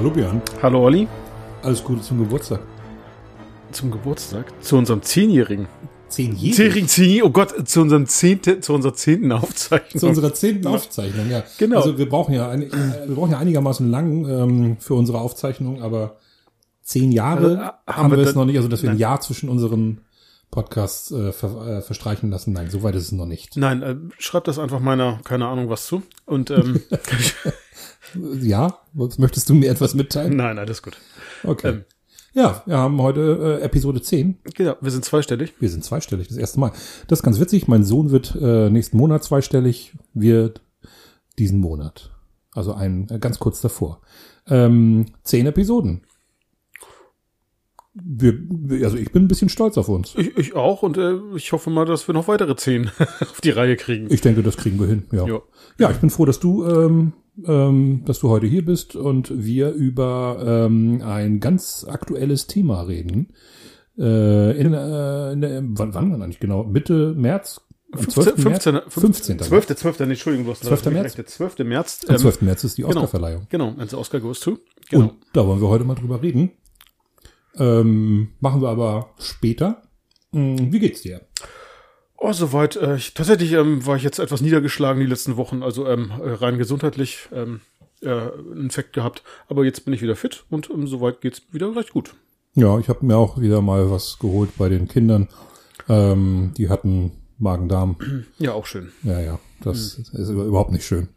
Hallo Björn, Hallo Olli. alles Gute zum Geburtstag. Zum Geburtstag? Zu unserem Zehnjährigen. Zehnjährig? Zehnjährigen, Zehn, oh Gott, zu unserem zehnte, zu unserer zehnten Aufzeichnung. Zu unserer zehnten Aufzeichnung, ja. Genau. Also wir brauchen ja, ein, wir brauchen ja einigermaßen lang ähm, für unsere Aufzeichnung, aber zehn Jahre Also, äh, haben, wir es noch nicht, also dass wir ein Nein. Jahr zwischen unseren Podcasts äh, ver, äh, verstreichen lassen. Nein, so weit ist es noch nicht. Nein, äh, schreib das einfach meiner, keine Ahnung was zu. Und ähm, Ja, möchtest du mir etwas mitteilen? nein, alles gut. Okay. Ähm. Ja, wir haben heute äh, Episode 10. Genau, wir sind zweistellig. Wir sind zweistellig, das erste Mal. Das ist ganz witzig. Mein Sohn wird äh, nächsten Monat zweistellig, wird diesen Monat. Also ein äh, ganz kurz davor. Ähm, zehn Episoden. Wir, wir- also ich bin ein bisschen stolz auf uns. Ich, ich auch und äh, ich hoffe mal, dass wir noch weitere zehn auf die Reihe kriegen. Ich denke, das kriegen wir hin. Ja, Jo. ja ich bin froh, dass du, ähm, ähm, dass du heute hier bist und wir über ähm, ein ganz aktuelles Thema reden. Äh, in, äh, in der, wann, wann war eigentlich genau? Mitte März? Am 12. 15. März? 15. 12. 12. Nee, Entschuldigung, du hast 12. nicht März? Der 12. März. Am ähm, 12. März ist die genau. Oscarverleihung. Genau, wenn Oscar goes to. Genau. Und da wollen wir heute mal drüber reden. Ähm, machen wir aber später. Hm, Wie geht's dir? Oh, soweit. Äh, ich, tatsächlich ähm, war ich jetzt etwas niedergeschlagen die letzten Wochen, also ähm, äh, rein gesundheitlich ähm, äh, einen Infekt gehabt. Aber jetzt bin ich wieder fit und ähm, soweit geht's wieder recht gut. Ja, ich habe mir auch wieder mal was geholt bei den Kindern. Ähm, die hatten Magen-Darm. Ja, auch schön. Ja, ja, das ist überhaupt nicht schön.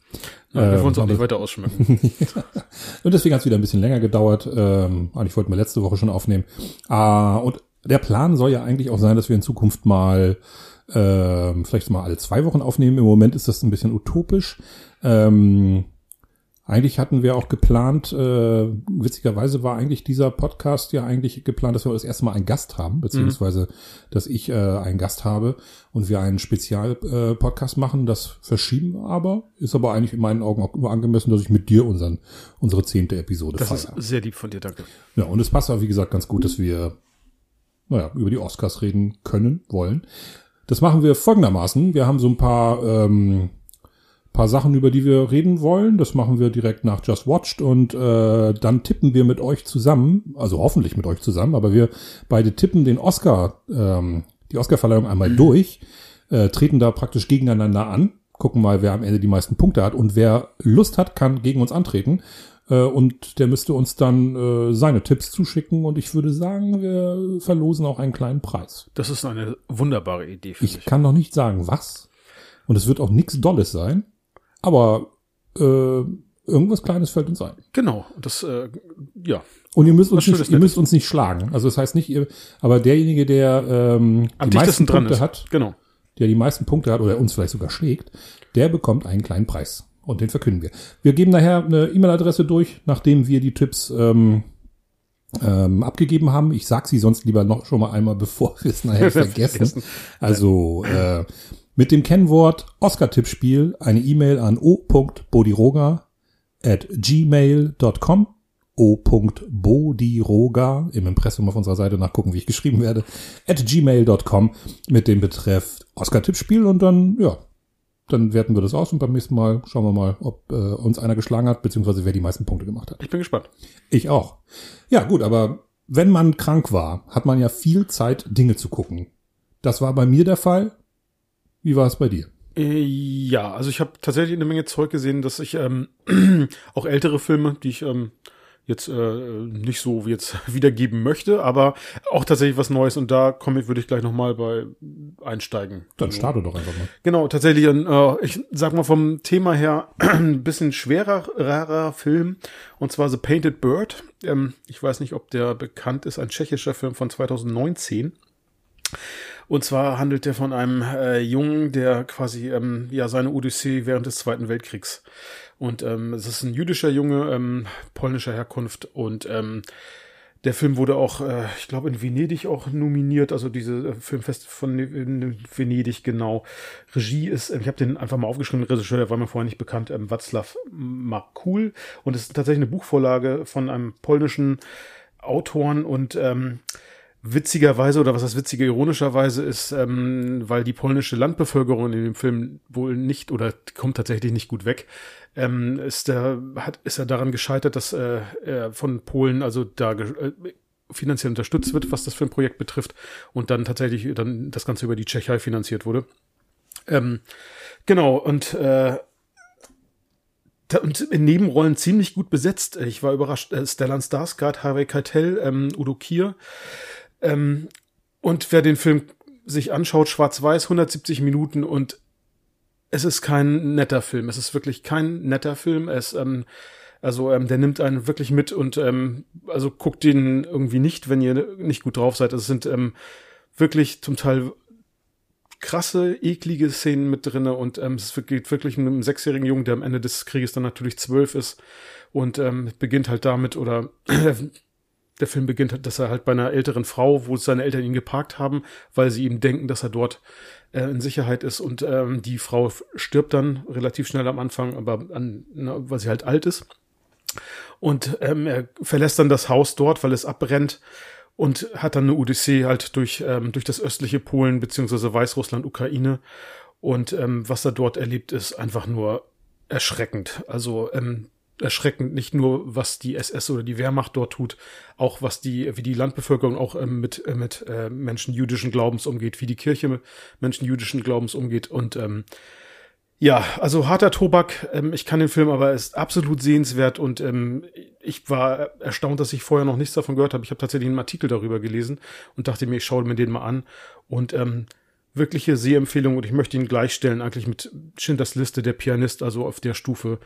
Ja, wir Ähm, wollen uns auch nicht weiter ausschmücken. Und deswegen hat es wieder ein bisschen länger gedauert. Ähm, eigentlich wollten wir letzte Woche schon aufnehmen. Ah, und der Plan soll ja eigentlich auch sein, dass wir in Zukunft mal ähm, vielleicht mal alle zwei Wochen aufnehmen. Im Moment ist das ein bisschen utopisch. Ähm, eigentlich hatten wir auch geplant, äh, witzigerweise war eigentlich dieser Podcast ja eigentlich geplant, dass wir das erste Mal einen Gast haben, beziehungsweise dass ich äh, einen Gast habe und wir einen Spezial-Podcast äh, Podcast machen. Das verschieben wir aber, ist aber eigentlich in meinen Augen auch immer angemessen, dass ich mit dir unseren, unsere zehnte Episode Das ist feiere. sehr lieb von dir, danke. Ja, und es passt auch, wie gesagt, ganz gut, dass wir, naja, über die Oscars reden können, wollen. Das machen wir folgendermaßen. Wir haben so ein paar, ähm, paar Sachen, über die wir reden wollen. Das machen wir direkt nach Just Watched und äh, dann tippen wir mit euch zusammen, also hoffentlich mit euch zusammen, aber wir beide tippen den Oscar, ähm, die Oscarverleihung einmal durch, äh, treten da praktisch gegeneinander an, gucken mal, wer am Ende die meisten Punkte hat und wer Lust hat, kann gegen uns antreten. Äh, und der müsste uns dann äh, seine Tipps zuschicken und ich würde sagen, wir verlosen auch einen kleinen Preis. Das ist eine wunderbare Idee für Ich mich. kann noch nicht sagen, was. Und es wird auch nichts Dolles sein. Aber äh, irgendwas Kleines fällt uns ein. Genau, das, äh, ja. Und ihr müsst uns nicht, ihr müsst uns nicht schlagen. Also das heißt nicht, ihr, aber derjenige, der ähm, Am die meisten Punkte ist. hat, Genau. der die meisten Punkte hat oder uns vielleicht sogar schlägt, der bekommt einen kleinen Preis. Und den verkünden wir. Wir geben nachher eine E-Mail-Adresse durch, nachdem wir die Tipps ähm, ähm, abgegeben haben. Ich sag sie sonst lieber noch schon mal einmal, bevor wir es nachher vergessen. Also äh, mit dem Kennwort Oscar-Tippspiel eine E-Mail an o.bodiroga at gmail.com o.bodiroga im Impressum auf unserer Seite nachgucken, wie ich geschrieben werde, at gmail.com mit dem Betreff Oscar-Tippspiel und dann, ja, dann werten wir das aus und beim nächsten Mal schauen wir mal, ob äh, uns einer geschlagen hat, beziehungsweise wer die meisten Punkte gemacht hat. Ich bin gespannt. Ich auch. Ja, gut, aber wenn man krank war, hat man ja viel Zeit, Dinge zu gucken. Das war bei mir der Fall. Wie war es bei dir? Äh, Ja, also ich habe tatsächlich eine Menge Zeug gesehen, dass ich ähm, auch ältere Filme, die ich ähm, jetzt äh, nicht so wie jetzt wiedergeben möchte, aber auch tatsächlich was Neues und da komme ich, würde ich gleich nochmal bei einsteigen. Dann Also, starte doch einfach mal. Genau, tatsächlich ein, äh, ich sag mal vom Thema her ein bisschen schwerer, rarer Film und zwar The Painted Bird. Ähm, ich weiß nicht, ob der bekannt ist, ein tschechischer Film von 2019. Und zwar handelt er von einem äh, Jungen, der quasi ähm, ja seine Odyssee während des Zweiten Weltkriegs. Und ähm, es ist ein jüdischer Junge ähm, polnischer Herkunft und ähm, der Film wurde auch, äh, ich glaube, in Venedig auch nominiert, also diese äh, Filmfest von in Venedig genau. Regie ist, äh, ich habe den einfach mal aufgeschrieben, Regisseur, der war mir vorher nicht bekannt, ähm, Václav Makul. Und es ist tatsächlich eine Buchvorlage von einem polnischen Autoren und ähm, witzigerweise oder was heißt witziger ironischerweise ist, ähm, weil die polnische Landbevölkerung in dem Film wohl nicht oder kommt tatsächlich nicht gut weg, ähm, ist der hat ist er daran gescheitert, dass äh, er von Polen also da äh, finanziell unterstützt wird, was das für ein Projekt betrifft und dann tatsächlich dann das Ganze über die Tschechei finanziert wurde. Ähm, genau und äh, und in Nebenrollen ziemlich gut besetzt. Ich war überrascht. Äh, Stellan Skarsgård, Harvey Keitel, ähm, Udo Kier. Ähm, und wer den Film sich anschaut, schwarz-weiß, 170 Minuten und es ist kein netter Film. Es ist wirklich kein netter Film. Es, ähm, also ähm, der nimmt einen wirklich mit und ähm, also guckt den irgendwie nicht, wenn ihr nicht gut drauf seid. Es sind ähm, wirklich zum Teil krasse, eklige Szenen mit drinne und ähm, es geht wirklich mit einem sechsjährigen Jungen, der am Ende des Krieges dann natürlich zwölf ist und ähm, beginnt halt damit oder der Film beginnt, dass er halt bei einer älteren Frau, wo seine Eltern ihn geparkt haben, weil sie ihm denken, dass er dort äh, in Sicherheit ist und ähm, die Frau stirbt dann relativ schnell am Anfang, aber an, na, weil sie halt alt ist. Und ähm, er verlässt dann das Haus dort, weil es abbrennt und hat dann eine Odyssee halt durch, ähm, durch das östliche Polen beziehungsweise Weißrussland, Ukraine. Und ähm, was er dort erlebt, ist einfach nur erschreckend. Also ähm, erschreckend, nicht nur was die SS oder die Wehrmacht dort tut, auch was die, wie die Landbevölkerung auch ähm, mit, äh, mit äh, Menschen jüdischen Glaubens umgeht, wie die Kirche mit Menschen jüdischen Glaubens umgeht und ähm, ja, also harter Tobak. Ähm, ich kann den Film aber ist absolut sehenswert und ähm, ich war erstaunt, dass ich vorher noch nichts davon gehört habe. Ich habe tatsächlich einen Artikel darüber gelesen und dachte mir, ich schaue mir den mal an und ähm, wirkliche Sehempfehlung und ich möchte ihn gleichstellen eigentlich mit Schindlers Liste, der Pianist, also auf der Stufe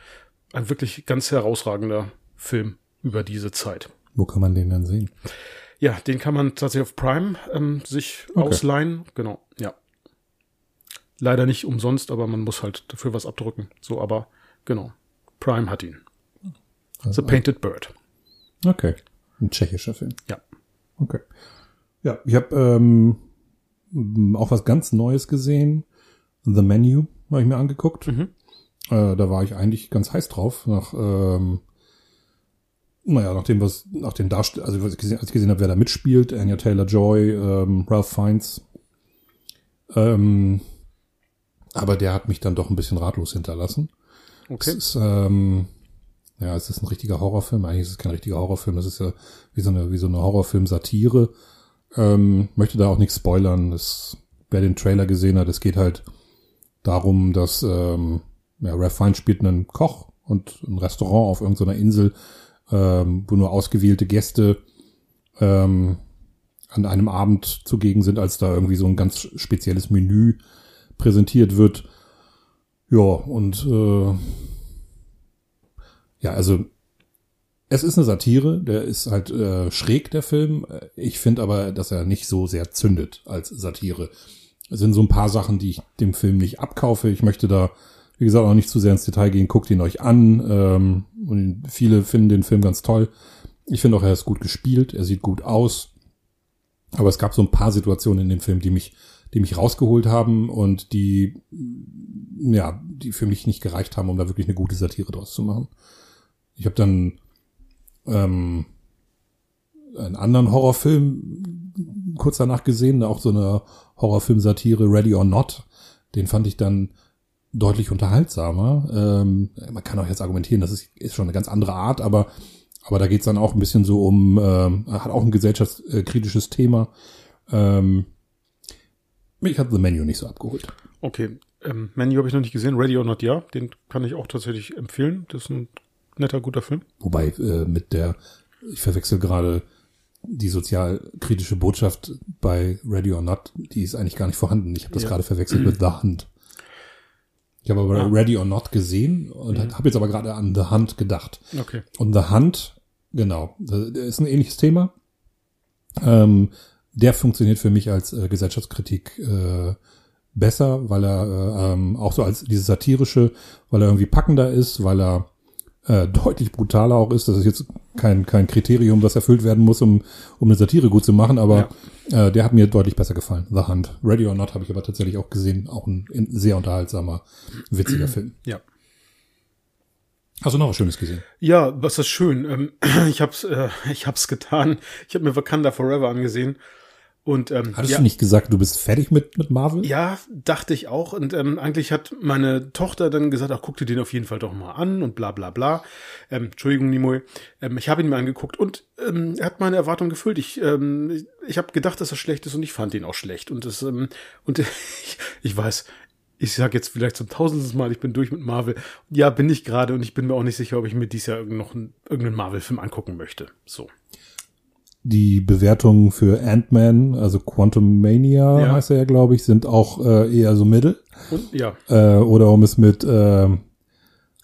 ein wirklich ganz herausragender Film über diese Zeit. Wo kann man den dann sehen? Ja, den kann man tatsächlich auf Prime ähm, sich okay. ausleihen. Genau, ja. Leider nicht umsonst, aber man muss halt dafür was abdrücken. So, aber genau. Prime hat ihn. Also The Painted Bird. Okay. Ein tschechischer Film. Ja. Okay. Ja, ich habe ähm, auch was ganz Neues gesehen. The Menu habe ich mir angeguckt. Mhm. Äh, da war ich eigentlich ganz heiß drauf, nach, ähm, naja, nachdem was, nach den Darstell also was ich gesehen, als ich gesehen habe, wer da mitspielt, Anya Taylor-Joy, ähm, Ralph Fiennes. Ähm, aber der hat mich dann doch ein bisschen ratlos hinterlassen. Okay. Es ist, ähm, ja, es ist ein richtiger Horrorfilm. Eigentlich ist es kein richtiger Horrorfilm. Das ist ja wie so eine, wie so eine Horrorfilm-Satire. Ähm, möchte da auch nichts spoilern. Das, wer den Trailer gesehen hat, es geht halt darum, dass ähm, ja, Ralph Fiennes spielt einen Koch und ein Restaurant auf irgendeiner Insel, ähm, wo nur ausgewählte Gäste ähm, an einem Abend zugegen sind, als da irgendwie so ein ganz spezielles Menü präsentiert wird. Ja, und äh, ja, also es ist eine Satire, der ist halt äh, schräg, der Film. Ich finde aber, dass er nicht so sehr zündet als Satire. Es sind so ein paar Sachen, die ich dem Film nicht abkaufe. Ich möchte da wie gesagt, auch nicht zu sehr ins Detail gehen. Guckt ihn euch an. Ähm, und viele finden den Film ganz toll. Ich finde auch, er ist gut gespielt. Er sieht gut aus. Aber es gab so ein paar Situationen in dem Film, die mich, die mich rausgeholt haben und die, ja, die für mich nicht gereicht haben, um da wirklich eine gute Satire draus zu machen. Ich habe dann ähm, einen anderen Horrorfilm kurz danach gesehen, auch so eine Horrorfilm-Satire, Ready or Not. Den fand ich dann deutlich unterhaltsamer. Ähm, man kann auch jetzt argumentieren, das ist, ist schon eine ganz andere Art, aber, aber da geht's dann auch ein bisschen so um, ähm, hat auch ein gesellschaftskritisches Thema. Ähm, mich hat The Menu nicht so abgeholt. Okay, ähm, Menu habe ich noch nicht gesehen, Ready or Not, ja, den kann ich auch tatsächlich empfehlen. Das ist ein netter, guter Film. Wobei äh, mit der, ich verwechsel gerade die sozialkritische Botschaft bei Ready or Not, die ist eigentlich gar nicht vorhanden. Ich habe das ja. gerade verwechselt mit The Hand. Ich habe aber ja. Ready or Not gesehen und mhm. habe jetzt aber gerade an The Hunt gedacht. Okay. Und The Hunt, genau, ist ein ähnliches Thema. Ähm, der funktioniert für mich als äh, Gesellschaftskritik äh, besser, weil er äh, ähm, auch so als dieses satirische, weil er irgendwie packender ist, weil er äh, deutlich brutaler auch ist. Das ist jetzt kein, kein Kriterium, das erfüllt werden muss, um, um eine Satire gut zu machen, aber ja. äh, der hat mir deutlich besser gefallen. The Hunt. Ready or Not habe ich aber tatsächlich auch gesehen. Auch ein, sehr unterhaltsamer, witziger Film. Ja. Hast du noch was Schönes gesehen? Ja, was ist schön. Ähm, ich hab's, äh, ich hab's getan. Ich habe mir Wakanda Forever angesehen. Und ähm, Hattest ja, du nicht gesagt, du bist fertig mit, mit Marvel? ja, dachte ich auch. Und ähm, eigentlich hat meine Tochter dann gesagt, ach, guck dir den auf jeden Fall doch mal an und bla bla bla. Ähm, Entschuldigung, Nimoy. Ähm, ich habe ihn mir angeguckt und ähm, er hat meine Erwartungen gefüllt. Ich, ähm, ich, ich habe gedacht, dass er schlecht ist und ich fand ihn auch schlecht. Und das, ähm, und ich, ich weiß, ich sag jetzt vielleicht zum tausendsten Mal, ich bin durch mit Marvel. Ja, bin ich gerade und ich bin mir auch nicht sicher, ob ich mir dieses Jahr noch einen, irgendeinen Marvel-Film angucken möchte. So. Die Bewertungen für Ant-Man, also Quantum Mania Ja. heißt er ja, glaube ich, sind auch äh, eher so mittel. Und ja, Äh, oder um es mit äh,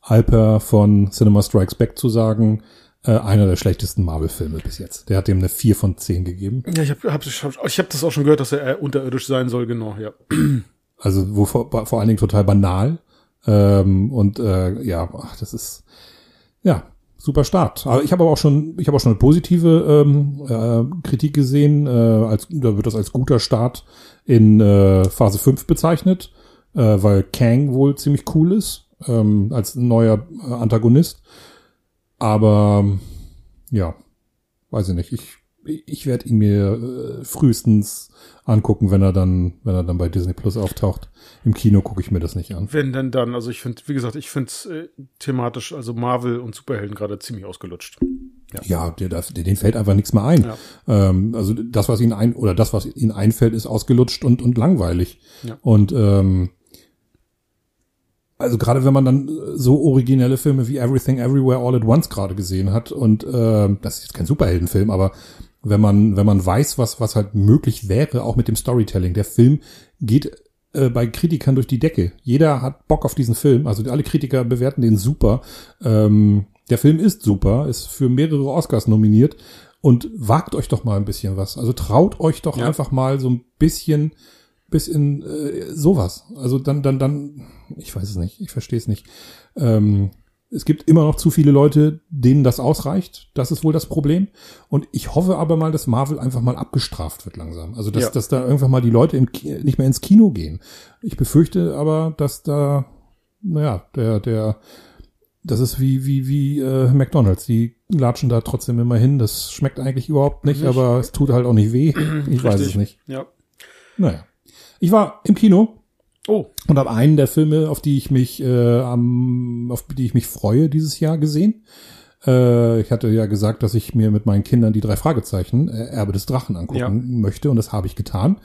Alper von Cinema Strikes Back zu sagen, äh, einer der schlechtesten Marvel-Filme bis jetzt. Der hat dem eine 4 von 10 gegeben. ja ich habe hab, ich hab das auch schon gehört, dass er äh, unterirdisch sein soll, genau, ja. Also wo vor, vor allen Dingen total banal. Ähm, und äh, ja, ach, das ist ja super Start. Aber ich habe aber auch schon, ich habe auch schon eine positive ähm, äh, Kritik gesehen. Äh, als da wird das als guter Start in äh, Phase 5 bezeichnet, äh, weil Kang wohl ziemlich cool ist ähm, als neuer äh, Antagonist. Aber ja, weiß ich nicht. Ich ich werde ihn mir äh, frühestens angucken, wenn er dann, wenn er dann bei Disney Plus auftaucht. Im Kino gucke ich mir das nicht an. Wenn denn dann, also ich finde, wie gesagt, ich finde es äh, thematisch, also Marvel und Superhelden gerade ziemlich ausgelutscht. Ja, der, der, den fällt einfach nichts mehr ein. Ja. Ähm, also das, was ihn ein oder das, was ihn einfällt, ist ausgelutscht und und langweilig. Ja. Und ähm, also gerade wenn man dann so originelle Filme wie Everything Everywhere All at Once gerade gesehen hat und ähm, das ist jetzt kein Superheldenfilm, aber wenn man wenn man weiß, was was halt möglich wäre, auch mit dem Storytelling, der Film geht äh, bei Kritikern durch die Decke. Jeder hat Bock auf diesen Film, also alle Kritiker bewerten den super. Ähm, der Film ist super, ist für mehrere Oscars nominiert und wagt euch doch mal ein bisschen was. Also traut euch doch Ja. einfach mal so ein bisschen bisschen äh, sowas. Also dann, dann, dann, ich weiß es nicht, ich verstehe es nicht. Ähm, es gibt immer noch zu viele Leute, denen das ausreicht. Das ist wohl das Problem. Und ich hoffe aber mal, dass Marvel einfach mal abgestraft wird langsam. Also dass, Ja. dass da irgendwann mal die Leute nicht mehr ins Kino gehen. Ich befürchte aber, dass da, naja, der, der, das ist wie, wie, wie äh, McDonalds. Die latschen da trotzdem immer hin. Das schmeckt eigentlich überhaupt nicht, aber es tut halt auch nicht weh. Ich weiß es Richtig. nicht. Ja. Naja. Ich war im Kino Oh, und habe einen der Filme, auf die ich mich äh, am, auf die ich mich freue dieses Jahr gesehen. Äh, ich hatte ja gesagt, dass ich mir mit meinen Kindern die drei Fragezeichen äh, Erbe des Drachen angucken Ja. möchte und das habe ich getan.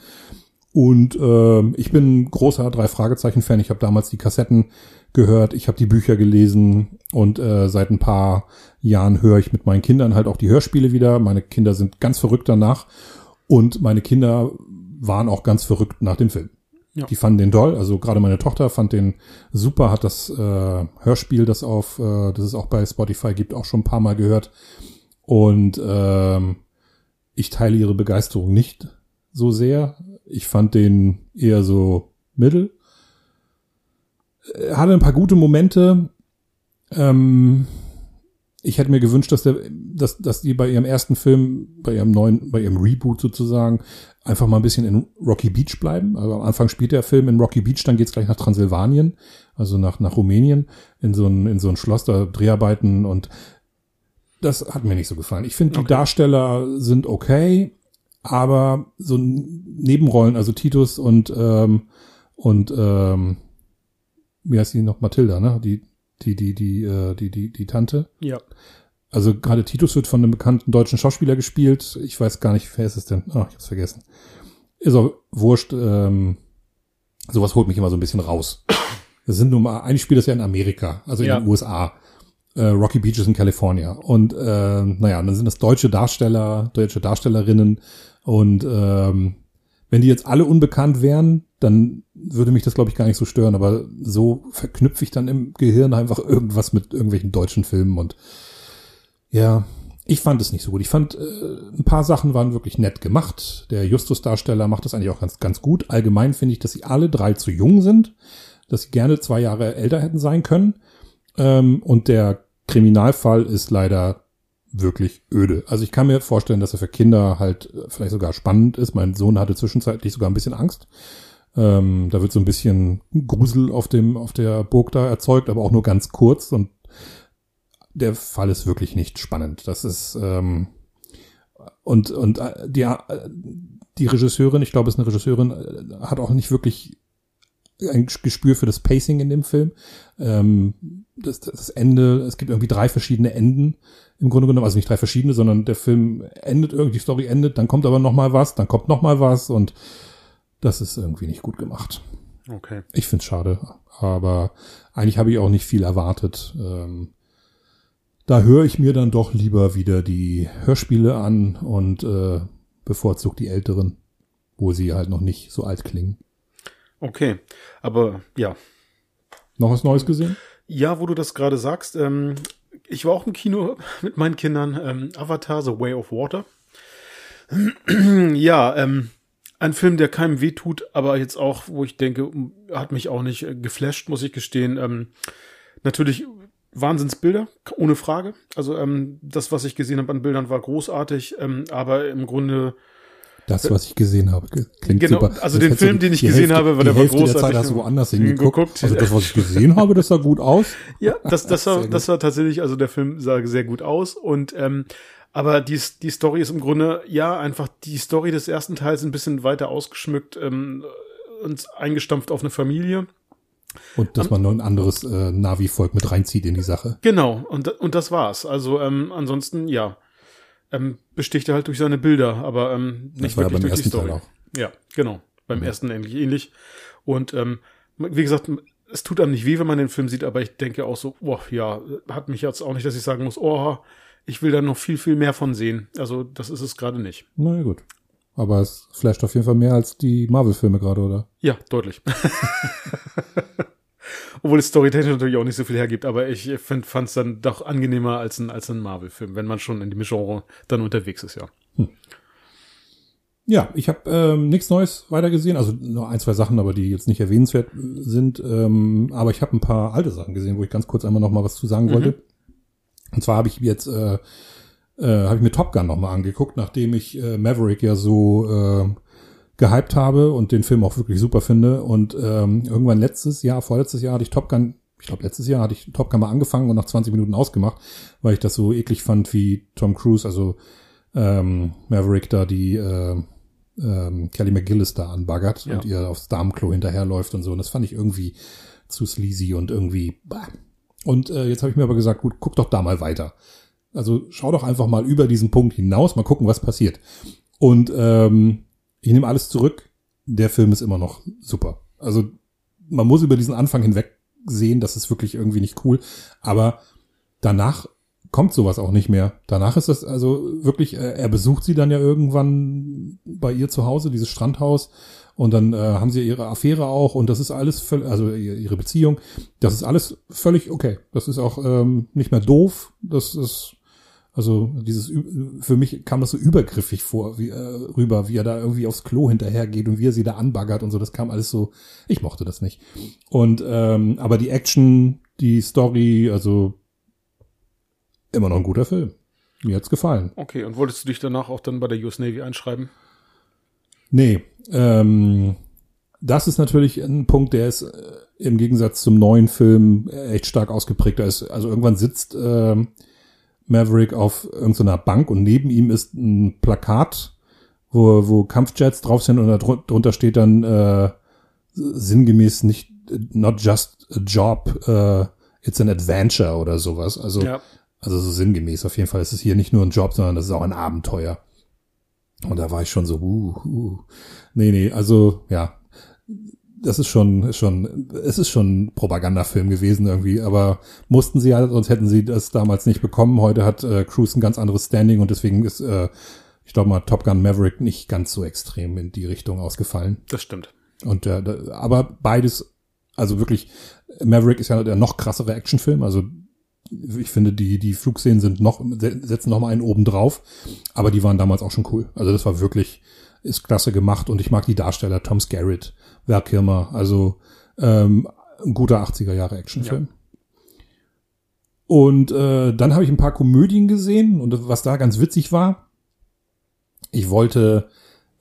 Und ähm, ich bin großer drei Fragezeichen Fan. Ich habe damals die Kassetten gehört, ich habe die Bücher gelesen und äh, seit ein paar Jahren höre ich mit meinen Kindern halt auch die Hörspiele wieder. Meine Kinder sind ganz verrückt danach und meine Kinder waren auch ganz verrückt nach dem Film. Ja. Die fanden den toll. Also gerade meine Tochter fand den super, hat das äh, Hörspiel, das auf, äh, das es auch bei Spotify gibt, auch schon ein paar Mal gehört. Und ähm, ich teile ihre Begeisterung nicht so sehr. Ich fand den eher so mittel. Er hatte ein paar gute Momente. Ähm, ich hätte mir gewünscht, dass, der, dass, dass die bei ihrem ersten Film, bei ihrem neuen, bei ihrem Reboot sozusagen, einfach mal ein bisschen in Rocky Beach bleiben. Also am Anfang spielt der Film in Rocky Beach, dann geht's gleich nach Transsilvanien, also nach, nach Rumänien, in so ein, in so ein Schloss, da Dreharbeiten und das hat mir nicht so gefallen. Ich finde, die Okay. Darsteller sind okay, aber so Nebenrollen, also Titus und, ähm, und ähm, wie heißt die noch? Mathilda, ne? Die, die, die, die, äh, die, die, die Tante. ja. Also gerade Titus wird von einem bekannten deutschen Schauspieler gespielt. Ich weiß gar nicht, wer ist es denn? Ah, ich hab's vergessen. Ist auch wurscht. Ähm, sowas holt mich immer so ein bisschen raus. Das sind nun mal, eigentlich spielt das ja in Amerika, also in Ja. den USA. Äh, Rocky Beach ist in California. Und äh, naja, dann sind das deutsche Darsteller, deutsche Darstellerinnen. Und ähm, wenn die jetzt alle unbekannt wären, dann würde mich das, glaube ich, gar nicht so stören. Aber so verknüpfe ich dann im Gehirn einfach irgendwas mit irgendwelchen deutschen Filmen und ja, ich fand es nicht so gut. Ich fand, äh, ein paar Sachen waren wirklich nett gemacht. Der Justus-Darsteller macht das eigentlich auch ganz, ganz gut. Allgemein finde ich, dass sie alle drei zu jung sind, dass sie gerne zwei Jahre älter hätten sein können. Ähm, und der Kriminalfall ist leider wirklich öde. Also ich kann mir vorstellen, dass er für Kinder halt äh, vielleicht sogar spannend ist. Mein Sohn hatte zwischenzeitlich sogar ein bisschen Angst. Ähm, da wird so ein bisschen Grusel auf dem, auf der Burg da erzeugt, aber auch nur ganz kurz und der Fall ist wirklich nicht spannend. Das ist ähm, und, und äh, die, äh, die Regisseurin, ich glaube, es ist eine Regisseurin, äh, hat auch nicht wirklich ein Gespür für das Pacing in dem Film. Ähm, das, das Ende, es gibt irgendwie drei verschiedene Enden im Grunde genommen, also nicht drei verschiedene, sondern der Film endet irgendwie, die Story endet, dann kommt aber noch mal was, dann kommt noch mal was und das ist irgendwie nicht gut gemacht. Okay. Ich find's schade, aber eigentlich habe ich auch nicht viel erwartet. Ähm, da höre ich mir dann doch lieber wieder die Hörspiele an und äh, bevorzugt die älteren, wo sie halt noch nicht so alt klingen. Okay, aber ja. Noch was Neues gesehen? Ja, wo du das gerade sagst, ähm, ich war auch im Kino mit meinen Kindern, ähm, Avatar, The Way of Water. ja, ähm, ein Film, der keinem wehtut, aber jetzt auch, wo ich denke, hat mich auch nicht äh, geflasht, muss ich gestehen. Ähm, natürlich Wahnsinnsbilder, ohne Frage. Also ähm, das, was ich gesehen habe an Bildern, war großartig, ähm, aber im Grunde das, was ich gesehen habe, klingt genau, super. Also den Film, den ich gesehen Hälfte, habe, war der war großartig. Der Zeit hast du woanders hingeguckt. Geguckt. Also das, was ich gesehen habe, das sah gut aus. Ja, das, das war, das war tatsächlich, also der Film sah sehr gut aus und ähm, aber die, die Story ist im Grunde, ja, einfach die Story des ersten Teils ein bisschen weiter ausgeschmückt ähm, und eingestampft auf eine Familie. Und dass man noch ein anderes äh, Navi-Volk mit reinzieht in die Sache. Genau, und, und das war's. Also ähm, ansonsten, ja, ähm, besticht er halt durch seine Bilder, aber ähm, nicht das war wirklich ja beim durch die Story. Teil auch. Ja, genau. Beim Mhm. ersten ähnlich ähnlich. Und ähm, wie gesagt, es tut einem nicht weh, wenn man den Film sieht, aber ich denke auch so, boah, ja, hat mich jetzt auch nicht, dass ich sagen muss, oh, ich will da noch viel, viel mehr von sehen. Also das ist es gerade nicht. Na ja, gut. Aber es flasht auf jeden Fall mehr als die Marvel-Filme gerade, oder? Ja, deutlich. Obwohl es storytechnisch natürlich auch nicht so viel hergibt, aber ich fand es dann doch angenehmer als ein, als ein Marvel-Film, wenn man schon in dem Genre dann unterwegs ist, ja. Ja, ich habe ähm, nichts Neues weitergesehen, also nur ein, zwei Sachen, aber die jetzt nicht erwähnenswert sind. Ähm, aber ich habe ein paar alte Sachen gesehen, wo ich ganz kurz einmal noch mal was zu sagen wollte. Und zwar habe ich jetzt äh, äh, habe ich mir Top Gun noch mal angeguckt, nachdem ich äh, Maverick ja so äh, gehypt habe und den Film auch wirklich super finde. Und ähm, irgendwann letztes Jahr, vorletztes Jahr hatte ich Top Gun, ich glaube letztes Jahr hatte ich Top Gun mal angefangen und nach 20 Minuten ausgemacht, weil ich das so eklig fand, wie Tom Cruise, also ähm, Maverick da die äh, ähm, Kelly McGillis da anbaggert Ja. und ihr aufs Damenklo hinterherläuft und so. Und das fand ich irgendwie zu sleazy und irgendwie. Bah. Und äh, jetzt habe ich mir aber gesagt, gut, guck doch da mal weiter. Also schau doch einfach mal über diesen Punkt hinaus, mal gucken, was passiert. Und ähm, ich nehme alles zurück. Der Film ist immer noch super. Also man muss über diesen Anfang hinweg sehen, das ist wirklich irgendwie nicht cool. Aber danach kommt sowas auch nicht mehr. Danach ist das also wirklich, äh, er besucht sie dann ja irgendwann bei ihr zu Hause, dieses Strandhaus. Und dann äh, haben sie ihre Affäre auch und das ist alles völlig, also ihr- ihre Beziehung, das ist alles völlig okay. Das ist auch ähm, nicht mehr doof. Das ist also dieses für mich kam das so übergriffig vor, wie, äh, rüber, wie er da irgendwie aufs Klo hinterhergeht und wie er sie da anbaggert und so. Das kam alles so. Ich mochte das nicht. Und ähm, aber die Action, die Story, also immer noch ein guter Film. Mir hat's gefallen. Okay, und wolltest du dich danach auch dann bei der US Navy einschreiben? Nee, ähm, das ist natürlich ein Punkt, der ist äh, im Gegensatz zum neuen Film äh, echt stark ausgeprägt. Da ist, also irgendwann sitzt ähm, Maverick auf irgendeiner Bank und neben ihm ist ein Plakat, wo, wo Kampfjets drauf sind und da drun- drunter steht dann äh, sinngemäß nicht not just a job, äh, it's an adventure oder sowas. Also Ja. also so sinngemäß. Auf jeden Fall ist es hier nicht nur ein Job, sondern das ist auch ein Abenteuer. Und da war ich schon so, uh, uh. Nee, nee, also, ja. Das ist schon, schon, es ist schon ein Propagandafilm gewesen irgendwie, aber mussten sie halt, sonst hätten sie das damals nicht bekommen. Heute hat äh, Cruise ein ganz anderes Standing und deswegen ist, äh, ich glaube mal, Top Gun Maverick nicht ganz so extrem in die Richtung ausgefallen. Das stimmt. Und äh, aber beides, also wirklich, Maverick ist ja der noch krassere Actionfilm. Also ich finde, die, die Flugszenen sind noch, se- setzen noch mal einen oben drauf. Aber die waren damals auch schon cool. Also das war wirklich, ist klasse gemacht und ich mag die Darsteller, Tom Skerritt, Val Kilmer, also ähm, ein guter 80er Jahre Actionfilm. Und äh, dann habe ich ein paar Komödien gesehen und was da ganz witzig war, ich wollte,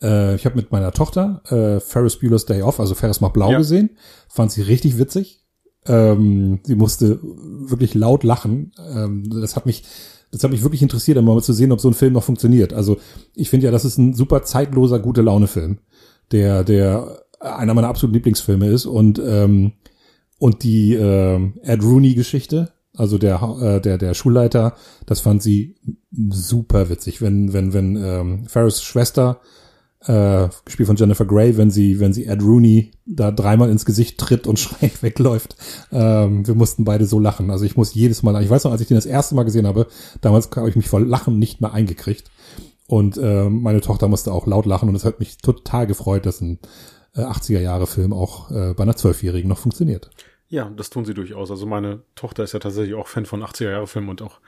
äh, ich habe mit meiner Tochter äh, Ferris Bueller's Day Off, also Ferris macht blau Ja. gesehen, fand sie richtig witzig. Ähm, sie musste wirklich laut lachen. Ähm, das hat mich das hat mich wirklich interessiert, einmal zu sehen, ob so ein Film noch funktioniert. Also ich finde ja, das ist ein super zeitloser, gute Laune-Film, der, der einer meiner absoluten Lieblingsfilme ist und ähm, und die äh, Ed Rooney-Geschichte, also der äh, der der Schulleiter, das fand sie super witzig, wenn wenn wenn ähm, Ferris Schwester äh, gespielt von Jennifer Grey, wenn sie, wenn sie Ed Rooney da dreimal ins Gesicht tritt und schräg wegläuft. Ähm, wir mussten beide so lachen. Also ich muss jedes Mal, ich weiß noch, als ich den das erste Mal gesehen habe, damals habe ich mich vor Lachen nicht mehr eingekriegt. Und äh, meine Tochter musste auch laut lachen und es hat mich total gefreut, dass ein äh, 80er Jahre Film auch äh, bei einer Zwölfjährigen noch funktioniert. Ja, das tun sie durchaus. Also meine Tochter ist ja tatsächlich auch Fan von 80er Jahre Filmen und auch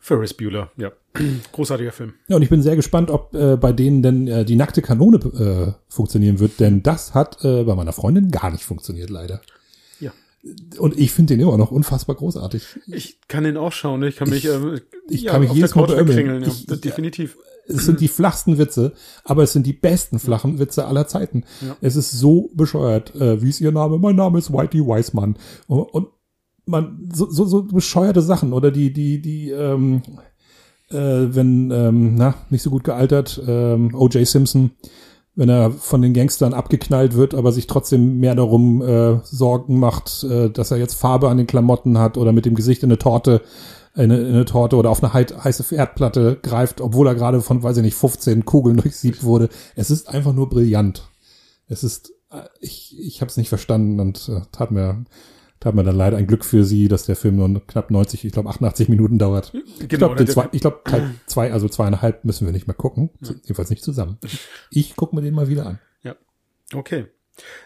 Ferris Bueller, ja. Großartiger Film. Ja, und ich bin sehr gespannt, ob äh, bei denen denn äh, die nackte Kanone äh, funktionieren wird, denn das hat äh, bei meiner Freundin gar nicht funktioniert, leider. Ja. Und ich finde den immer noch unfassbar großartig. Ich kann den auch schauen, ne? ich kann mich, Ich- äh, ich kann mich jedes Mal beömmeln. ja. Ich- Das definitiv. Es sind die flachsten Witze, aber es sind die besten flachen Witze aller Zeiten. Ja. Es ist so bescheuert. Äh, wie ist Ihr Name? Mein Name ist Whitey Weismann. Und, und man, so, so, so bescheuerte Sachen oder die, die, die, ähm, äh, wenn, ähm, na, nicht so gut gealtert, ähm, O.J. Simpson, wenn er von den Gangstern abgeknallt wird, aber sich trotzdem mehr darum äh, Sorgen macht, äh, dass er jetzt Farbe an den Klamotten hat oder mit dem Gesicht in eine Torte, in eine, in eine Torte oder auf eine heiße Erdplatte greift, obwohl er gerade von, weiß ich nicht, 15 Kugeln durchsiebt wurde. Es ist einfach nur brillant. Es ist, äh, ich, ich habe es nicht verstanden und äh, tat mir, tat mir dann leider ein Glück für sie, dass der Film nur knapp 90, ich glaube 88 Minuten dauert. ich glaube, zwei, ich glaube, Teil zwei, also zweieinhalb müssen wir nicht mehr gucken. Jedenfalls nicht zusammen. Ich gucke mir den mal wieder an. Ja. Okay.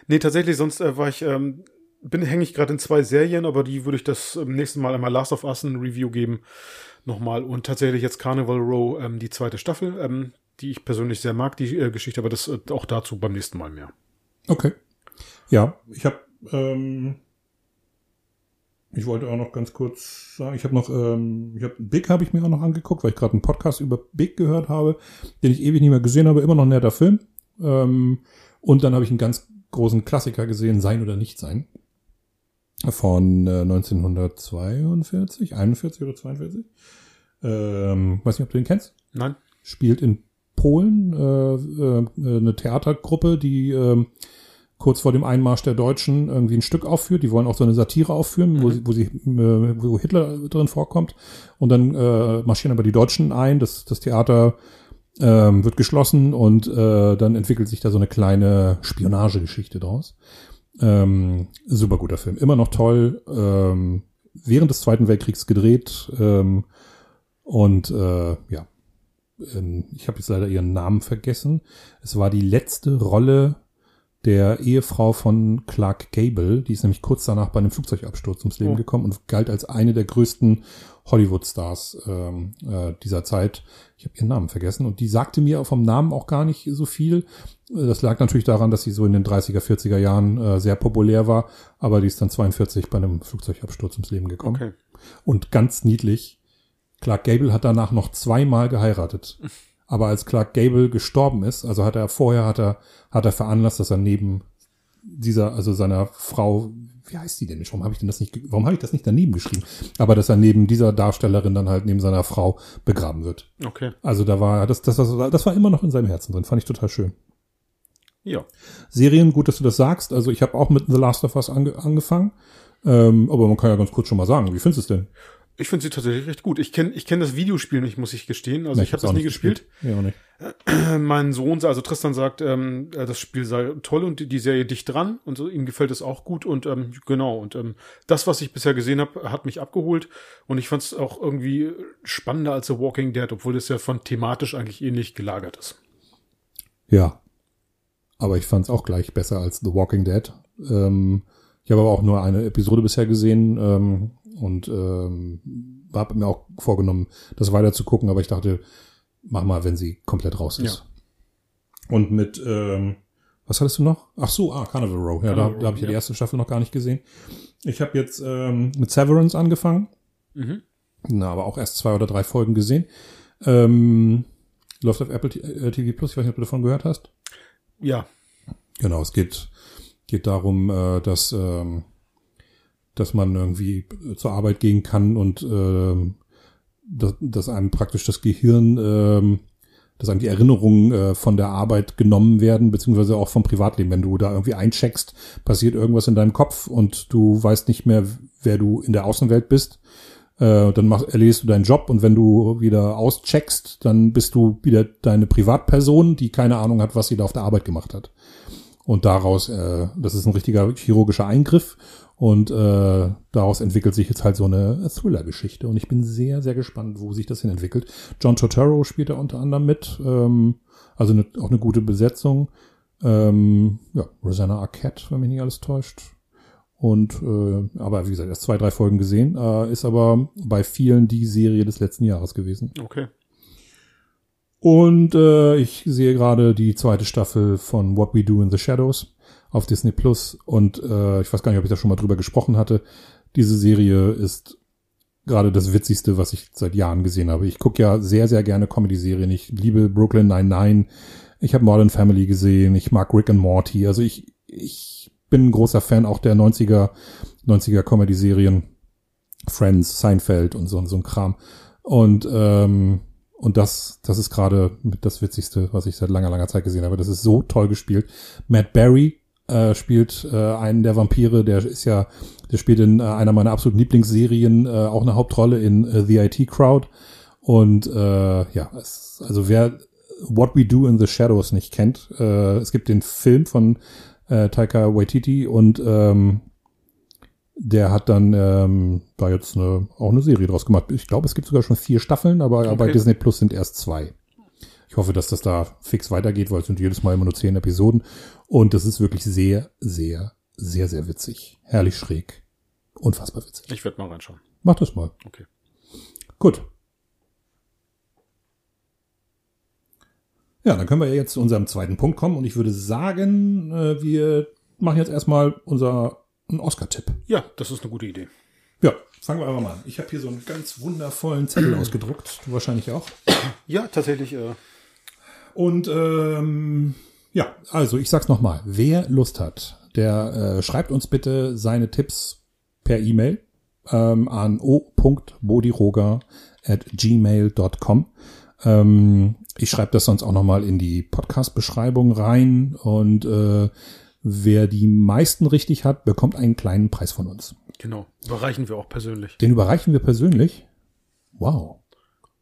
Nee, tatsächlich, sonst äh, war ich, ähm, bin, hänge ich gerade in zwei Serien, aber die würde ich das ähm, nächste Mal einmal Last of Us ein Review geben. Nochmal. Und tatsächlich jetzt Carnival Row, ähm, die zweite Staffel, ähm, die ich persönlich sehr mag, die äh, Geschichte, aber das äh, auch dazu beim nächsten Mal mehr. Okay. Ja, ich habe, ähm, ich wollte auch noch ganz kurz sagen, ich habe noch, ähm, ich habe Big habe ich mir auch noch angeguckt, weil ich gerade einen Podcast über Big gehört habe, den ich ewig nicht mehr gesehen habe, immer noch ein netter Film. Ähm, und dann habe ich einen ganz großen Klassiker gesehen, Sein oder Nicht Sein. Von äh, 1942, 41 oder 42. Ähm, weiß nicht, ob du den kennst Nein? spielt in Polen äh, äh, eine Theatergruppe, die äh, kurz vor dem Einmarsch der Deutschen irgendwie ein Stück aufführt. Die wollen auch so eine Satire aufführen, wo, sie, wo, sie, äh, wo Hitler drin vorkommt. Und dann äh, marschieren aber die Deutschen ein. Das, das Theater ähm, wird geschlossen und äh, dann entwickelt sich da so eine kleine Spionagegeschichte draus. Ähm, super guter Film, immer noch toll. Ähm, während des Zweiten Weltkriegs gedreht ähm, und äh, ja, ähm, ich habe jetzt leider ihren Namen vergessen. Es war die letzte Rolle der Ehefrau von Clark Gable. Die ist nämlich kurz danach bei einem Flugzeugabsturz ums Leben Oh. gekommen und galt als eine der größten Hollywood-Stars ähm, äh, dieser Zeit. Ich habe ihren Namen vergessen und die sagte mir vom Namen auch gar nicht so viel. Äh, Das lag natürlich daran, dass sie so in den 30er, 40er Jahren äh, sehr populär war, aber die ist dann 42 bei einem Flugzeugabsturz ums Leben gekommen. Okay. Und ganz niedlich, Clark Gable hat danach noch zweimal geheiratet. Aber als Clark Gable gestorben ist, also hat er vorher hat er hat er veranlasst, dass er neben dieser also seiner Frau, wie heißt die denn? nicht? Warum habe ich denn das nicht? Warum habe ich das nicht daneben geschrieben? Aber dass er neben dieser Darstellerin dann halt neben seiner Frau begraben wird. Okay. Also da war das das das, das war immer noch in seinem Herzen drin. Fand ich total schön. Ja. Serien, gut, dass du das sagst. Also ich habe auch mit The Last of Us ange angefangen. Ähm, aber man kann ja ganz kurz schon mal sagen, wie findest du es denn? Ich finde sie tatsächlich recht gut. Ich kenne ich kenn das Videospiel nicht, muss ich gestehen. Also Nee, ich habe das nie gespielt. Ja, auch nicht. mein Sohn, also Tristan sagt, ähm, äh, das Spiel sei toll und die, die Serie dicht dran und so, ihm gefällt es auch gut und ähm, genau und ähm, das, was ich bisher gesehen habe, hat mich abgeholt und ich fand es auch irgendwie spannender als The Walking Dead, obwohl es ja von thematisch eigentlich ähnlich gelagert ist. Ja. Aber ich fand es auch gleich besser als The Walking Dead. Ähm, ich habe aber auch nur eine Episode bisher gesehen ähm, und ähm, habe mir auch vorgenommen, das weiter zu gucken, aber ich dachte, mach mal, wenn sie komplett raus ist. Und mit, ähm, was hattest du noch? Ach so, ah, Carnival Row. Ja, da, Carnival da habe ich ja Row, die ja. erste Staffel noch gar nicht gesehen. Ich habe jetzt ähm, mit Severance angefangen. Mhm. Na, aber auch erst zwei oder drei Folgen gesehen. Ähm, läuft auf Apple T- äh, TV Plus. Ich weiß nicht, ob du davon gehört hast. Ja, Genau, es geht, geht darum, äh, dass, ähm, dass man irgendwie zur Arbeit gehen kann und ähm, dass, dass einem praktisch das Gehirn, ähm, dass einem die Erinnerungen äh, von der Arbeit genommen werden, beziehungsweise auch vom Privatleben. Wenn du da irgendwie eincheckst, passiert irgendwas in deinem Kopf und du weißt nicht mehr, wer du in der Außenwelt bist. Äh, dann mach, erledigst du deinen Job und wenn du wieder auscheckst, dann bist du wieder deine Privatperson, die keine Ahnung hat, was sie da auf der Arbeit gemacht hat. Und daraus, äh, das ist ein richtiger chirurgischer Eingriff und äh, daraus entwickelt sich jetzt halt so eine Thriller-Geschichte. Und ich bin sehr, sehr gespannt, wo sich das hin entwickelt. John Turturro spielt da unter anderem mit. Ähm, also eine, auch eine gute Besetzung. Ähm, ja, Rosanna Arquette, wenn mich nicht alles täuscht. Und äh, aber wie gesagt, erst zwei, drei Folgen gesehen. Äh, ist aber bei vielen die Serie des letzten Jahres gewesen. Okay. Und äh, ich sehe gerade die zweite Staffel von What We Do in the Shadows auf Disney Plus. Und äh, ich weiß gar nicht, ob ich da schon mal drüber gesprochen hatte. Diese Serie ist gerade das Witzigste, was ich seit Jahren gesehen habe. Ich gucke ja sehr, sehr gerne Comedy-Serien. Ich liebe Brooklyn Nine-Nine. Ich habe Modern Family gesehen. Ich mag Rick and Morty. Also ich, ich bin ein großer Fan auch der 90er, 90er Comedy-Serien. Friends, Seinfeld und so, so ein Kram. Und ähm, und das, das ist gerade das Witzigste, was ich seit langer, langer Zeit gesehen habe. Das ist so toll gespielt. Matt Berry äh, spielt äh, einen der Vampire, der ist ja, der spielt in äh, einer meiner absoluten Lieblingsserien äh, auch eine Hauptrolle in äh, The IT Crowd. Und äh, ja, es, also wer What We Do in the Shadows nicht kennt, äh, es gibt den Film von äh, Taika Waititi und ähm, der hat dann ähm, da jetzt eine, auch eine Serie draus gemacht. Ich glaube, es gibt sogar schon vier Staffeln, aber okay. bei Disney Plus sind erst zwei. Ich hoffe, dass das da fix weitergeht, weil es sind jedes Mal immer nur zehn Episoden. Und das ist wirklich sehr, sehr, sehr, sehr witzig. Herrlich schräg. Unfassbar witzig. Ich werde mal reinschauen. Mach das mal. Okay. Gut. Ja, dann können wir ja jetzt zu unserem zweiten Punkt kommen. Und ich würde sagen, äh, wir machen jetzt erstmal unser einen Oscar-Tipp. Ja, das ist eine gute Idee. Ja, fangen wir einfach mal an. Ich habe hier so einen ganz wundervollen Zettel ausgedruckt. Du wahrscheinlich auch. Ja, tatsächlich. Äh Und ähm, ja, also ich sag's nochmal. Wer Lust hat, der äh, schreibt uns bitte seine Tipps per E-Mail ähm, an o.bodiroger at gmail.com. Ähm, ich schreibe das sonst auch nochmal in die Podcast-Beschreibung rein und äh, Wer die meisten richtig hat, bekommt einen kleinen Preis von uns. Genau. Überreichen wir auch persönlich. Den überreichen wir persönlich? Wow.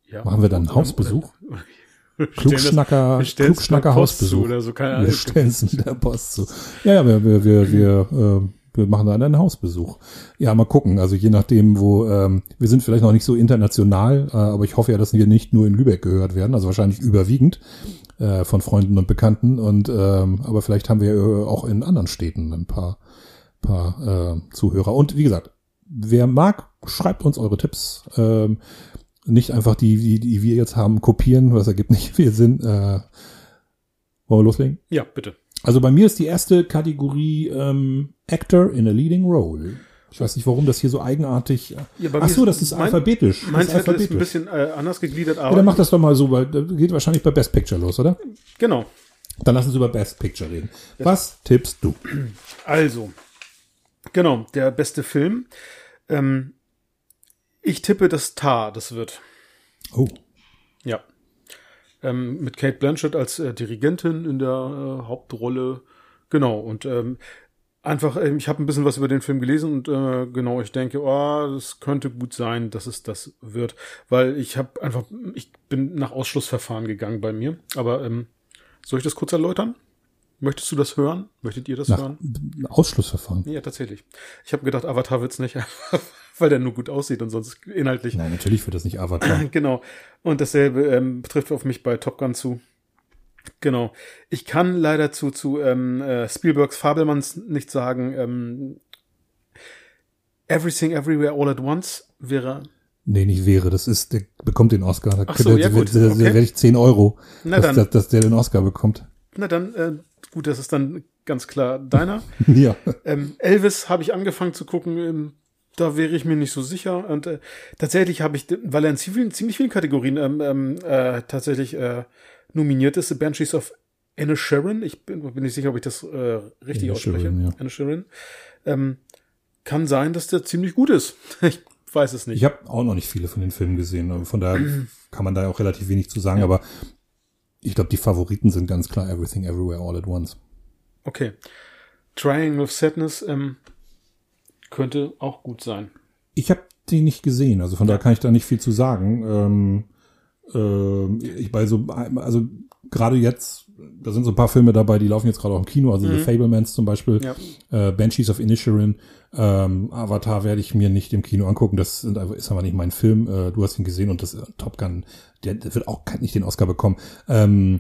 Ja. Machen wir dann einen Hausbesuch? Klugschnacker, Klugschnacker Hausbesuch. Oder so, keine Ahnung. Wir stellen es der Post zu. Ja, ja, wir, wir, wir, wir, äh, wir machen dann einen Hausbesuch. Ja, mal gucken. Also je nachdem, wo ähm, wir sind vielleicht noch nicht so international, äh, aber ich hoffe ja, dass wir nicht nur in Lübeck gehört werden, also wahrscheinlich überwiegend äh, von Freunden und Bekannten. Und ähm, aber vielleicht haben wir äh, auch in anderen Städten ein paar, paar äh, Zuhörer. Und wie gesagt, wer mag, schreibt uns eure Tipps. Ähm, nicht einfach die, die, die wir jetzt haben, kopieren, was ergibt nicht viel Sinn. Äh, wollen wir loslegen? Ja, bitte. Also bei mir ist die erste Kategorie ähm, Actor in a Leading Role. Ich weiß nicht, warum das hier so eigenartig. Ja, bei Ach so, das ist mein- alphabetisch. Mein das ist Zettel ist alphabetisch. ein bisschen äh, anders gegliedert, ja, aber dann mach das doch mal so, weil das geht wahrscheinlich bei Best Picture los, oder? genau. Dann lass uns über Best Picture reden. Was tippst du? Also, genau, der beste Film. Ähm, ich tippe, dass Tar das wird. Oh, Ja. Ähm, mit Kate Blanchett als äh, Dirigentin in der äh, Hauptrolle. Genau, und ähm, einfach, ähm, ich habe ein bisschen was über den Film gelesen und äh, genau, ich denke, oh, das könnte gut sein, dass es das wird. Weil ich habe einfach, ich bin nach Ausschlussverfahren gegangen bei mir. Aber ähm, soll ich das kurz erläutern? Möchtest du das hören? Möchtet ihr das nach hören? Ausschlussverfahren. Ja, tatsächlich. Ich habe gedacht, Avatar wird's nicht, weil der nur gut aussieht und sonst inhaltlich. Nein, natürlich wird das nicht Avatar. Genau. Und dasselbe ähm, betrifft auf mich bei Top Gun zu. Genau. Ich kann leider zu, zu ähm, äh, Spielbergs Fabelmanns nicht sagen. Ähm, Everything Everywhere All at Once wäre. Nee, nicht wäre. Das ist, der bekommt den Oscar. Da, Ach so, ja, gut, da, da okay. werde ich 10 Euro, Na dass, dann. dass, dass der den Oscar bekommt. Na dann, äh, gut, das ist dann ganz klar deiner. ja. Ähm, Elvis habe ich angefangen zu gucken. Ähm, da wäre ich mir nicht so sicher. Und äh, tatsächlich habe ich, weil er in ziemlich, ziemlich vielen Kategorien ähm, ähm, äh, tatsächlich äh, nominiert ist, The Banshees of Sharon. Ich bin, bin nicht sicher, ob ich das äh, richtig Inisherin, ausspreche. ja. Inisherin. Ähm, kann sein, dass der ziemlich gut ist. Ich weiß es nicht. Ich habe auch noch nicht viele von den Filmen gesehen. Von daher kann man da auch relativ wenig zu sagen. Aber ich glaube, die Favoriten sind ganz klar Everything Everywhere All at Once. Okay. Triangle of Sadness ähm, könnte auch gut sein. Ich habe die nicht gesehen, also von daher kann ich da nicht viel zu sagen. Ähm, ähm, ich bei so, also gerade jetzt, da sind so ein paar Filme dabei, die laufen jetzt gerade auch im Kino, also The Fablemans zum Beispiel, Ja. äh, Banshees of Inisherin, ähm, Avatar werde ich mir nicht im Kino angucken, das sind ist aber nicht mein Film, äh, du hast ihn gesehen und das äh, Top Gun, der, der wird auch nicht den Oscar bekommen. Ähm,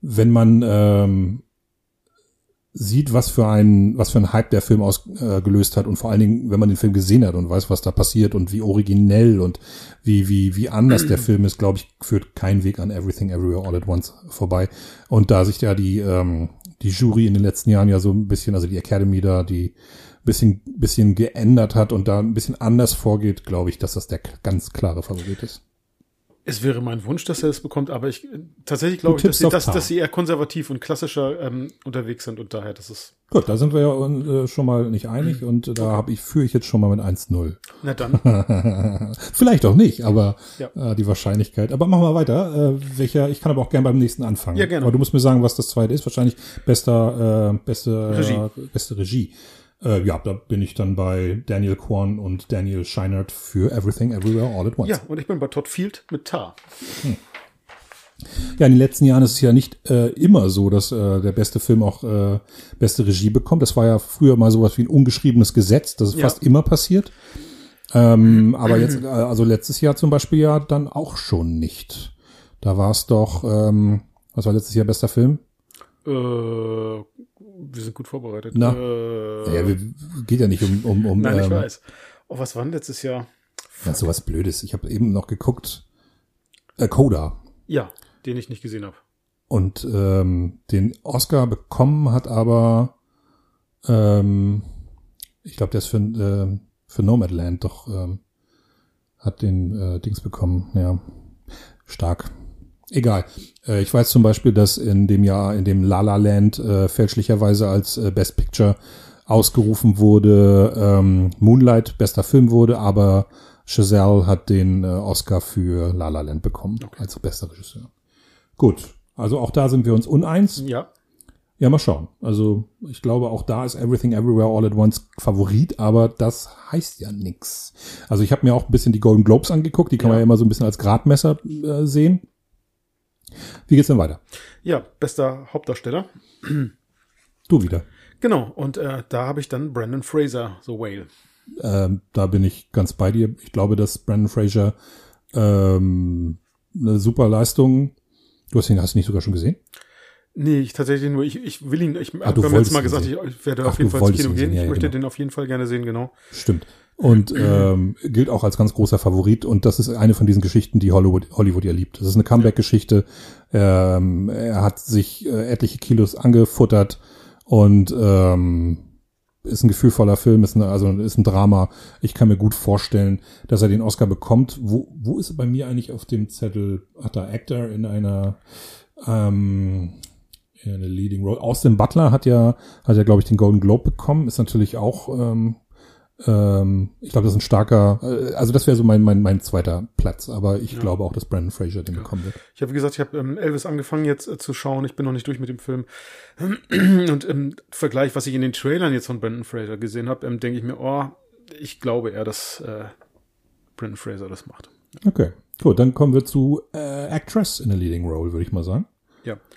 wenn man ähm, sieht, was für ein, was für ein Hype der Film ausgelöst äh, hat und vor allen Dingen, wenn man den Film gesehen hat und weiß, was da passiert und wie originell und wie, wie, wie anders der Film ist, glaube ich, führt kein Weg an Everything Everywhere All at Once vorbei. Und da sich ja die, ähm, die Jury in den letzten Jahren ja so ein bisschen, also die Academy da, die bisschen, bisschen geändert hat und da ein bisschen anders vorgeht, glaube ich, dass das der ganz klare Favorit ist. Es wäre mein Wunsch, dass er es bekommt, aber ich tatsächlich glaube ich, dass sie, dass, dass sie eher konservativ und klassischer ähm, unterwegs sind und daher, das ist. Gut, da sind wir ja äh, schon mal nicht einig und da habe ich, führe ich jetzt schon mal mit 1-0. Na dann. Vielleicht auch nicht, aber Ja. äh, die Wahrscheinlichkeit. Aber machen wir weiter. Äh, welcher? Ich kann aber auch gerne beim nächsten anfangen. Ja, gerne. Aber du musst mir sagen, was das zweite ist. Wahrscheinlich bester, äh, beste Regie. Äh, beste Regie. Äh, ja, da bin ich dann bei Daniel Kwan und Daniel Scheinert für Everything Everywhere All at Once. ja, und ich bin bei Todd Field mit Tar. Ja, in den letzten Jahren ist es ja nicht äh, immer so, dass äh, der beste Film auch äh, beste Regie bekommt. Das war ja früher mal sowas wie ein ungeschriebenes Gesetz. Das ist Ja. fast immer passiert. Ähm, aber jetzt, äh, also letztes Jahr zum Beispiel ja dann auch schon nicht. Da war es doch, ähm, was war letztes Jahr bester Film? Äh, wir sind gut vorbereitet. Na. Äh, Ja, wir, geht ja nicht um, um, um nein, ich ähm, weiß. Oh, was war denn letztes Jahr? ja, sowas Blödes. Ich habe eben noch geguckt. Äh, Coda. Ja, den ich nicht gesehen habe. Und ähm, den Oscar bekommen hat aber, ähm, ich glaube, der ist für, äh, für Nomadland doch, ähm, hat den äh, Dings bekommen, ja. Stark. Egal. Äh, ich weiß zum Beispiel, dass in dem Jahr, in dem La La Land äh, fälschlicherweise als äh, Best Picture ausgerufen wurde, ähm, Moonlight bester Film wurde, aber Chazelle hat den äh, Oscar für La La Land bekommen als bester Regisseur. Gut, also auch da sind wir uns uneins. Ja. Ja, mal schauen. Also ich glaube, auch da ist Everything Everywhere All at Once Favorit, aber das heißt ja nix. Also ich habe mir auch ein bisschen die Golden Globes angeguckt, die kann Ja. man ja immer so ein bisschen als Gradmesser äh, sehen. Wie geht's denn weiter? Ja, bester Hauptdarsteller. Du wieder. Genau, und äh, da habe ich dann Brandon Fraser, The Whale. Ähm, da bin ich ganz bei dir. Ich glaube, dass Brandon Fraser ähm, eine super Leistung. Du hast ihn, hast ihn nicht sogar schon gesehen? Nee, ich tatsächlich nur, ich, ich will ihn, ich habe du beim letzten Mal gesagt, ich, ich werde Ach, auf jeden Fall ins Kino gehen. sehen, ja, ich möchte genau. den auf jeden Fall gerne sehen, genau. Stimmt. Und ähm, gilt auch als ganz großer Favorit. Und das ist eine von diesen Geschichten, die Hollywood, Hollywood ja liebt. Das ist eine Comeback-Geschichte. Ähm, er hat sich äh, etliche Kilos angefuttert und ähm, ist ein gefühlvoller Film, ist eine, also ist ein Drama. Ich kann mir gut vorstellen, dass er den Oscar bekommt. Wo, wo ist er bei mir eigentlich auf dem Zettel? Hat er Actor in einer ähm, in einer Leading Role? Austin Butler hat ja, hat ja, glaube ich, den Golden Globe bekommen. Ist natürlich auch ähm, ähm, ich glaube, das ist ein starker, äh, also das wäre so mein, mein, mein zweiter Platz, aber ich glaube auch, dass Brandon Fraser den bekommen wird. Ich habe, wie gesagt, ich habe ähm, Elvis angefangen jetzt äh, zu schauen. Ich bin noch nicht durch mit dem Film. Und im Vergleich, was ich in den Trailern jetzt von Brandon Fraser gesehen habe, ähm, denke ich mir, oh, ich glaube eher, dass äh, Brandon Fraser das macht. Okay, gut, dann kommen wir zu äh, Actress in a Leading Role, würde ich mal sagen.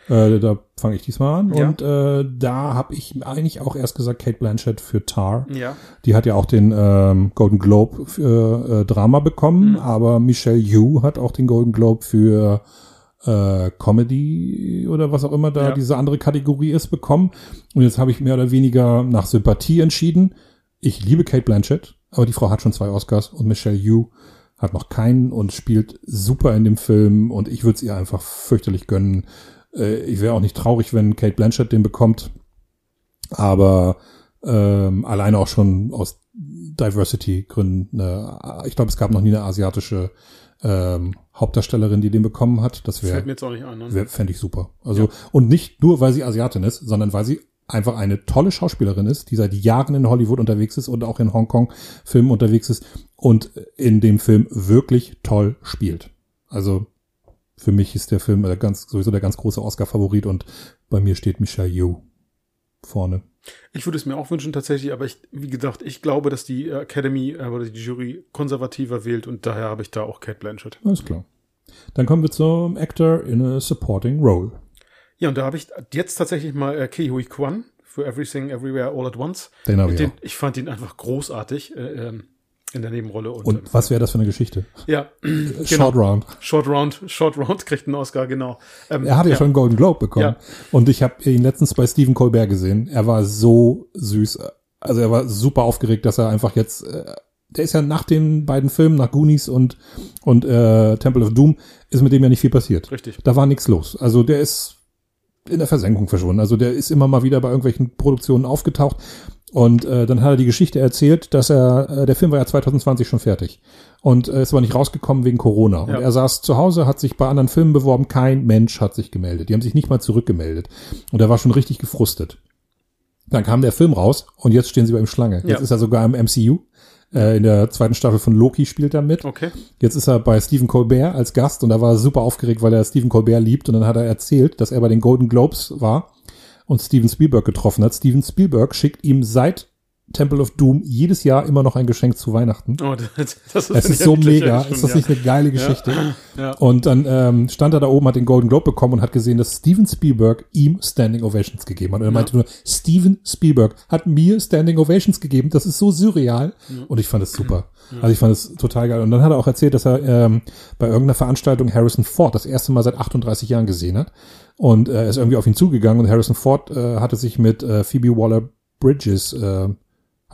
Äh, da fange ich diesmal an Ja. und äh, da habe ich eigentlich auch erst gesagt Kate Blanchett für Tar. Ja. Die hat ja auch den ähm, Golden Globe für äh, Drama bekommen, Mhm. aber Michelle Yu hat auch den Golden Globe für äh, Comedy oder was auch immer da Ja. diese andere Kategorie ist bekommen. Und jetzt habe ich mehr oder weniger nach Sympathie entschieden. Ich liebe Kate Blanchett, aber die Frau hat schon zwei Oscars und Michelle Yu hat noch keinen und spielt super in dem Film und ich würde es ihr einfach fürchterlich gönnen. Äh, ich wäre auch nicht traurig, wenn Kate Blanchett den bekommt, aber ähm, alleine auch schon aus Diversity-Gründen. Äh, ich glaube, es gab noch nie eine asiatische ähm, Hauptdarstellerin, die den bekommen hat. Das wäre. Ne? wär, fände ich super. Also und nicht nur, weil sie Asiatin ist, sondern weil sie einfach eine tolle Schauspielerin ist, die seit Jahren in Hollywood unterwegs ist und auch in Hongkong Filmen unterwegs ist und in dem Film wirklich toll spielt. Also für mich ist der Film der ganz, sowieso der ganz große Oscar-Favorit und bei mir steht Michelle Yeoh vorne. Ich würde es mir auch wünschen tatsächlich, aber ich, wie gesagt, ich glaube, dass die Academy äh, oder die Jury konservativer wählt und daher habe ich da auch Kate Blanchett. Alles klar. Dann kommen wir zum Actor in a Supporting Role. Ja, und da habe ich jetzt tatsächlich mal äh, Ke Hui Kwan für Everything Everywhere All at Once. Den habe ich Den, auch. ich fand ihn einfach großartig äh, ähm, in der Nebenrolle. Und, Und was wäre das für eine Geschichte? ja, genau. Short Round. Short Round, Short Round kriegt einen Oscar, genau. Ähm, Er hatte ja, schon einen Golden Globe bekommen. Ja. Und ich habe ihn letztens bei Stephen Colbert gesehen. Er war so süß. Also er war super aufgeregt, dass er einfach jetzt, äh, der ist ja nach den beiden Filmen, nach Goonies und, und äh, Temple of Doom, ist mit dem ja nicht viel passiert. Richtig. Da war nichts los. Also der ist in der Versenkung verschwunden. Also der ist immer mal wieder bei irgendwelchen Produktionen aufgetaucht. Und äh, dann hat er die Geschichte erzählt, dass er, äh, der Film war ja 2020 schon fertig. Und äh, ist aber nicht rausgekommen wegen Corona. Und Ja. er saß zu Hause, hat sich bei anderen Filmen beworben, kein Mensch hat sich gemeldet. Die haben sich nicht mal zurückgemeldet. Und er war schon richtig gefrustet. Dann kam der Film raus und jetzt stehen sie bei ihm Schlange. Jetzt Ja. ist er sogar im MCU. Äh, in der zweiten Staffel von Loki spielt er mit. Okay. Jetzt ist er bei Stephen Colbert als Gast und da war er super aufgeregt, weil er Stephen Colbert liebt. Und dann hat er erzählt, dass er bei den Golden Globes war und Steven Spielberg getroffen hat. Steven Spielberg schickt ihm seit Temple of Doom jedes Jahr immer noch ein Geschenk zu Weihnachten. Oh, das, das Es ist ja so mega. Ist das ja. nicht eine geile Geschichte? Ja. Und dann ähm, stand er da oben, hat den Golden Globe bekommen und hat gesehen, dass Steven Spielberg ihm Standing Ovations gegeben hat. Und er meinte nur, Steven Spielberg hat mir Standing Ovations gegeben. Das ist so surreal. Und ich fand es super. Also ich fand es total geil. Und dann hat er auch erzählt, dass er ähm, bei irgendeiner Veranstaltung Harrison Ford das erste Mal seit 38 Jahren gesehen hat. Und äh, er ist irgendwie auf ihn zugegangen und Harrison Ford äh, hatte sich mit äh, Phoebe Waller Bridges, äh,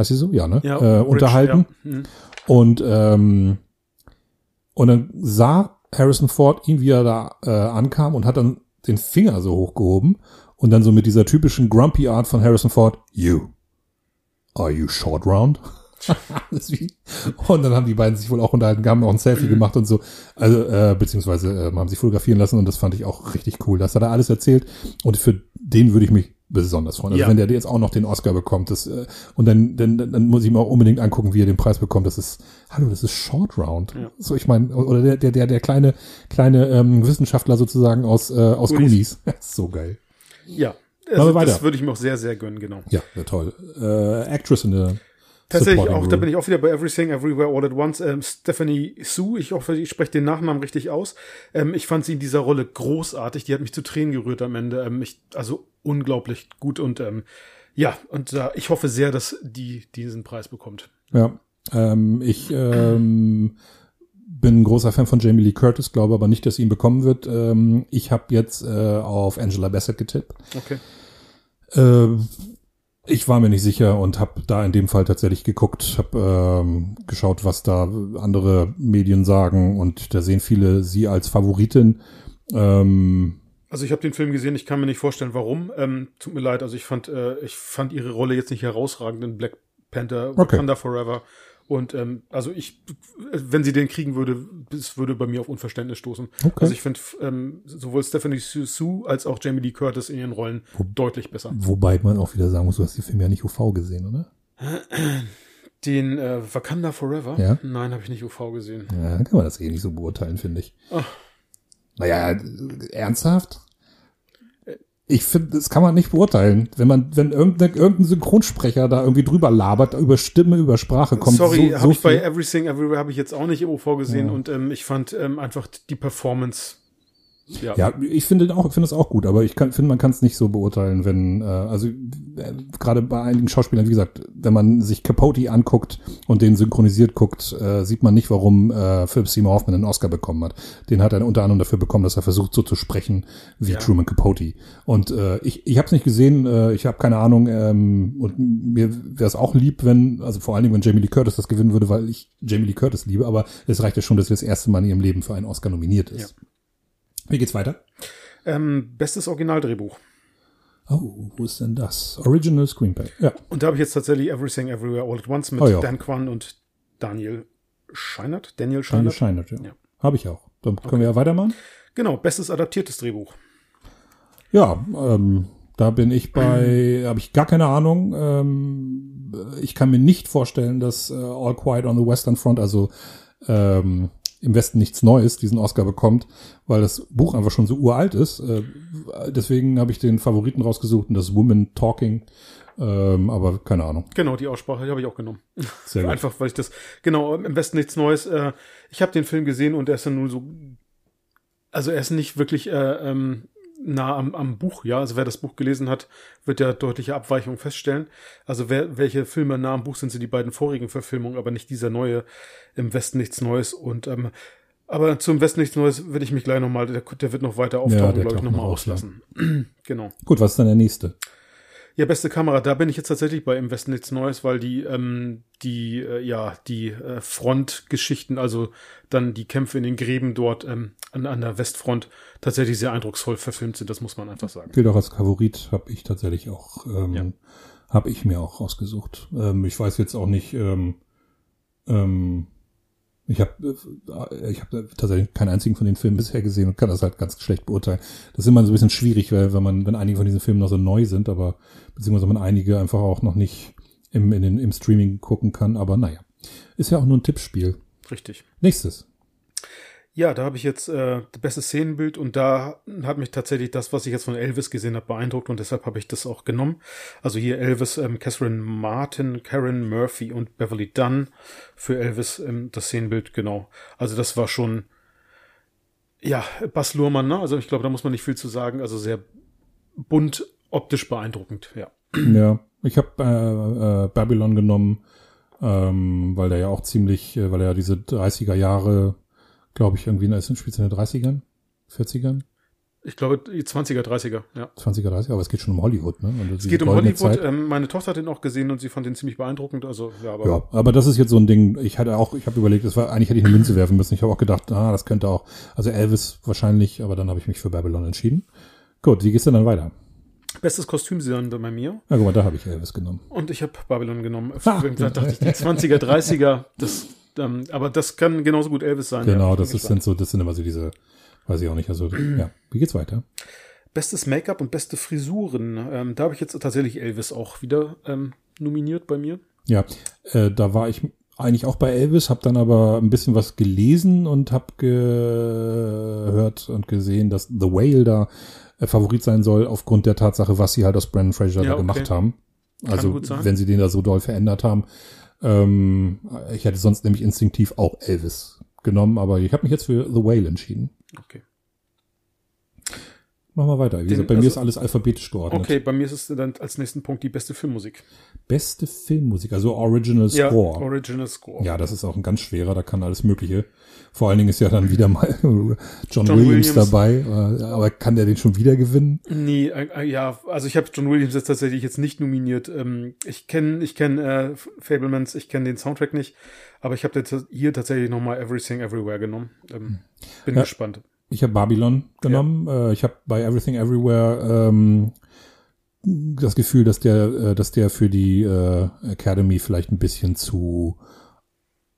heißt sie so? Ja, ne? Ja, äh, Bridge, unterhalten. Ja. Mhm. Und, ähm, und dann sah Harrison Ford ihn, wie er da äh, ankam und hat dann den Finger so hochgehoben und dann so mit dieser typischen Grumpy Art von Harrison Ford, you, are you short round? Und dann haben die beiden sich wohl auch unterhalten, haben auch ein Selfie gemacht und so, also äh, beziehungsweise äh, haben sich fotografieren lassen und das fand ich auch richtig cool. Das hat er alles erzählt und für den würde ich mich besonders freuen. Also Ja. wenn der jetzt auch noch den Oscar bekommt, das äh, und dann, dann dann muss ich mir auch unbedingt angucken, wie er den Preis bekommt. Das ist, hallo, das ist Short Round. Ja. So, ich meine, oder der der der der kleine kleine ähm, Wissenschaftler sozusagen aus äh, aus Goonies. Goonies. so geil. Ja. Also, das würde ich mir auch sehr, sehr gönnen, genau. Ja, ja toll. Äh, Actress in der Tatsächlich auch, da bin ich auch wieder bei Everything, Everywhere, All at Once. Ähm, Stephanie Sue, ich hoffe, ich spreche den Nachnamen richtig aus. Ähm, ich fand sie in dieser Rolle großartig. Die hat mich zu Tränen gerührt am Ende. Ähm, ich, also unglaublich gut und ähm, ja, und äh, ich hoffe sehr, dass die diesen Preis bekommt. Ja, ähm, ich ähm, bin ein großer Fan von Jamie Lee Curtis, glaube aber nicht, dass sie ihn bekommen wird. Ähm, ich habe jetzt äh, auf Angela Bassett getippt. Okay. Äh, ich war mir nicht sicher und habe da in dem Fall tatsächlich geguckt, habe ähm, geschaut, was da andere Medien sagen und da sehen viele sie als Favoritin. Ähm, Also ich habe den Film gesehen, ich kann mir nicht vorstellen, warum. Ähm, tut mir leid, also ich fand, äh, ich fand ihre Rolle jetzt nicht herausragend in Black Panther, Okay. Wakanda Forever. Und ähm, also ich, wenn sie den kriegen würde, es würde bei mir auf Unverständnis stoßen. Okay. Also ich finde ähm, sowohl Stephanie Sue als auch Jamie Lee Curtis in ihren Rollen deutlich besser. wobei man auch wieder sagen muss, du hast die Filme ja nicht UV gesehen, oder? Den äh, Wakanda Forever? Ja. Nein, habe ich nicht UV gesehen. Ja, dann kann man das eh nicht so beurteilen, finde ich. Ach. Naja, ernsthaft? Ich finde, das kann man nicht beurteilen. Wenn man, wenn irgendein, irgendein Synchronsprecher da irgendwie drüber labert, über Stimme, über Sprache, kommt Sorry, so, habe so ich bei. Everything Everywhere habe ich jetzt auch nicht im UV gesehen Ja. und ähm, ich fand ähm, einfach die Performance. Ja, Ja, ich finde auch, finde es auch gut, aber ich finde, man kann es nicht so beurteilen, wenn, äh, also äh, gerade bei einigen Schauspielern, wie gesagt, wenn man sich Capote anguckt und den synchronisiert guckt, äh, sieht man nicht, warum äh, Philip Seymour Hoffman einen Oscar bekommen hat. Den hat er unter anderem dafür bekommen, dass er versucht, so zu sprechen wie Ja. Truman Capote. Und äh, ich, ich habe es nicht gesehen, äh, ich habe keine Ahnung, ähm, und mir wäre es auch lieb, wenn, also vor allen Dingen, wenn Jamie Lee Curtis das gewinnen würde, weil ich Jamie Lee Curtis liebe, aber es reicht ja schon, dass sie das erste Mal in ihrem Leben für einen Oscar nominiert ist. Wie geht's weiter? Ähm, bestes Originaldrehbuch. Oh, wo ist denn das? Original Screenplay. Ja. Und da habe ich jetzt tatsächlich Everything Everywhere All at Once mit Oh ja. Dan Kwan und Daniel Scheinert. Daniel Daniel Scheinert. Scheinert, ja. Ja. Habe ich auch. Dann können wir ja weitermachen. Genau, bestes adaptiertes Drehbuch. Ja, ähm, Da bin ich bei, habe ich gar keine Ahnung. Ähm, ich kann mir nicht vorstellen, dass äh, All Quiet on the Western Front, also ähm, im Westen nichts Neues, diesen Oscar bekommt, weil das Buch einfach schon so uralt ist. Äh, deswegen habe ich den Favoriten rausgesucht und das Woman Talking. Ähm, aber keine Ahnung. Genau, die Aussprache habe ich auch genommen. Sehr gut. Einfach, weil ich das, genau, im Westen nichts Neues. Äh, ich habe den Film gesehen und er ist dann nur so, also er ist nicht wirklich äh, ähm, nah am, am Buch, ja. Also wer das Buch gelesen hat, wird ja deutliche Abweichungen feststellen. Also wer, welche Filme nah am Buch sind, sind die beiden vorigen Verfilmungen, aber nicht dieser neue im Westen nichts Neues. Und ähm, aber zum Westen nichts Neues würde ich mich gleich nochmal, der, der wird noch weiter Ja, auftauchen, der glaube ich, nochmal ja. auslassen. genau. Gut, was ist dann der nächste? Ja, beste Kamera, da bin ich jetzt tatsächlich bei Im Westen nichts Neues, weil die, ähm, die, äh, ja, die äh, Frontgeschichten, also dann die Kämpfe in den Gräben dort ähm, an, an der Westfront tatsächlich sehr eindrucksvoll verfilmt sind, das muss man einfach sagen. Gilt auch als Favorit, habe ich tatsächlich auch, ähm, Ja. habe ich mir auch rausgesucht. Ähm, ich weiß jetzt auch nicht, ähm, ähm, ich habe ich hab tatsächlich keinen einzigen von den Filmen bisher gesehen und kann das halt ganz schlecht beurteilen. Das ist immer so ein bisschen schwierig, weil wenn man, wenn einige von diesen Filmen noch so neu sind, aber beziehungsweise man einige einfach auch noch nicht im, in den, im Streaming gucken kann, aber naja. Ist ja auch nur ein Tippspiel. Richtig. Nächstes. Ja, da habe ich jetzt äh, das beste Szenenbild und da hat mich tatsächlich das, was ich jetzt von Elvis gesehen habe, beeindruckt und deshalb habe ich das auch genommen. Also hier Elvis, ähm, Catherine Martin, Karen Murphy und Beverly Dunn für Elvis ähm, das Szenenbild, genau. Also das war schon, ja, Bas Luhrmann, ne? Also ich glaube, da muss man nicht viel zu sagen. Also sehr bunt, optisch beeindruckend, ja. Ja, ich habe äh, äh, Babylon genommen, ähm, weil der ja auch ziemlich, äh, weil er ja diese 30er Jahre, glaube ich, irgendwie, ist ein Spiel in den 30ern, 40ern, Ich glaube, die 20er, 30er, ja. 20er, 30er, aber es geht schon um Hollywood, ne? Und Es geht um Hollywood. Ähm, meine Tochter hat den auch gesehen und sie fand den ziemlich beeindruckend. Also, ja, aber Ja, aber das ist jetzt so ein Ding, ich hatte auch, ich habe überlegt, das war, eigentlich hätte ich eine Münze werfen müssen. Ich habe auch gedacht, ah, das könnte auch, also Elvis wahrscheinlich, aber dann habe ich mich für Babylon entschieden. Gut, wie geht's denn dann weiter? bestes Kostümdesign bei mir. Ja, guck mal, da habe ich Elvis genommen. Und ich habe Babylon genommen. Ah. Da dachte ich, die 20er, 30er, das, ähm, aber das kann genauso gut Elvis sein. Genau, ja, das ist, sind so, das sind immer so diese, weiß ich auch nicht, also, ja. Wie geht's weiter? Bestes Make-up und beste Frisuren. Ähm, da habe ich jetzt tatsächlich Elvis auch wieder ähm, nominiert bei mir. Ja, äh, da war ich eigentlich auch bei Elvis, habe dann aber ein bisschen was gelesen und habe gehört und gesehen, dass The Whale da äh, Favorit sein soll aufgrund der Tatsache, was sie halt aus Brandon Fraser Ja, da okay. gemacht haben. Also wenn sie den da so doll verändert haben. Ähm, ich hätte sonst nämlich instinktiv auch Elvis genommen, aber ich habe mich jetzt für The Whale entschieden. Okay. Machen wir weiter. Wie gesagt, bei mir also- ist alles alphabetisch geordnet. Okay, bei mir ist es dann als nächsten Punkt die beste Filmmusik. Beste Filmmusik, also Original Ja, Score. Original Score. Ja, das ist auch ein ganz schwerer, da kann alles Mögliche. Vor allen Dingen ist ja dann wieder mal John, John Williams, Williams. dabei, äh, aber kann der den schon wieder gewinnen? Nee, äh, äh, ja, also ich habe John Williams jetzt tatsächlich jetzt nicht nominiert. Ähm, ich kenne ich kenn, äh, Fablemans, ich kenne den Soundtrack nicht, aber ich habe jetzt hier tatsächlich nochmal Everything Everywhere genommen. Ähm, bin Ja. gespannt. Ich habe Babylon genommen. Äh, ich habe bei Everything Everywhere ähm, das Gefühl, dass der, äh, dass der für die äh, Academy vielleicht ein bisschen zu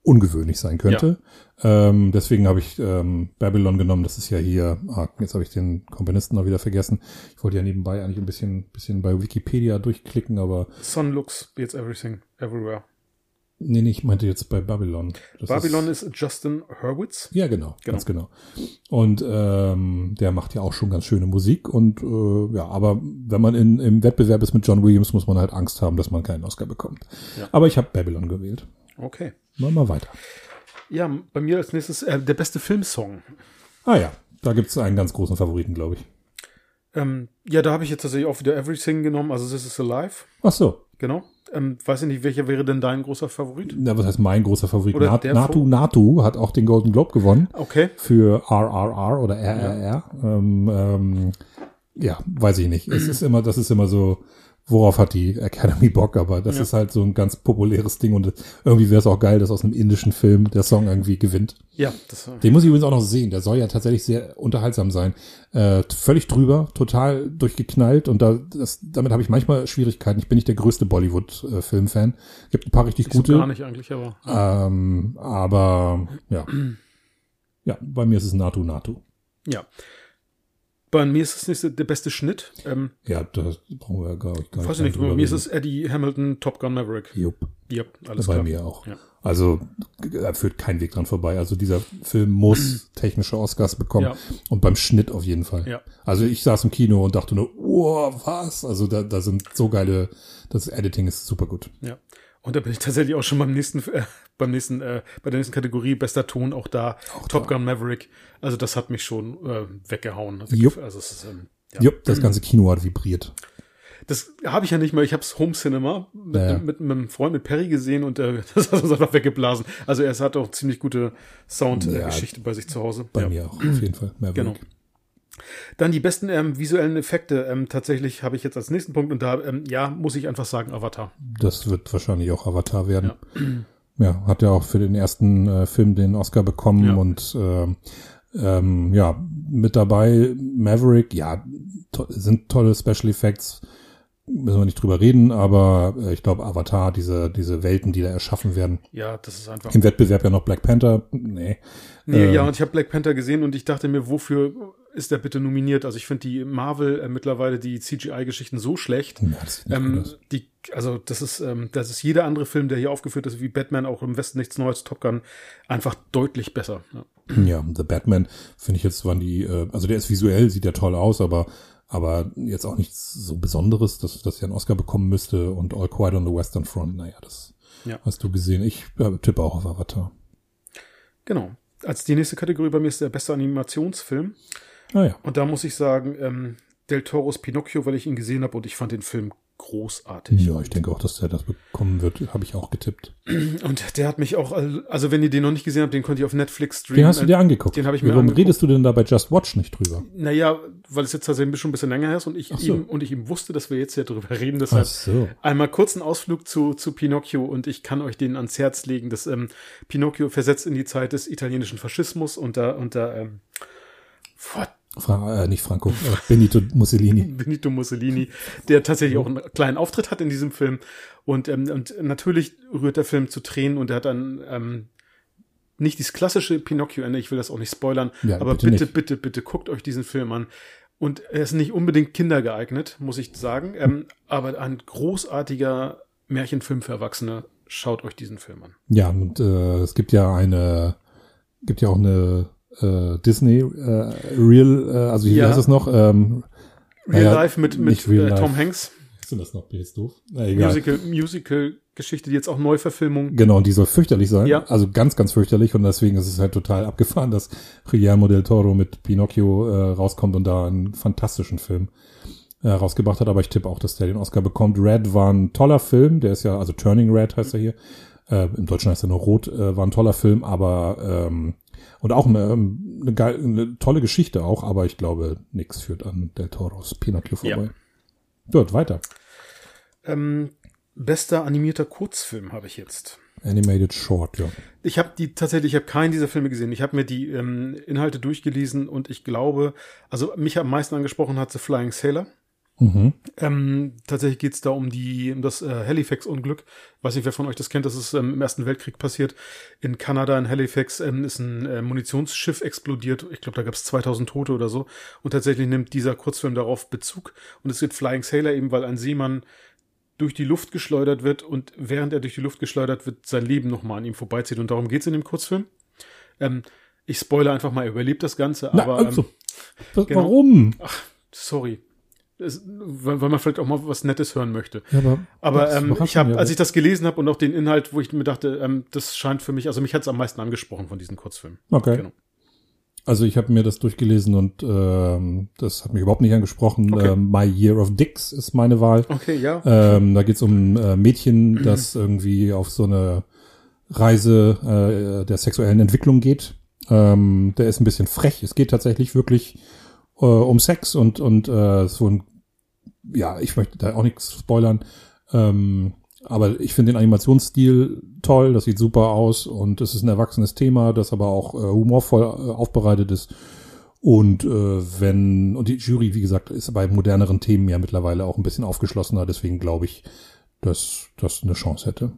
ungewöhnlich sein könnte. Ähm, deswegen habe ich ähm, Babylon genommen. Das ist ja hier, ah, jetzt habe ich den Komponisten noch wieder vergessen. Ich wollte ja nebenbei eigentlich ein bisschen, bisschen bei Wikipedia durchklicken, aber Sun Looks jetzt Everything Everywhere. Nee, nee, ich meinte jetzt bei Babylon. Das Babylon ist, Justin Hurwitz. Ja, genau, ganz genau. Und ähm, der macht ja auch schon ganz schöne Musik und äh, ja, aber wenn man in, im Wettbewerb ist mit John Williams, muss man halt Angst haben, dass man keinen Oscar bekommt. Ja. Aber ich habe Babylon gewählt. Okay. Machen wir weiter. Ja, bei mir als nächstes äh, der beste Filmsong. Ah ja, da gibt's einen ganz großen Favoriten, glaube ich. Ähm, ja, da habe ich jetzt tatsächlich auch wieder Everything genommen, also This is Alive. Ach so. Genau. Ähm, weiß ich nicht, welcher wäre denn dein großer Favorit? Na, was heißt mein großer Favorit? Oder der Natu Natu hat auch den Golden Globe gewonnen Okay. für RRR oder RRR. Ähm, ähm, ja, weiß ich nicht. Es ist immer, das ist immer so, worauf hat die Academy Bock, aber das Ja. ist halt so ein ganz populäres Ding und irgendwie wäre es auch geil, dass aus einem indischen Film der Song irgendwie gewinnt. Ja, das Den muss ich übrigens auch noch sehen. Der soll ja tatsächlich sehr unterhaltsam sein. Äh, völlig drüber, total durchgeknallt und da, das, damit habe ich manchmal Schwierigkeiten. Ich bin nicht der größte Bollywood-Filmfan. Gibt ein paar richtig so gute. gar nicht eigentlich, aber Ähm, aber ja. Ja, bei mir ist es Natu Natu. ja. Bei mir ist es nicht der beste Schnitt. Ähm, Ja, das brauchen wir gar nicht. Gar weiß ich nicht, bei mir ist es Eddie Hamilton, Top Gun Maverick. Jupp, Yep, alles bei klar. mir auch. Ja. Also da führt kein Weg dran vorbei. Also dieser Film muss technische Oscars bekommen Ja. und beim Schnitt auf jeden Fall. Ja. Also ich saß im Kino und dachte nur, oh, was? Also da, da sind so geile, das Editing ist super gut. Ja. Und da bin ich tatsächlich auch schon beim nächsten, äh, beim nächsten, äh, bei der nächsten Kategorie bester Ton auch da. Top Gun Maverick. Also das hat mich schon äh, weggehauen. Also, Jupp. also es ist, ähm, ja. Jupp, das ganze Kino hat vibriert. Das habe ich ja nicht mehr. Ich habe es Home Cinema mit, Ja, ja. mit, mit einem Freund, mit Perry gesehen und äh, das hat uns einfach weggeblasen. Also er hat auch ziemlich gute Soundgeschichte Ja. bei sich zu Hause. Bei ja. mir auch, auf jeden Fall. Maverick. Genau. Dann die besten ähm, visuellen Effekte. Ähm, tatsächlich habe ich jetzt als nächsten Punkt und da, ähm, ja, muss ich einfach sagen, Avatar. Das wird wahrscheinlich auch Avatar werden. Ja, hat ja auch für den ersten äh, Film den Oscar bekommen Ja. und ähm, ähm, ja, mit dabei Maverick, ja, to sind tolle Special Effects, müssen wir nicht drüber reden, aber äh, ich glaube Avatar, diese, diese Welten, die da erschaffen werden. Ja, das ist einfach. Im Wettbewerb ja noch Black Panther, nee. Nee, Ähm, ja, und ich habe Black Panther gesehen und ich dachte mir, wofür ist der bitte nominiert? Also ich finde die Marvel äh, mittlerweile die CGI-Geschichten so schlecht. Ja, Ähm, die, also das ist, ähm, das ist jeder andere Film, der hier aufgeführt ist, wie Batman, auch im Westen nichts Neues, Top Gun, einfach deutlich besser. Ja. Ja, The Batman finde ich jetzt waren die, äh, also der ist visuell, sieht ja toll aus, aber aber jetzt auch nichts so Besonderes, dass dass er einen Oscar bekommen müsste und All Quiet on the Western Front, naja, das Ja. hast du gesehen. Ich äh, tippe auch auf Avatar. Genau. Als die nächste Kategorie bei mir ist der beste Animationsfilm. Naja, Und da muss ich sagen, ähm, Del Toros Pinocchio, weil ich ihn gesehen habe und ich fand den Film großartig. ja, ich denke auch, dass der das bekommen wird, habe ich auch getippt. Und der hat mich auch, also wenn ihr den noch nicht gesehen habt, den könnt ihr auf Netflix streamen. Den hast du dir angeguckt. Den habe ich mir Warum angeguckt. redest du denn da bei Just Watch nicht drüber? Naja, weil es jetzt tatsächlich schon ein bisschen länger her ist und ich so. ihm und ich ihm wusste, dass wir jetzt hier drüber reden. Deshalb so. einmal kurz einen Ausflug zu, zu Pinocchio und ich kann euch den ans Herz legen. Das ähm, Pinocchio versetzt in die Zeit des italienischen Faschismus unter, unter ähm, boah, Fra äh, nicht Franco, äh, Benito Mussolini. Benito Mussolini, der tatsächlich auch einen kleinen Auftritt hat in diesem Film. Und, ähm, und natürlich rührt der Film zu Tränen und er hat dann ähm, nicht dieses klassische Pinocchio-Ende, ich will das auch nicht spoilern, Ja, aber bitte bitte, bitte, bitte, guckt euch diesen Film an. Und er ist nicht unbedingt kindergeeignet, muss ich sagen, ähm, aber ein großartiger Märchenfilm für Erwachsene. Schaut euch diesen Film an. Ja, und äh, es gibt ja eine, gibt ja auch eine äh, Disney äh, Real, äh, also wie Ja. heißt es noch? Ähm, Real naja, Life mit, mit Real äh, Tom Life. Hanks. Was ist denn das noch? Bin jetzt doof? Na, egal. Musical, Musical-Geschichte, die jetzt auch Neuverfilmung. Genau, und die soll fürchterlich sein. Ja. Also ganz, ganz fürchterlich. Und deswegen ist es halt total abgefahren, dass Guillermo del Toro mit Pinocchio äh, rauskommt und da einen fantastischen Film äh, rausgebracht hat. Aber ich tippe auch, dass der den Oscar bekommt. Red war ein toller Film. Der ist ja, also Turning Red heißt er hier. Äh, Im Deutschen heißt er nur Rot. Äh, war ein toller Film, aber ähm, und auch eine, ähm, eine, geil, eine tolle Geschichte auch. Aber ich glaube, nix führt an del Toros Pinocchio Ja. vorbei. Gut, weiter. Ähm, bester animierter Kurzfilm habe ich jetzt. Animated Short, ja. Ich habe die tatsächlich, ich habe keinen dieser Filme gesehen. Ich habe mir die ähm, Inhalte durchgelesen und ich glaube, also mich am meisten angesprochen hat The Flying Sailor. Mhm. Ähm, tatsächlich geht's da um die um das äh, Halifax-Unglück. Weiß nicht, wer von euch das kennt. Das ist ähm, im Ersten Weltkrieg passiert. In Kanada, in Halifax, ähm, ist ein äh, Munitionsschiff explodiert. Ich glaube, da gab's 2000 Tote oder so. Und tatsächlich nimmt dieser Kurzfilm darauf Bezug. Und es wird Flying Sailor eben, weil ein Seemann durch die Luft geschleudert wird und während er durch die Luft geschleudert wird, sein Leben nochmal an ihm vorbeizieht. Und darum geht's in dem Kurzfilm. Ähm, ich spoilere einfach mal, er überlebt das Ganze, Na, aber also, ähm, genau. warum? sorry. Es, weil, weil man vielleicht auch mal was Nettes hören möchte. Ja, aber Aber ähm, ich habe, als ich das gelesen habe und auch den Inhalt, wo ich mir dachte, ähm, das scheint für mich, also mich hat es am meisten angesprochen von diesen Kurzfilmen. Okay. Genau. Also ich habe mir das durchgelesen und ähm, das hat mich überhaupt nicht angesprochen. Okay. Ähm, My Year of Dicks ist meine Wahl. Okay, ja. Ähm, da geht's um ein äh, Mädchen, das irgendwie auf so eine Reise äh, der sexuellen Entwicklung geht. Ähm, der ist ein bisschen frech. Es geht tatsächlich wirklich äh, um Sex und und äh, so ein ja, ich möchte da auch nichts spoilern. Ähm, aber ich finde den Animationsstil toll, das sieht super aus und es ist ein erwachsenes Thema, das aber auch äh, humorvoll äh, aufbereitet ist. Und äh, wenn, und die Jury, wie gesagt, ist bei moderneren Themen ja mittlerweile auch ein bisschen aufgeschlossener, deswegen glaube ich, dass das eine Chance hätte.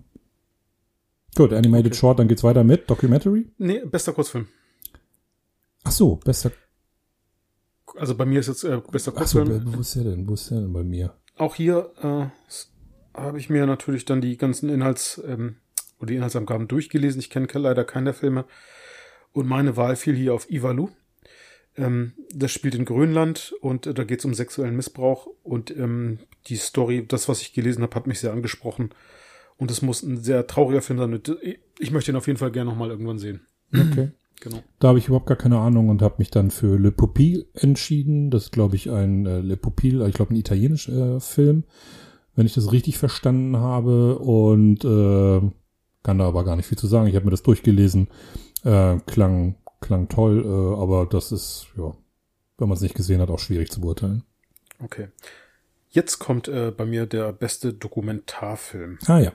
Gut, Animated Okay. Short, dann geht's weiter mit Documentary. Nee, bester Kurzfilm. Ach so, besser. Also bei mir ist jetzt äh, bester Kurzfilm. wo ist der denn? Wo ist der denn bei mir? Auch hier äh, habe ich mir natürlich dann die ganzen Inhalts ähm, oder die Inhaltsangaben durchgelesen. Ich kenne leider keinen der Filme. Und meine Wahl fiel hier auf Ivalu. Ähm, das spielt in Grönland und äh, da geht es um sexuellen Missbrauch. Und ähm, die Story, das, was ich gelesen habe, hat mich sehr angesprochen. Und es muss ein sehr trauriger Film sein. Äh, Ich möchte ihn auf jeden Fall gerne nochmal irgendwann sehen. Okay. Genau. Da habe ich überhaupt gar keine Ahnung und habe mich dann für Le Pupil entschieden. Das ist, glaube ich, ein äh, Le Pupil, ich glaube, ein italienischer äh, Film, wenn ich das richtig verstanden habe. Und äh, kann da aber gar nicht viel zu sagen. Ich habe mir das durchgelesen. Äh, klang, klang toll, äh, aber das ist, ja, wenn man es nicht gesehen hat, auch schwierig zu beurteilen. Okay. Jetzt kommt äh, bei mir der beste Dokumentarfilm. Ah ja.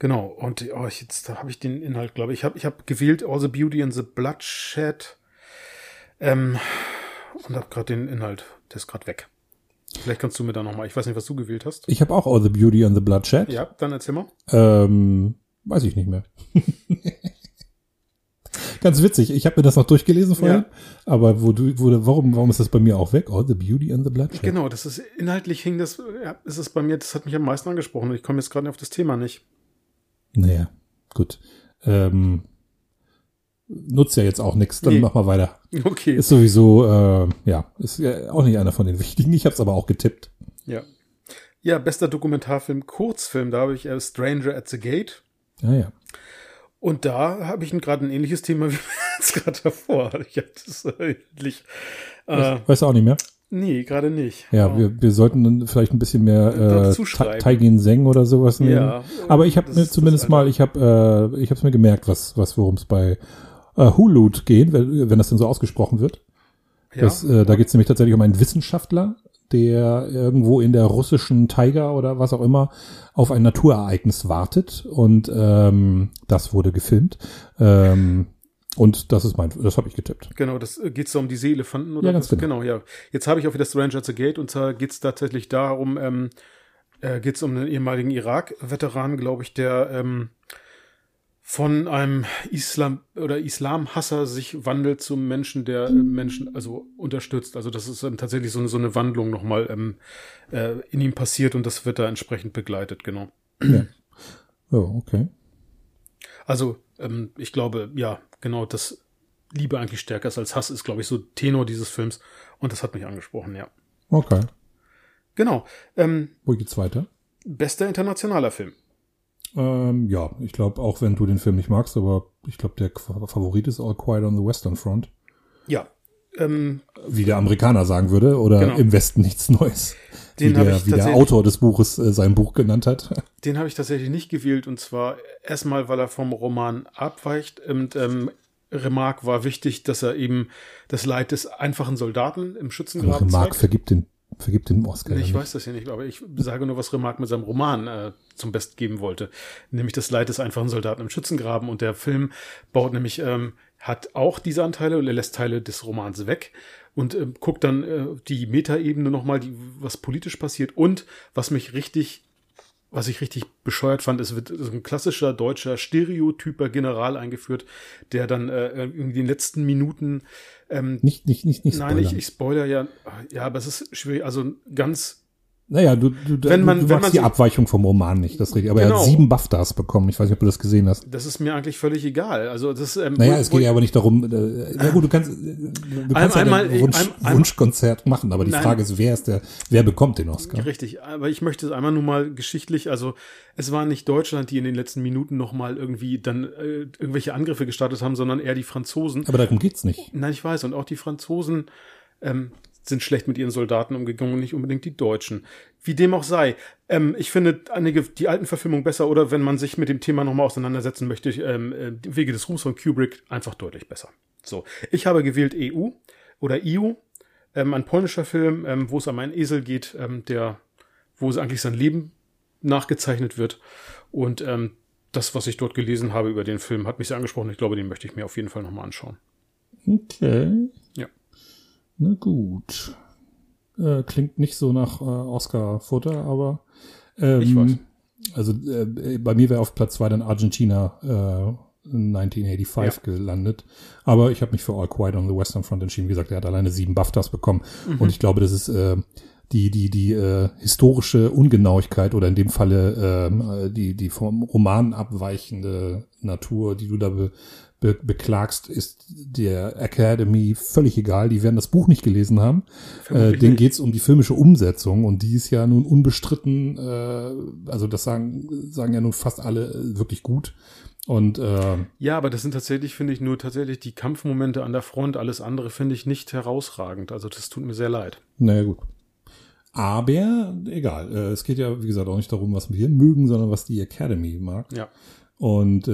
Genau, und oh, ich, jetzt habe ich den Inhalt, glaube ich. Ich habe ich hab gewählt All the Beauty and the Bloodshed. Ähm, und habe gerade den Inhalt, der ist gerade weg. Vielleicht kannst du mir da nochmal, ich weiß nicht, was du gewählt hast. Ich habe auch All the Beauty and the Bloodshed. Ja, dann erzähl mal. Ähm, weiß ich nicht mehr. Ganz witzig. Ich habe mir das noch durchgelesen vorher, aber wo du, wo, warum, warum ist das bei mir auch weg? All the Beauty and the Bloodshed. Genau, das ist inhaltlich hing das, ja, ist es bei mir, das hat mich am meisten angesprochen und ich komme jetzt gerade auf das Thema nicht. Naja, gut. Ähm, nutzt ja jetzt auch nichts. Dann Nee. mach mal weiter. Okay. Ist sowieso, äh, ja, ist ja auch nicht einer von den wichtigen. Ich habe es aber auch getippt. ja. Ja, bester Dokumentarfilm, Kurzfilm, da habe ich äh, Stranger at the Gate. Ja, ja. Und da habe ich gerade ein ähnliches Thema wie jetzt gerade davor. Ich hatte es äh, ähnlich. Äh, Weißt du auch nicht mehr? Nee, gerade nicht. Ja, Oh. wir, wir sollten dann vielleicht ein bisschen mehr äh. Taigin Seng oder sowas nehmen. Ja, Aber ich habe mir zumindest mal, ich habe äh, ich habe es mir gemerkt, was was worum es bei äh, Hulu geht, wenn, wenn das denn so ausgesprochen wird. ja, Das, äh, da geht es nämlich tatsächlich um einen Wissenschaftler, der irgendwo in der russischen Taiga oder was auch immer auf ein Naturereignis wartet und ähm, das wurde gefilmt. Ähm, und das ist mein, das habe ich getippt. Genau, das äh, geht so um die Seeelefanten oder Ja, ganz was? genau. ja. Jetzt habe ich auch wieder Stranger at the Gate und zwar geht es tatsächlich darum, ähm, äh, geht es um einen ehemaligen Irak-Veteran, glaube ich, der ähm, von einem Islam oder Islamhasser sich wandelt zum Menschen, der äh, Menschen also unterstützt. Also das ist ähm, tatsächlich so eine, so eine Wandlung nochmal ähm, äh, in ihm passiert und das wird da entsprechend begleitet, genau. Ja, okay. Also ähm, ich glaube, ja, genau, dass Liebe eigentlich stärker ist als Hass, ist, glaube ich, so Tenor dieses Films. Und das hat mich angesprochen, ja. Okay. Genau. Ähm, Wo geht's weiter? bester internationaler Film. Ähm, ja, ich glaube, auch wenn du den Film nicht magst, aber ich glaube, der Favorit ist All Quiet on the Western Front. Ja. Ähm, Wie der Amerikaner sagen würde, oder Genau. im Westen nichts Neues. Den wie hab der, ich wie der Autor des Buches äh, sein Buch genannt hat. den habe ich tatsächlich nicht gewählt und zwar erstmal, weil er vom Roman abweicht und ähm, Remarque war wichtig, dass er eben das Leid des einfachen Soldaten im Schützengraben Mark zeigt. vergibt den, vergibt den Oscar. Ich weiß das ja nicht, aber ich sage nur, was Remarque mit seinem Roman äh, zum Best geben wollte. Nämlich das Leid des einfachen Soldaten im Schützengraben. Und der Film baut nämlich, ähm, hat auch diese Anteile und er lässt Teile des Romans weg und ähm, guckt dann äh, die Metaebene nochmal, die, was politisch passiert. Und was mich richtig, was ich richtig bescheuert fand, es wird so ein klassischer deutscher stereotyper General eingeführt, der dann äh, in den letzten Minuten ähm, Nicht, nicht, nicht, nicht Nein, ich, spoilern. ich spoiler ja. Ja, aber es ist schwierig. Also ganz. Naja, du, du, Wenn man- du wenn magst man die so- Abweichung vom Roman nicht, das ist richtig. Aber er Genau. hat sieben BAFTAs bekommen. Ich weiß nicht, ob du das gesehen hast. Das ist mir eigentlich völlig egal. Also das. Ähm, Naja, es geht ja aber nicht darum, äh, na gut, du kannst, äh, du kannst ja einmal- ein Wunsch, ein- ein- Wunschkonzert machen, aber die Nein. Frage ist, wer ist der, wer bekommt den Oscar? Richtig, aber ich möchte es einmal nur mal geschichtlich, also es war nicht Deutschland, die in den letzten Minuten nochmal irgendwie dann äh, irgendwelche Angriffe gestartet haben, sondern eher die Franzosen. Aber darum geht's nicht. Nein, ich weiß, und auch die Franzosen ähm, sind schlecht mit ihren Soldaten umgegangen und nicht unbedingt die Deutschen. Wie dem auch sei. Ähm, ich finde einige, die alten Verfilmungen besser oder wenn man sich mit dem Thema nochmal auseinandersetzen möchte, ähm, äh, Wege des Ruhms von Kubrick einfach deutlich besser. So, ich habe gewählt EU oder EU, ähm, ein polnischer Film, ähm, wo es um einen Esel geht, ähm, der, wo es eigentlich sein Leben nachgezeichnet wird. Und ähm, das, was ich dort gelesen habe über den Film, hat mich sehr angesprochen. Ich glaube, den möchte ich mir auf jeden Fall nochmal anschauen. Okay. Na gut. Äh, klingt nicht so nach äh, Oscar-Futter, aber ähm, Ich weiß. Also äh, bei mir wäre auf Platz zwei dann Argentina 1985 ja. gelandet. Aber ich habe mich für All Quiet on the Western Front entschieden. Wie gesagt, er hat alleine sieben BAFTAs bekommen. Mhm. Und ich glaube, das ist äh, die, die, die äh, historische Ungenauigkeit oder in dem Falle äh, die, die vom Roman abweichende Natur, die du da be, be, beklagst, ist der Academy völlig egal. Die werden das Buch nicht gelesen haben. Äh, denen geht's um die filmische Umsetzung und die ist ja nun unbestritten, äh, also das sagen, sagen ja nun fast alle äh, wirklich gut. Und äh, ja, aber das sind tatsächlich, finde ich, nur tatsächlich die Kampfmomente an der Front. Alles andere finde ich nicht herausragend. Also das tut mir sehr leid. Naja, gut. Aber egal. Äh, es geht ja, wie gesagt, auch nicht darum, was wir mögen, sondern was die Academy mag. Ja. Und äh,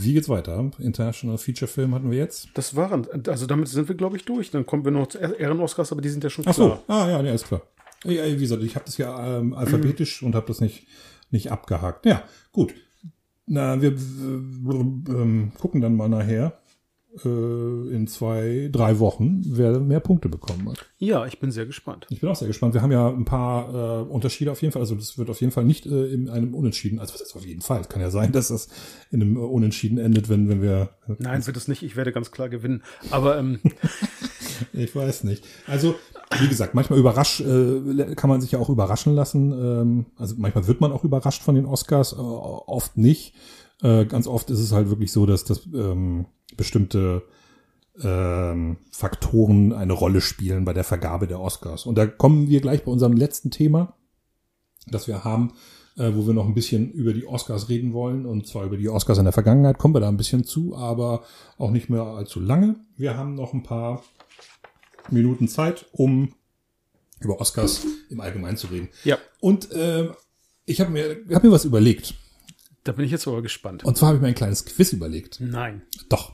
wie geht's weiter? International Feature Film hatten wir jetzt? Das waren, also damit sind wir, glaube ich, durch. Dann kommen wir noch zu Ehren-Oscars, aber die sind ja schon klar. Ach so, ah ja, ja, ist klar. Ja, wie gesagt, ich habe das ja ähm, alphabetisch mhm. und habe das nicht, nicht abgehakt. Ja, gut. Na, wir, ähm, gucken dann mal nachher, in zwei, drei Wochen, wer mehr Punkte bekommen hat. Ja, ich bin sehr gespannt. Ich bin auch sehr gespannt. Wir haben ja ein paar äh, Unterschiede auf jeden Fall. Also das wird auf jeden Fall nicht äh, in einem Unentschieden. Also was ist auf jeden Fall? Es kann ja sein, dass das in einem Unentschieden endet, wenn, wenn wir. Äh, Nein, wird es nicht. Ich werde ganz klar gewinnen. Aber ähm, ich weiß nicht. Also wie gesagt, manchmal überrascht, äh, kann man sich ja auch überraschen lassen. Ähm, also manchmal wird man auch überrascht von den Oscars, äh, oft nicht. Äh, ganz oft ist es halt wirklich so, dass das ähm, bestimmte ähm, Faktoren eine Rolle spielen bei der Vergabe der Oscars. Und da kommen wir gleich bei unserem letzten Thema, das wir haben, äh, wo wir noch ein bisschen über die Oscars reden wollen, und zwar über die Oscars in der Vergangenheit, kommen wir da ein bisschen zu, aber auch nicht mehr allzu lange. Wir haben noch ein paar Minuten Zeit, um über Oscars im Allgemeinen zu reden. Ja. Und äh, ich habe mir, hab mir was überlegt. Da bin ich jetzt aber gespannt. Und zwar habe ich mir ein kleines Quiz überlegt. Nein. Doch.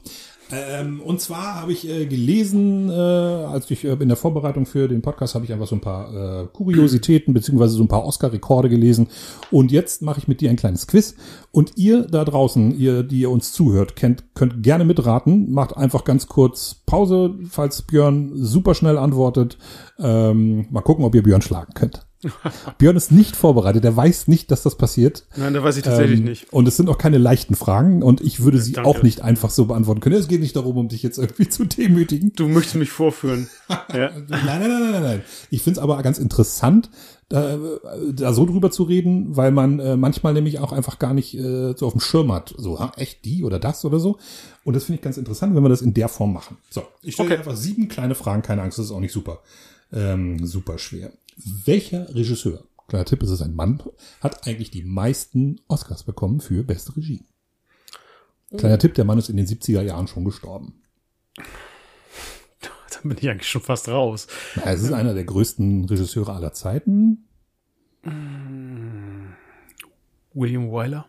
Ähm, und zwar habe ich äh, gelesen, äh, als ich äh, in der Vorbereitung für den Podcast habe ich einfach so ein paar äh, Kuriositäten beziehungsweise so ein paar Oscar-Rekorde gelesen. Und jetzt mache ich mit dir ein kleines Quiz. Und ihr da draußen, ihr, die ihr uns zuhört, kennt, könnt gerne mitraten. Macht einfach ganz kurz Pause, falls Björn super schnell antwortet. Ähm, mal gucken, ob ihr Björn schlagen könnt. Björn ist nicht vorbereitet, er weiß nicht, dass das passiert. Nein, da weiß ich tatsächlich ähm, nicht. Und es sind auch keine leichten Fragen und ich würde sie Danke. auch nicht einfach so beantworten können. Es geht nicht darum, um dich jetzt irgendwie zu demütigen. Du möchtest mich vorführen. ja. Nein, nein, nein, nein, nein. Ich finde es aber ganz interessant, da, da so drüber zu reden, weil man äh, manchmal nämlich auch einfach gar nicht äh, so auf dem Schirm hat. So, ha, echt die oder das oder so. Und das finde ich ganz interessant, wenn wir das in der Form machen. So, ich stelle okay. einfach sieben kleine Fragen, keine Angst, das ist auch nicht super, ähm, super schwer. Welcher Regisseur, kleiner Tipp, ist es ein Mann, hat eigentlich die meisten Oscars bekommen für beste Regie? Kleiner Tipp, der Mann ist in den 70er Jahren schon gestorben. Da bin ich eigentlich schon fast raus. Na, es ist einer der größten Regisseure aller Zeiten. William Wyler?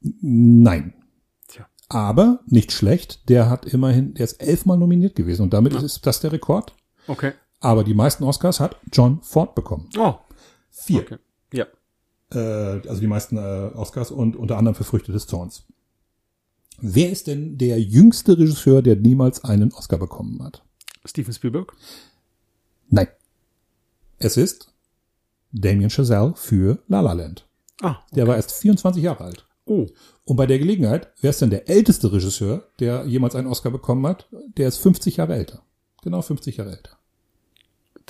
Nein. Tja. Aber nicht schlecht, der hat immerhin, der ist elfmal nominiert gewesen und damit ja. ist das der Rekord. Okay. Aber die meisten Oscars hat John Ford bekommen. Oh. Vier. Okay. Ja. Äh, also die meisten äh, Oscars und unter anderem für Früchte des Zorns. Wer ist denn der jüngste Regisseur, der niemals einen Oscar bekommen hat? Steven Spielberg? Nein. Es ist Damien Chazelle für La La Land. Ah, okay. Der war erst 24 Jahre alt. Oh. Und bei der Gelegenheit, wer ist denn der älteste Regisseur, der jemals einen Oscar bekommen hat? Der ist 50 Jahre älter. Genau 50 Jahre älter.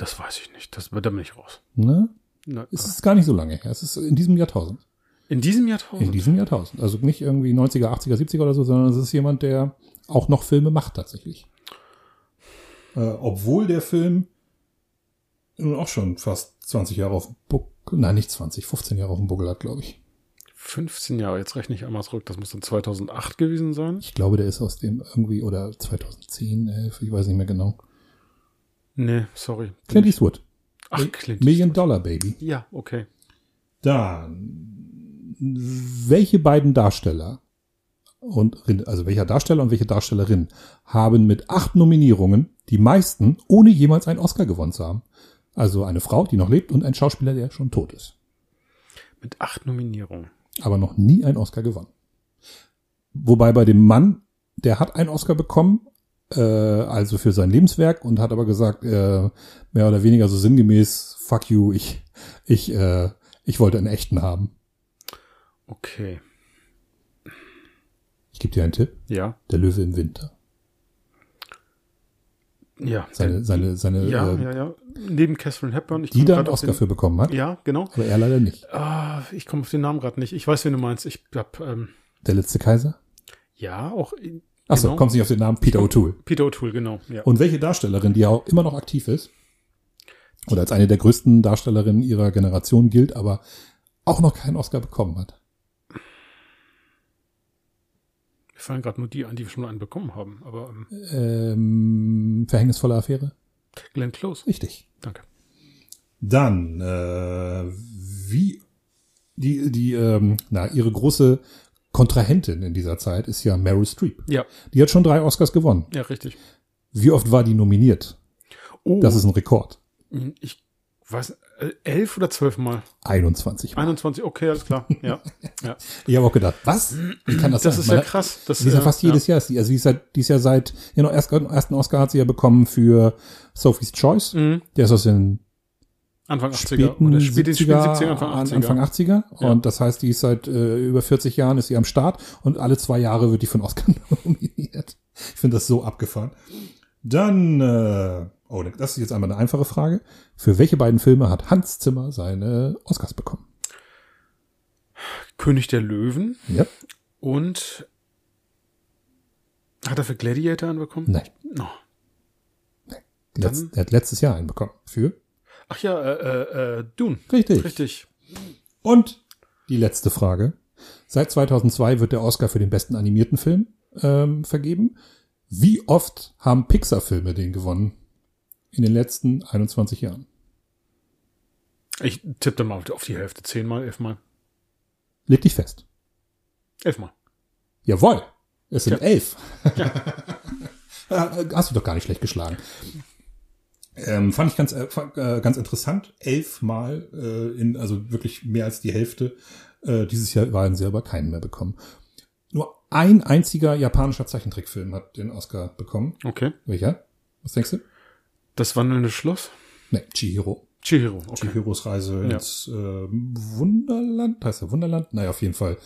Das weiß ich nicht. Das wird da bin ich raus. Ne? Na, es ist gar nicht so lange her. Es ist in diesem Jahrtausend. In diesem Jahrtausend? In diesem Jahrtausend. Also nicht irgendwie 90er, 80er, 70er oder so, sondern es ist jemand, der auch noch Filme macht tatsächlich. Äh, obwohl der Film nun auch schon fast 20 Jahre auf dem Buckel, nein, nicht 20, 15 Jahre auf dem Buckel hat, glaube ich. 15 Jahre, jetzt rechne ich einmal zurück, das muss dann 2008 gewesen sein. Ich glaube, der ist aus dem irgendwie, oder 2010, 11, ich weiß nicht mehr genau. Nee, sorry. Clint Eastwood. Ach, Clint Million Dollar Baby. Ja, okay. Dann, welche beiden Darsteller und also welcher Darsteller und welche Darstellerin haben mit acht Nominierungen die meisten, ohne jemals einen Oscar gewonnen zu haben? Also eine Frau, die noch lebt und ein Schauspieler, der schon tot ist. Mit acht Nominierungen. Aber noch nie einen Oscar gewonnen. Wobei bei dem Mann, der hat einen Oscar bekommen, äh, also für sein Lebenswerk und hat aber gesagt, äh, mehr oder weniger so sinngemäß, fuck you, ich, ich, äh, ich wollte einen echten haben. Okay. gebe dir einen Tipp. Ja. Der Löwe im Winter. Ja. Seine, der- seine, seine, ja, äh, ja, ja. Neben Catherine Hepburn. Ich die da einen Oscar den- für bekommen hat. Ja, genau. Aber er leider nicht. Ah, ich komme auf den Namen gerade nicht. Ich weiß, wen du meinst. Ich hab, ähm, Der letzte Kaiser? ja, auch Achso, Genau. kommst nicht auf den Namen Peter O'Toole. Peter O'Toole, genau. Ja. Und welche Darstellerin, die ja auch immer noch aktiv ist, oder als eine der größten Darstellerinnen ihrer Generation gilt, aber auch noch keinen Oscar bekommen hat. Mir fallen gerade nur die an, die wir schon einen bekommen haben. Aber ähm, Ähm, verhängnisvolle Affäre? Glenn Close. Richtig. Danke. Dann, äh, wie die, die, ähm, na, ihre große Kontrahentin in dieser Zeit ist ja Meryl Streep. Ja, Die hat schon drei Oscars gewonnen. ja, richtig. Wie oft war die nominiert? Oh, Das ist ein Rekord. ich weiß, äh, elf oder zwölf Mal? 21 Mal. 21, okay, alles klar. Ja, ja. Ich habe auch gedacht, was? Wie kann das, Das sein? ist Man ja hat- krass. Das ist ja fast jedes Jahr. ist die- Also die ist ja, die ist ja seit, ja, noch erst, ersten Oscar hat sie ja bekommen für Sophie's Choice. Mhm. Der ist aus den Anfang 80er späten oder späten 70er, 70er, Anfang 80er. Anfang 80er. Ja. Und das heißt, die ist seit äh, über 40 Jahren ist sie am Start und alle zwei Jahre wird die einen Oscar nominiert. Ich finde das so abgefahren. Dann, äh, oh, das ist jetzt einmal eine einfache Frage. Für welche beiden Filme hat Hans Zimmer seine Oscars bekommen? König der Löwen Ja? und hat er für Gladiator einen bekommen? Nein. No. Letz, er hat letztes Jahr einen bekommen. Für? Ach ja, äh, äh, äh, Dune. Richtig. Richtig. Und die letzte Frage. Seit 2002 wird der Oscar für den besten animierten Film ähm, vergeben. Wie oft haben Pixar-Filme den gewonnen? In den letzten 21 Jahren. Ich tippe mal auf die Hälfte. Zehnmal, elfmal. Leg dich fest. Elfmal. Jawohl. Es sind Ja. elf. Äh, Hast du doch gar nicht schlecht geschlagen. Ähm, fand ich ganz, äh, äh, ganz interessant. Elfmal, äh, in, also wirklich mehr als die Hälfte. Äh, dieses Jahr waren sie aber keinen mehr bekommen. Nur ein einziger japanischer Zeichentrickfilm hat den Oscar bekommen. Okay. Welcher? Was denkst du? Das wandelnde Schloss? Nee, Chihiro. Chihiro. Okay. Chihiros Reise Ja. ins äh, Wunderland. Heißt er Wunderland? Naja, auf jeden Fall.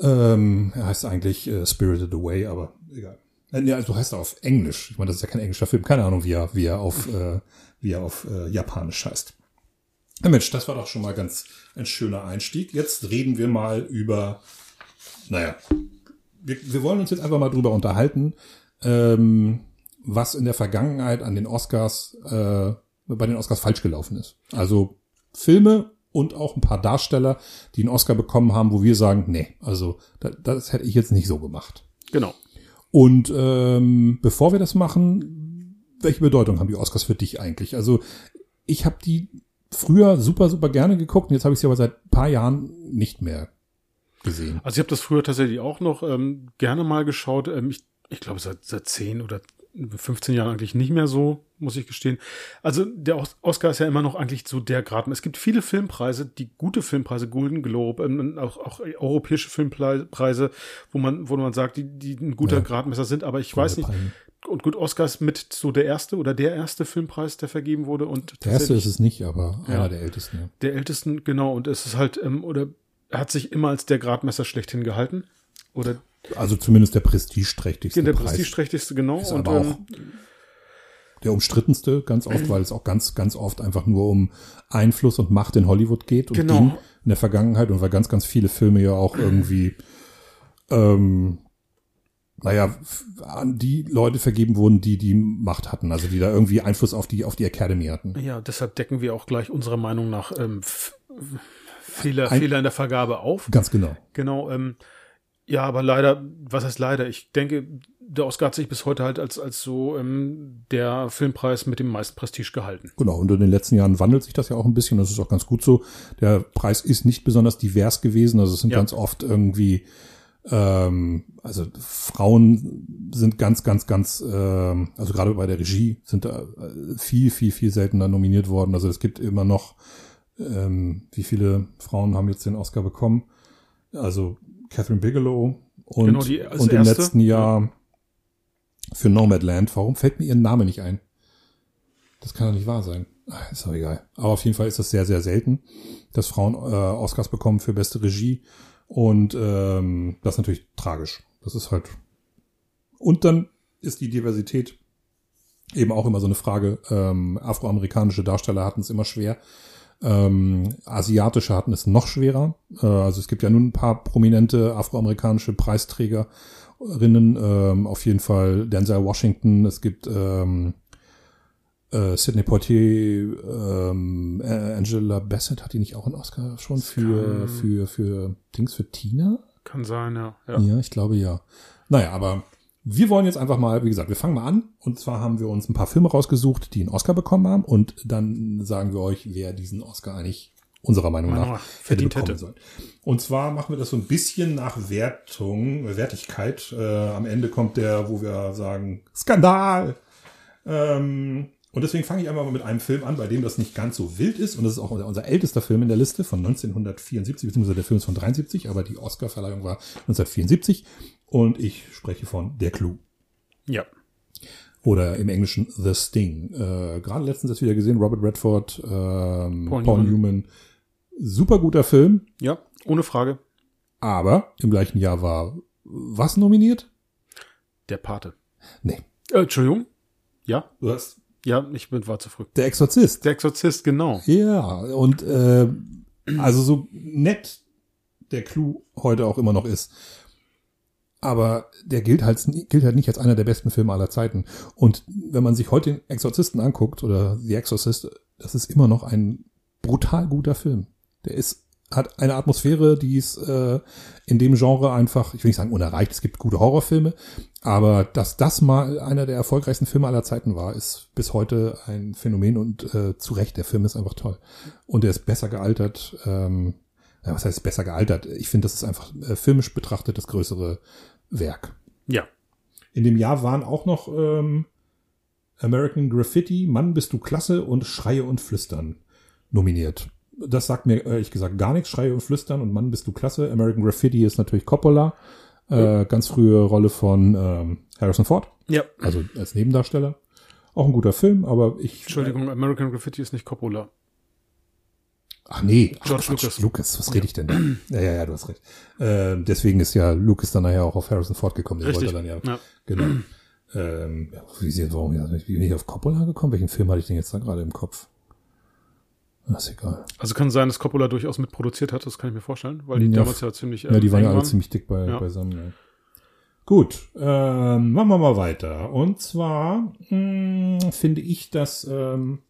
Ähm, er heißt eigentlich äh, Spirited Away, aber egal. Äh, nee, also heißt er auf Englisch. Ich meine, das ist ja kein englischer Film. Keine Ahnung, wie er, wie er auf, äh, wie er auf äh, Japanisch heißt. Ja, Mensch, das war doch schon mal ganz ein schöner Einstieg. Jetzt reden wir mal über, naja, wir, wir wollen uns jetzt einfach mal drüber unterhalten, ähm, was in der Vergangenheit an den Oscars, äh, bei den Oscars falsch gelaufen ist. Also Filme und auch ein paar Darsteller, die einen Oscar bekommen haben, wo wir sagen, nee, also das, das hätte ich jetzt nicht so gemacht. Genau. Und ähm, bevor wir das machen, welche Bedeutung haben die Oscars für dich eigentlich? Also ich habe die früher super, super gerne geguckt und jetzt habe ich sie aber seit ein paar Jahren nicht mehr gesehen. Also ich habe das früher tatsächlich auch noch ähm, gerne mal geschaut. Ähm, ich ich glaube seit, seit 10 oder 15 Jahren eigentlich nicht mehr so, muss ich gestehen. Also der Os- Oscar ist ja immer noch eigentlich so der Grad. Es gibt viele Filmpreise, die gute Filmpreise, Golden Globe, ähm, auch, auch europäische Filmpreise, wo man, wo man sagt, die, die ein guter Ja. Gradmesser sind. Aber ich weiß nicht. Palme. Und gut, Oscar ist mit so der erste oder der erste Filmpreis, der vergeben wurde. Und Der erste ist es nicht, aber Ja. einer der ältesten. Ja. der ältesten, genau. Und es ist halt, ähm, oder er hat sich immer als der Gradmesser schlechthin gehalten. Oder Also zumindest der prestigeträchtigste der Preis. prestigeträchtigste, genau. Ist und, aber auch ähm, der umstrittenste ganz oft, weil es auch ganz, ganz oft einfach nur um Einfluss und Macht in Hollywood geht und Genau. ging in der Vergangenheit und weil ganz, ganz viele Filme ja auch irgendwie, ähm, naja, an die Leute vergeben wurden, die die Macht hatten, also die da irgendwie Einfluss auf die, auf die Academy hatten. ja, deshalb decken wir auch gleich unserer Meinung nach ähm, Fehler, Ein- Fehler in der Vergabe auf. Ganz genau. Genau. Ähm, ja, aber leider, was heißt leider? Ich denke, der Oscar hat sich bis heute halt als, als so ähm, der Filmpreis mit dem meisten Prestige gehalten. Genau, und in den letzten Jahren wandelt sich das ja auch ein bisschen, das ist auch ganz gut so. Der Preis ist nicht besonders divers gewesen, also es sind Ja. ganz oft irgendwie, ähm, also Frauen sind ganz, ganz, ganz, ähm, also gerade bei der Regie sind da äh, viel, viel, viel seltener nominiert worden. Also es gibt immer noch, ähm, wie viele Frauen haben jetzt den Oscar bekommen? Also Catherine Bigelow und, Genau, die und im erste. letzten Jahr für Nomadland. Warum fällt mir ihr Name nicht ein? Das kann doch nicht wahr sein. Ach, Ist doch egal. Aber auf jeden Fall ist das sehr, sehr selten, dass Frauen äh, Oscars bekommen für beste Regie. Und ähm, das ist natürlich tragisch. Das ist halt. Und dann ist die Diversität eben auch immer so eine Frage. Ähm, afroamerikanische Darsteller hatten es immer schwer. Ähm, asiatische hatten es noch schwerer. Äh, also es gibt ja nun ein paar prominente afroamerikanische Preisträgerinnen. Ähm, auf jeden Fall Denzel Washington. Es gibt ähm, äh, Sidney Poitier, ähm, äh, Angela Bassett hat die nicht auch einen Oscar schon für, für, für Dings für Tina? Kann sein, ja. ja. Ja, ich glaube ja. Naja, aber wir wollen jetzt einfach mal, wie gesagt, wir fangen mal an. Und zwar haben wir uns ein paar Filme rausgesucht, die einen Oscar bekommen haben. Und dann sagen wir euch, wer diesen Oscar eigentlich unserer Meinung nach hätte verdient bekommen hätte. sollen. Und zwar machen wir das so ein bisschen nach Wertung, Wertigkeit. Äh, am Ende kommt der, wo wir sagen, Skandal. Ähm, und deswegen fange ich einfach mal mit einem Film an, bei dem das nicht ganz so wild ist. Und das ist auch unser, unser ältester Film in der Liste von 1974, beziehungsweise der Film ist von 73, aber die Oscar-Verleihung war 1974. Und ich spreche von Der Clou. Ja. Oder im Englischen The Sting. Äh, Gerade letztens das wieder gesehen, Robert Redford, ähm, Paul, Paul Newman. Newman. Super guter Film, Ja, ohne Frage. aber im gleichen Jahr war was nominiert? Der Pate. Nee. Äh, Entschuldigung? Ja? Du hast Ja, ich bin, war zu früh. Der Exorzist. Der Exorzist, genau. Ja, und äh, also so nett der Clou heute auch immer noch ist. Aber der gilt halt, gilt halt nicht als einer der besten Filme aller Zeiten. Und wenn man sich heute den Exorzisten anguckt oder The Exorcist, das ist immer noch ein brutal guter Film. Der ist, hat eine Atmosphäre, die ist äh, in dem Genre einfach, ich will nicht sagen unerreicht, es gibt gute Horrorfilme, aber dass das mal einer der erfolgreichsten Filme aller Zeiten war, ist bis heute ein Phänomen und äh, zu Recht, der Film ist einfach toll. Und er ist besser gealtert, ähm, ja, was heißt besser gealtert? Ich finde, das ist einfach äh, filmisch betrachtet das größere Werk. Ja. In dem Jahr waren auch noch ähm, American Graffiti, Mann bist du klasse und Schreie und Flüstern nominiert. Das sagt mir ehrlich gesagt gar nichts. Schreie und Flüstern und Mann bist du klasse. American Graffiti ist natürlich Coppola. Äh, ganz frühe Rolle von ähm, Harrison Ford, Ja. also als Nebendarsteller. Auch ein guter Film, aber ich. Entschuldigung, American Graffiti ist nicht Coppola. Ach nee, Ach, George Quatsch, Lucas. Lucas, was rede ich denn da? Ja, ja, ja, du hast recht. Äh, deswegen ist ja Lucas dann nachher auch auf Harrison Ford gekommen. Den Richtig. wollte dann ja Ja. Genau. ähm, wie, sie- warum bin ich auf Coppola gekommen? Welchen Film hatte ich denn jetzt da gerade im Kopf? Das ist egal. Also kann sein, dass Coppola durchaus mitproduziert hat, das kann ich mir vorstellen, weil die Ja, damals ja ziemlich Ja, die äh, waren ja alle ziemlich dick bei, Ja. beisammen. Ja. Gut, ähm, machen wir mal weiter. Und zwar mh, finde ich, dass ähm,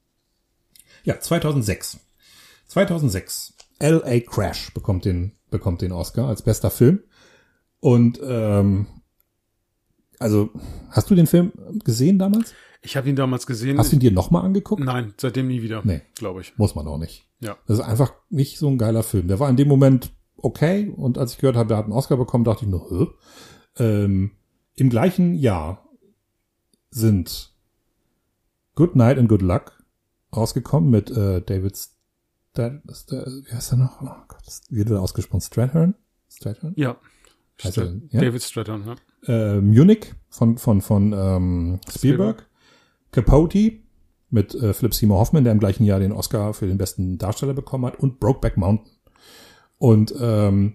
ja 2006, 2006 L.A. Crash bekommt den bekommt den Oscar als bester Film. Und ähm, also hast du den Film gesehen damals? Ich habe ihn damals gesehen. Hast du ihn dir nochmal angeguckt? Nein, seitdem nie wieder. Nee. Glaube ich. Muss man auch nicht. Ja. Das ist einfach nicht so ein geiler Film. Der war in dem Moment okay und als ich gehört habe, der hat einen Oscar bekommen, dachte ich nur, Hö? Ähm, Im gleichen Jahr sind Good Night and Good Luck rausgekommen mit äh, David Stad wie heißt er noch? Oh Gott, das wird er ausgesprochen? Strathern? Strathern? Ja. Heißt er Stra- denn? Ja? David Stratton, ja. äh, Munich von von von ähm, Spielberg, Capote mit äh, Philip Seymour Hoffman, der im gleichen Jahr den Oscar für den besten Darsteller bekommen hat und Brokeback Mountain. Und ähm,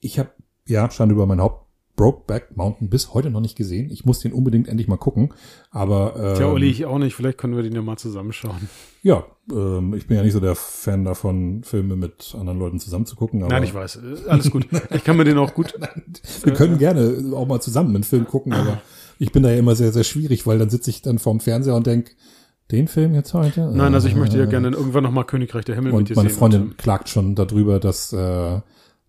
ich habe ja Schande über mein Haupt Brokeback Mountain bis heute noch nicht gesehen. Ich muss den unbedingt endlich mal gucken. Aber ähm, Tja, Olli, ich auch nicht. Vielleicht können wir den ja mal zusammenschauen. ja, ähm, ich bin ja nicht so der Fan davon, Filme mit anderen Leuten zusammen zu gucken. Aber Nein, ich weiß. Äh, Alles gut. Ich kann mir den auch gut. Wir können gerne auch mal zusammen einen Film gucken, aber ich bin da ja immer sehr, sehr schwierig, weil dann sitze ich dann vorm Fernseher und denk, den Film jetzt heute? Nein, also ich möchte ja Äh, gerne irgendwann noch mal Königreich der Himmel mit Und dir meine sehen. Freundin Und, klagt schon darüber, dass, äh,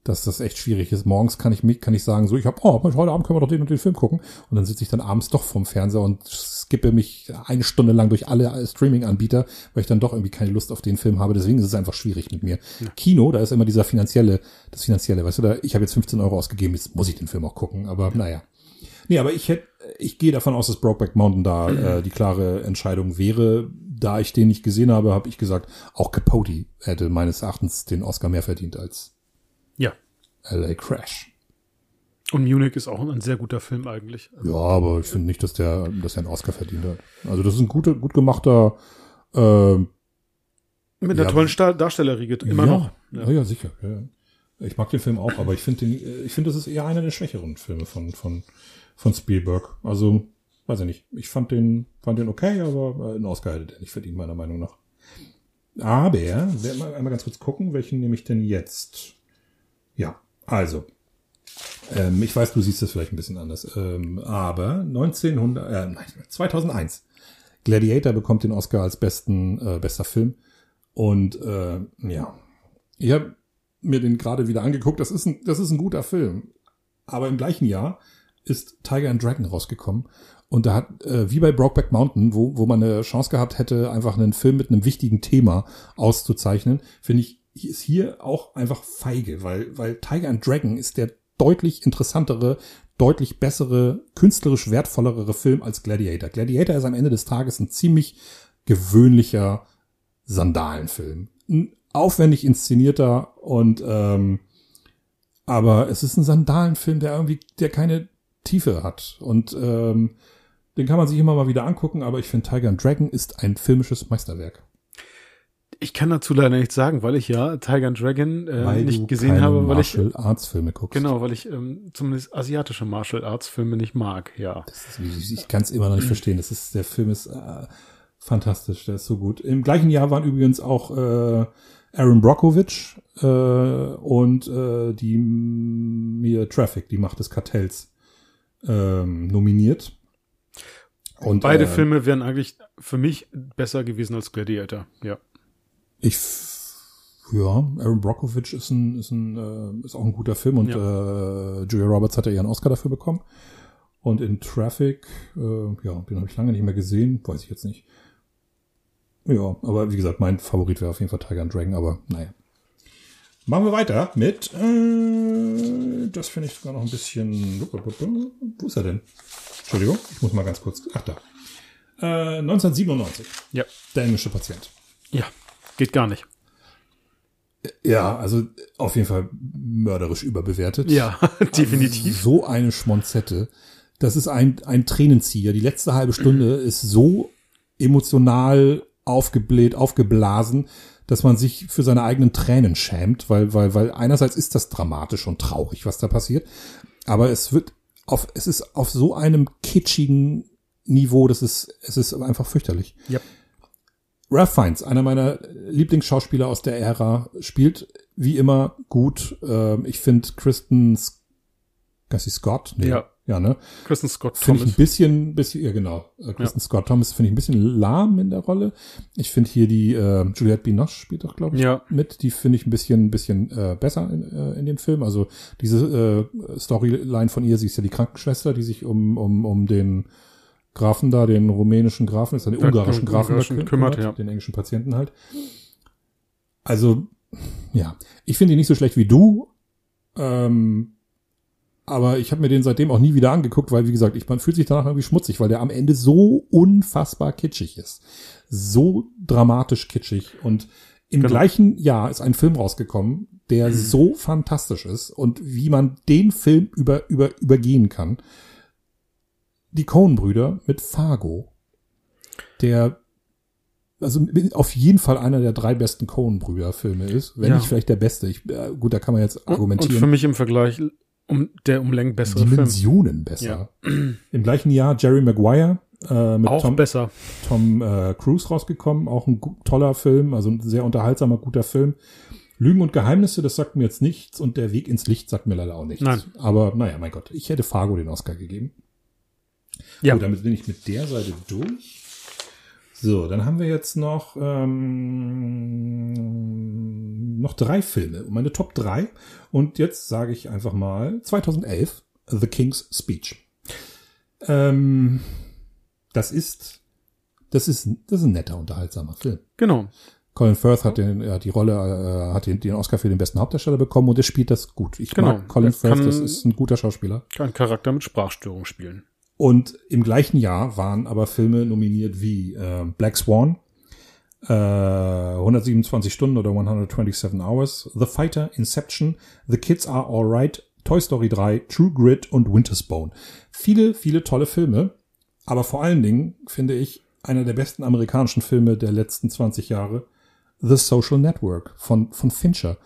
dass das echt schwierig ist. Morgens kann ich mich, kann ich sagen, so, ich hab, oh, heute Abend können wir doch den und den Film gucken. Und dann sitze ich dann abends doch vorm Fernseher und skippe mich eine Stunde lang durch alle Streaming-Anbieter, weil ich dann doch irgendwie keine Lust auf den Film habe. Deswegen ist es einfach schwierig mit mir. Kino, da ist immer dieser finanzielle, das finanzielle, weißt du, da, ich habe jetzt 15 Euro ausgegeben, jetzt muss ich den Film auch gucken. Aber naja. Nee, aber ich hätte, ich gehe davon aus, dass Brokeback Mountain da äh, die klare Entscheidung wäre. Da ich den nicht gesehen habe, habe ich gesagt, auch Capote hätte meines Erachtens den Oscar mehr verdient als ja. LA Crash. Und Munich ist auch ein sehr guter Film eigentlich. Ja, aber ich finde nicht, dass der, dass er einen Oscar verdient hat. Also das ist ein guter, gut gemachter. Äh, Mit einer Ja. tollen Sta Darstellerriege immer ja, noch. Ja, ja, sicher. Ja. Ich mag den Film auch, aber ich finde, den, ich finde, das ist eher einer der schwächeren Filme von von von Spielberg. Also weiß ich nicht. Ich fand den fand den okay, aber äh, einen Oscar hätte der nicht verdient meiner Meinung nach. Aber werden wir einmal ganz kurz gucken, welchen nehme ich denn jetzt? Ja, also ähm, ich weiß, du siehst das vielleicht ein bisschen anders, ähm, aber 1900, äh, nein, 2001 Gladiator bekommt den Oscar als besten äh, bester Film und äh, ja, ich habe mir den gerade wieder angeguckt. Das ist ein, das ist ein guter Film. Aber im gleichen Jahr ist Tiger and Dragon rausgekommen. Und da hat, äh, wie bei Brokeback Mountain, wo, wo man eine Chance gehabt hätte, einfach einen Film mit einem wichtigen Thema auszuzeichnen, finde ich, ist hier auch einfach feige, weil, weil Tiger and Dragon ist der deutlich interessantere, deutlich bessere, künstlerisch wertvollere Film als Gladiator. Gladiator ist am Ende des Tages ein ziemlich gewöhnlicher Sandalenfilm. Ein aufwendig inszenierter und ähm, aber es ist ein Sandalenfilm, der irgendwie, der keine Tiefe hat. Und ähm, den kann man sich immer mal wieder angucken, aber ich finde Tiger and Dragon ist ein filmisches Meisterwerk. Ich kann dazu leider nichts sagen, weil ich ja Tiger and Dragon äh, weil nicht gesehen habe, weil Martial ich Arts Filme guckst. Genau, weil ich ähm, zumindest asiatische Martial Arts Filme nicht mag. Ja. Das ist, ich kann es immer noch nicht verstehen. Das ist der Film ist äh, fantastisch, der ist so gut. Im gleichen Jahr waren übrigens auch äh, Aaron Brockovich äh, und äh, die mir Traffic, die Macht des Kartells, ähm, nominiert. Und beide äh, Filme wären eigentlich für mich besser gewesen als Gladiator, ja. Ich ja, Aaron Brockovich ist ein, ist ein äh, ist auch ein guter Film und ja. äh, Julia Roberts hat ja ihren Oscar dafür bekommen. Und in Traffic, äh, ja, den habe ich lange nicht mehr gesehen, weiß ich jetzt nicht. Ja, aber wie gesagt, mein Favorit wäre auf jeden Fall Tiger and Dragon, aber naja. Machen wir weiter mit, äh, das finde ich sogar noch ein bisschen, wo ist er denn? Entschuldigung, ich muss mal ganz kurz, ach da. Äh, 1997. Ja. Der englische Patient. Ja, geht gar nicht. Ja, also auf jeden Fall mörderisch überbewertet. Ja, definitiv. Also so eine Schmonzette. Das ist ein, ein Tränenzieher. Die letzte halbe Stunde ist so emotional aufgebläht, aufgeblasen, dass man sich für seine eigenen Tränen schämt, weil, weil, weil einerseits ist das dramatisch und traurig, was da passiert, aber es wird auf, es ist auf so einem kitschigen Niveau, das ist, es ist einfach fürchterlich. Ja. Ralph Fiennes, einer meiner Lieblingsschauspieler aus der Ära, spielt wie immer gut. Ähm, ich finde Kristen Scott, nee, ja. Ja, ne? Kristen Scott Thomas. Finde ich ein bisschen, bisschen, ja genau. Äh, Kristen ja. Scott Thomas finde ich ein bisschen lahm in der Rolle. Ich finde hier die äh, Juliette Binoche spielt doch, glaube ich, ja. mit. Die finde ich ein bisschen, ein bisschen äh, besser in, äh, in dem Film. Also diese äh, Storyline von ihr, sie ist ja die Krankenschwester, die sich um, um, um den Grafen da, den rumänischen Grafen, ist ja den ungarischen Grafen kümmert, kümmert ja. den englischen Patienten halt. Also, ja, ich finde ihn nicht so schlecht wie du. Ähm, aber ich habe mir den seitdem auch nie wieder angeguckt, weil wie gesagt, ich, man fühlt sich danach irgendwie schmutzig, weil der am Ende so unfassbar kitschig ist. So dramatisch kitschig. Und im genau. gleichen Jahr ist ein Film rausgekommen, der mhm. so fantastisch ist und wie man den Film über, über, übergehen kann. Die Coen-Brüder mit Fargo. Der also auf jeden Fall einer der drei besten Coen-Brüder-Filme ist, wenn ja. nicht vielleicht der beste. Ich, äh, gut, da kann man jetzt argumentieren. Und für mich im Vergleich um der um Längen bessere Dimensionen Film. besser. Ja. Im gleichen Jahr Jerry Maguire äh, mit auch Tom, besser. Tom äh, Cruise rausgekommen, auch ein toller Film, also ein sehr unterhaltsamer, guter Film. Lügen und Geheimnisse, das sagt mir jetzt nichts und der Weg ins Licht sagt mir leider auch nichts. Nein. Aber naja, mein Gott, ich hätte Fargo den Oscar gegeben. Ja. Gut, damit bin ich mit der Seite durch. So, dann haben wir jetzt noch, ähm, noch drei Filme, meine Top drei. Und jetzt sage ich einfach mal 2011, The King's Speech. Ähm, das ist, das ist, das ist ein netter, unterhaltsamer Film. Genau. Colin Firth hat, den, ja, die Rolle, äh, hat den, den Oscar für den besten Hauptdarsteller bekommen und er spielt das gut. Ich genau. mag Colin Firth, das ist ein guter Schauspieler. Kann Charakter mit Sprachstörung spielen. Und im gleichen Jahr waren aber Filme nominiert wie äh, Black Swan, äh, 127 Stunden oder 127 Hours, The Fighter, Inception, The Kids Are Alright, Toy Story 3, True Grit und Winter's Bone. Viele, viele tolle Filme, aber vor allen Dingen finde ich einer der besten amerikanischen Filme der letzten 20 Jahre, The Social Network von, von Fincher.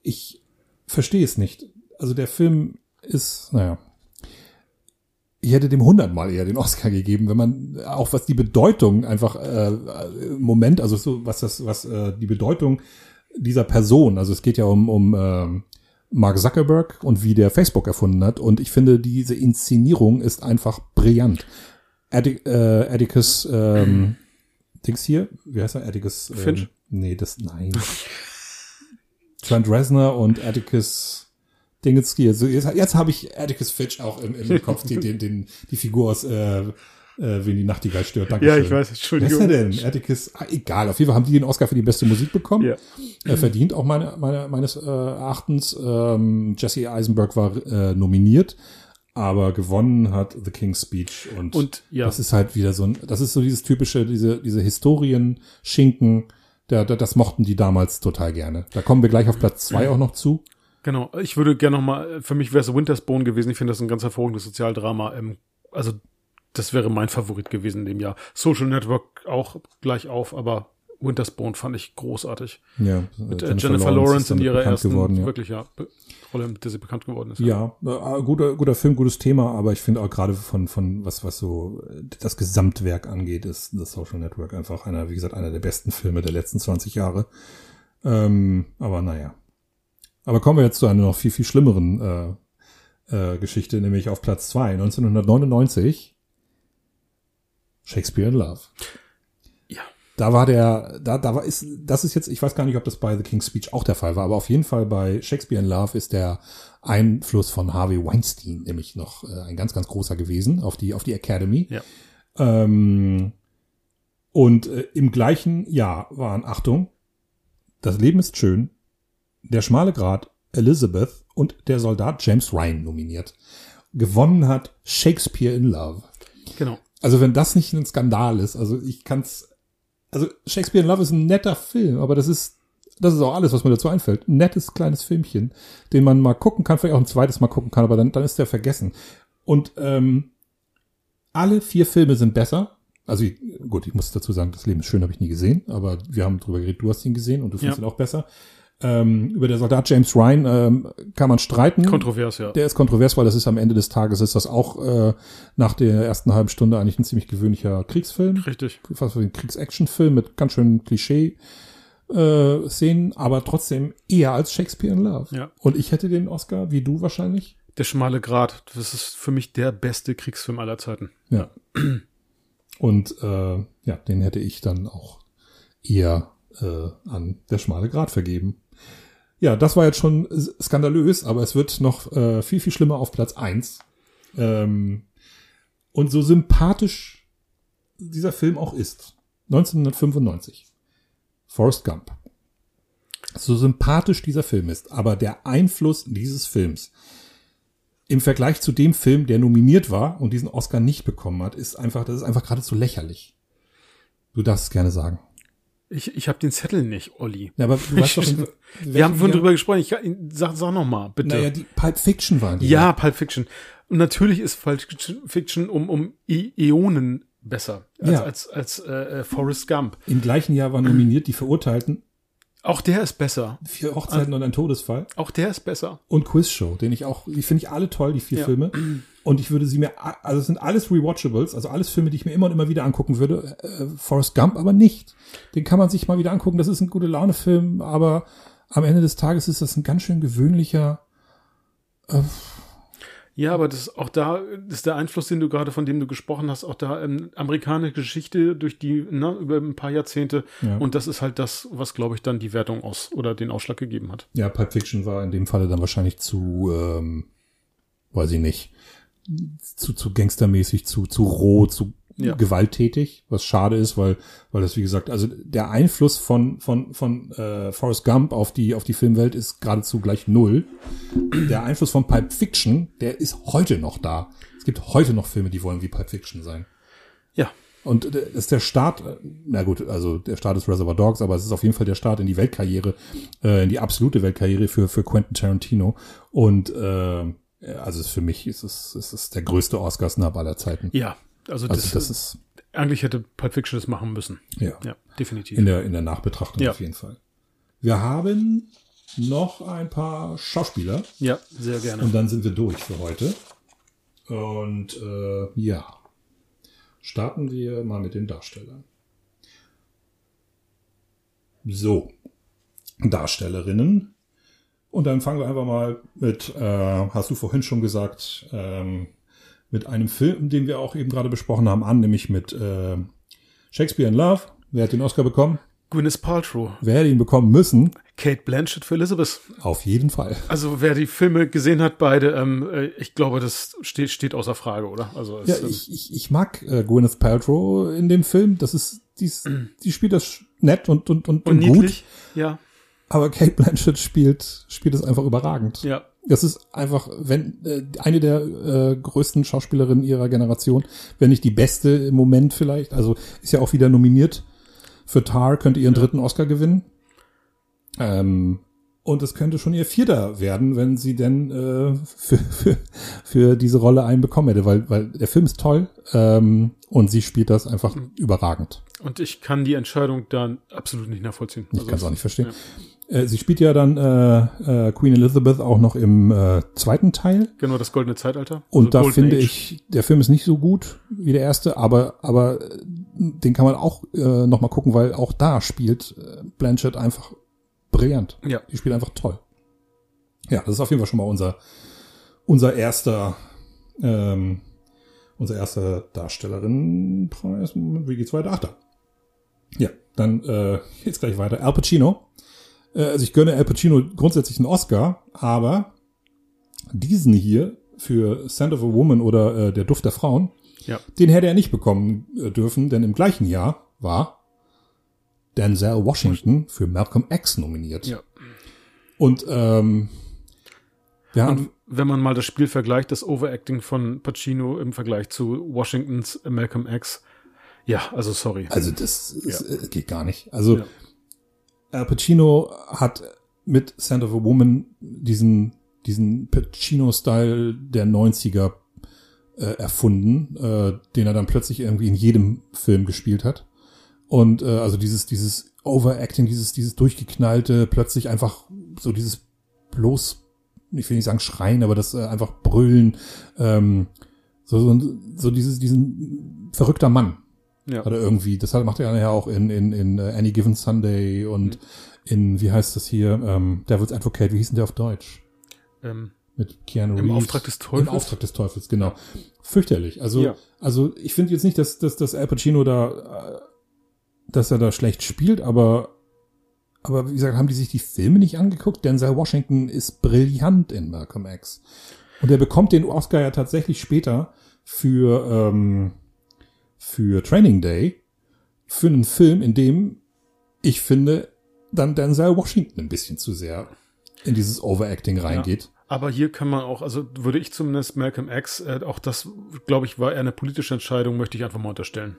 Ich verstehe es nicht. Also der Film ist, naja, ich hätte dem hundertmal eher den Oscar gegeben, wenn man auch was die Bedeutung einfach äh, im Moment, also so was das, was äh, die Bedeutung dieser Person, also es geht ja um um äh, Mark Zuckerberg und wie der Facebook erfunden hat und ich finde diese Inszenierung ist einfach brillant. Attic, äh, Atticus ähm, Dings hier, wie heißt er? Atticus ähm, Finch? Nee, das nein. Trent Reznor und Atticus Dingenski. Also jetzt, jetzt habe ich Atticus Fitch auch im, im Kopf, die, den, den, die Figur aus äh, äh, Wen die Nachtigall stört. Dankeschön. Ja, ich weiß, Wer ist Entschuldigung. er denn? Atticus, ah, egal, auf jeden Fall haben die den Oscar für die beste Musik bekommen. Ja. Er verdient auch meine, meine, meines äh, Erachtens. Ähm, Jesse Eisenberg war äh, nominiert, aber gewonnen hat The King's Speech und, Und, ja. das ist halt wieder so ein, das ist so dieses typische, diese, diese Historien-Schinken, da, da, das mochten die damals total gerne. Da kommen wir gleich auf Platz zwei auch noch zu. Genau, ich würde gerne noch mal, für mich wäre es Wintersbone gewesen. Ich finde das ein ganz hervorragendes Sozialdrama. Ähm, also das wäre mein Favorit gewesen in dem Jahr. Social Network auch gleich auf, aber Wintersbone fand ich großartig. Ja, Mit äh, Jennifer, Lawrence ist in ihrer ersten geworden, ja. wirklich ja Rolle, mit der sie bekannt geworden ist. Ja, äh, guter, guter Film, gutes Thema, aber ich finde auch gerade von, von was, was so äh, das Gesamtwerk angeht, ist The Social Network einfach einer, wie gesagt, einer der besten Filme der letzten 20 Jahre. Ähm, aber naja. Aber kommen wir jetzt zu einer noch viel, viel schlimmeren äh, äh, Geschichte, nämlich auf Platz zwei 1999. Shakespeare in Love. Ja. Da war der, da, da war ist, das ist jetzt, ich weiß gar nicht, ob das bei The King's Speech auch der Fall war, aber auf jeden Fall bei Shakespeare in Love ist der Einfluss von Harvey Weinstein nämlich noch äh, ein ganz, ganz großer gewesen auf die, auf die Academy. Ja. Ähm, und äh, im gleichen Jahr waren, Achtung, das Leben ist schön, der schmale Grat, Elizabeth und der Soldat James Ryan nominiert. Gewonnen hat Shakespeare in Love. Genau. Also wenn das nicht ein Skandal ist, also ich kann's, also Shakespeare in Love ist ein netter Film, aber das ist, das ist auch alles, was mir dazu einfällt. Ein nettes kleines Filmchen, den man mal gucken kann, vielleicht auch ein zweites Mal gucken kann, aber dann, dann ist der vergessen. Und ähm, alle vier Filme sind besser. Also gut, ich muss dazu sagen, das Leben ist schön, habe ich nie gesehen, aber wir haben drüber geredet, du hast ihn gesehen und du findest Ja. ihn auch besser. Ähm, über der Soldat James Ryan ähm, kann man streiten. Kontrovers, ja. Der ist kontrovers, weil das ist am Ende des Tages ist das auch äh, nach der ersten halben Stunde eigentlich ein ziemlich gewöhnlicher Kriegsfilm, Richtig. fast wie ein Kriegs-Action-Film mit ganz schön Klischee äh, Szenen, aber trotzdem eher als Shakespeare in Love. Ja. Und ich hätte den Oscar, wie du wahrscheinlich. Der schmale Grat, das ist für mich der beste Kriegsfilm aller Zeiten. Ja. Und äh, ja, den hätte ich dann auch eher äh, an der schmale Grat vergeben. Ja, das war jetzt schon skandalös, aber es wird noch äh, viel, viel schlimmer auf Platz eins. Ähm, und so sympathisch dieser Film auch ist. 1995. Forrest Gump. So sympathisch dieser Film ist, aber der Einfluss dieses Films im Vergleich zu dem Film, der nominiert war und diesen Oscar nicht bekommen hat, ist einfach, das ist einfach geradezu lächerlich. Du darfst es gerne sagen. Ich, ich habe den Zettel nicht, Olli. Ja, aber du weißt doch, in Wir haben vorhin drüber gesprochen. Ich, sag, sag noch mal, bitte. Naja, die Pulp Fiction waren die. ja, Pulp Fiction. Und natürlich ist Pulp Fiction um, um I Ionen besser als, Ja. als, als äh, äh, Forrest Gump. Im gleichen Jahr waren nominiert die Verurteilten Auch der ist besser. Vier Hochzeiten und ein Todesfall Auch der ist besser. und Quizshow, den ich auch, die finde ich alle toll, die vier Ja. Filme. Und ich würde sie mir, also es sind alles Rewatchables, also alles Filme, die ich mir immer und immer wieder angucken würde. Äh, Forrest Gump aber nicht. Den kann man sich mal wieder angucken. Das ist ein gute Laune-Film, aber am Ende des Tages ist das ein ganz schön gewöhnlicher. Ja, aber das auch da ist der Einfluss, den du gerade von dem du gesprochen hast, auch da ähm, amerikanische Geschichte durch die ne, über ein paar Jahrzehnte Ja. und das ist halt das, was glaube ich dann die Wertung aus oder den Ausschlag gegeben hat. Ja, Pulp Fiction war in dem Falle dann wahrscheinlich zu, ähm, weiß ich nicht, zu, zu gangstermäßig, zu, zu roh, zu Ja. gewalttätig, was schade ist, weil, weil das wie gesagt, also der Einfluss von, von, von äh, Forrest Gump auf die, auf die Filmwelt ist geradezu gleich null. Der Einfluss von Pulp Fiction, der ist heute noch da. Es gibt heute noch Filme, die wollen wie Pulp Fiction sein. Ja, Und äh, das ist der Start, äh, na gut, also der Start ist Reservoir Dogs, aber es ist auf jeden Fall der Start in die Weltkarriere, äh, in die absolute Weltkarriere für, für Quentin Tarantino. Und äh, also es- für mich ist es, es ist der größte Oscar-Snub aller Zeiten. ja. Also, Also das, das ist eigentlich hätte Pulp Fiction das machen müssen. ja, Ja, definitiv. in der in der Nachbetrachtung Ja. auf jeden Fall. Wir haben noch ein paar Schauspieler. Ja, sehr gerne. Und dann sind wir durch für heute. Und äh, ja, starten wir mal mit den Darstellern. So, Darstellerinnen. Und dann fangen wir einfach mal mit, äh, hast du vorhin schon gesagt, ähm, mit einem Film, den wir auch eben gerade besprochen haben, an, nämlich mit äh, Shakespeare in Love. Wer hat den Oscar bekommen? Gwyneth Paltrow. Wer hätte ihn bekommen müssen? Kate Blanchett für Elizabeth. Auf jeden Fall. Also wer die Filme gesehen hat, beide, ähm, äh, ich glaube, das steht, steht außer Frage, oder? Also Ja, ich, ich, ich mag äh, Gwyneth Paltrow in dem Film. Das ist, die, ist, die spielt das nett und, und, und, und und gut. Ja, Aber Kate Blanchett spielt, spielt es einfach überragend. ja. Das ist einfach, wenn äh, eine der äh, größten Schauspielerinnen ihrer Generation, wenn nicht die beste im Moment vielleicht. Also ist ja auch wieder nominiert für Tar, könnte ihren dritten Oscar gewinnen. Ähm, und es könnte schon ihr vierter werden, wenn sie denn äh, für, für, für diese Rolle einen bekommen hätte, weil, weil der Film ist toll ähm, und sie spielt das einfach überragend. Und ich kann die Entscheidung dann absolut nicht nachvollziehen. Ich Also kann es auch nicht verstehen. Ja. Äh, sie spielt ja dann äh, äh, Queen Elizabeth auch noch im äh, zweiten Teil. Genau, das goldene Zeitalter. Und Also da Golden finde Age. ich, der Film ist nicht so gut wie der erste, aber, aber äh, den kann man auch äh, noch mal gucken, weil auch da spielt äh, Blanchett einfach brillant. Ja. Die spielt einfach toll. Ja, das ist auf jeden Fall schon mal unser, unser erster, ähm, unser erster Darstellerinnenpreis. Wie geht's weiter? Ach da. Ja, dann äh, geht's gleich weiter. Al Pacino. Äh, also ich gönne Al Pacino grundsätzlich einen Oscar, aber diesen hier für Scent of a Woman oder äh, Der Duft der Frauen, Ja. den hätte er nicht bekommen äh, dürfen, denn im gleichen Jahr war Denzel Washington für Malcolm X nominiert. Ja. Und ähm, ja, Und wenn man mal das Spiel vergleicht, das Overacting von Pacino im Vergleich zu Washingtons Malcolm X. Ja, also sorry. also das ist, Ja. äh, geht gar nicht. Also Ja. Al Pacino hat mit Scent of a Woman diesen, diesen Pacino-Style der 90er äh, erfunden, äh, den er dann plötzlich irgendwie in jedem Film gespielt hat. Und äh, also dieses, dieses Overacting, dieses, dieses durchgeknallte, plötzlich einfach so dieses bloß, ich will nicht sagen schreien, aber das äh, einfach brüllen, ähm, so, so, so dieses, diesen verrückter Mann. Ja. Oder irgendwie, das macht er ja auch in, in, in äh, Any Given Sunday und in, wie heißt das hier, ähm, Devil's Advocate, wie hieß denn der auf Deutsch? Ähm, Mit Keanu Im Reeves. Auftrag des Teufels? Im Auftrag des Teufels, genau. Fürchterlich. Also, Ja. also ich finde jetzt nicht, dass, dass, dass Al Pacino da, äh, dass er da schlecht spielt, aber, aber wie gesagt, haben die sich die Filme nicht angeguckt? Denzel Washington ist brillant in Malcolm X. Und er bekommt den Oscar ja tatsächlich später für, ähm, für Training Day, für einen Film, in dem ich finde, dann Denzel Washington ein bisschen zu sehr in dieses Overacting reingeht. aber hier kann man auch, also würde ich zumindest Malcolm X, äh, auch das, glaube ich, war eher eine politische Entscheidung, möchte ich einfach mal unterstellen.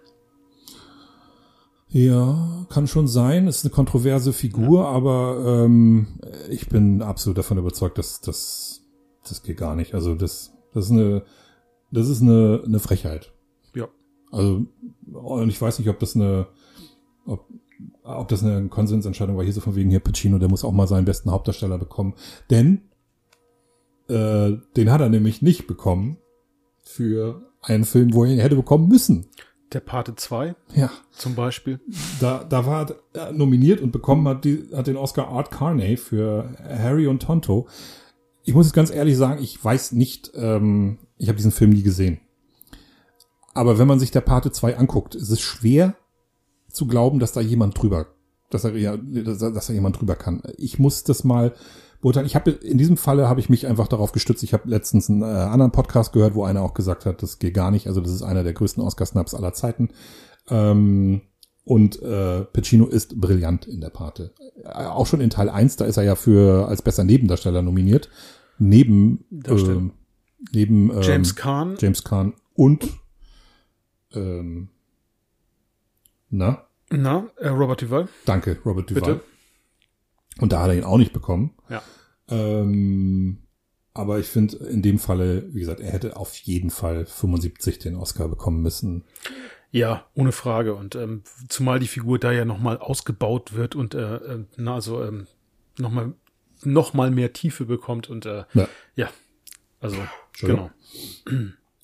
Ja, kann schon sein. Ist eine kontroverse Figur, aber ähm, ich bin absolut davon überzeugt, dass das das geht gar nicht. Also das das ist eine das ist eine eine Frechheit. Also und ich weiß nicht, ob das eine ob, ob das eine Konsensentscheidung war. Hier so von wegen hier Pacino, der muss auch mal seinen besten Hauptdarsteller bekommen, denn äh, den hat er nämlich nicht bekommen für einen Film, wo er ihn hätte bekommen müssen. Der Pate 2 Ja. zum Beispiel. Da, da war er nominiert und bekommen hat, die, hat den Oscar Art Carney für Harry und Tonto. Ich muss jetzt ganz ehrlich sagen, ich weiß nicht, ähm, ich habe diesen Film nie gesehen. Aber wenn man sich der Pate 2 anguckt, ist es schwer zu glauben, dass da jemand drüber, dass er, ja, dass, dass da jemand drüber kann. Ich muss das mal beurteilen. Ich habe in diesem Falle habe ich mich einfach darauf gestützt. Ich habe letztens einen äh, anderen Podcast gehört, wo einer auch gesagt hat, das geht gar nicht. Also das ist einer der größten Oscar-Snaps aller Zeiten. Ähm, und äh, Pacino ist brillant in der Pate. Äh, Auch schon in Teil 1, da ist er ja für als bester Nebendarsteller nominiert. Neben ähm, neben ähm, James Caan. James Caan und ähm, na, Na, äh, Robert Duval. danke, Robert Duval. Bitte. Und da hat er ihn auch nicht bekommen. Ja. Ähm, aber ich finde in dem Falle, wie gesagt, er hätte auf jeden Fall 75 den Oscar bekommen müssen. Ja, ohne Frage. Und ähm, zumal die Figur da ja nochmal ausgebaut wird und äh, äh, na, also ähm, nochmal noch mal mehr Tiefe bekommt und äh, Ja. ja, also genau.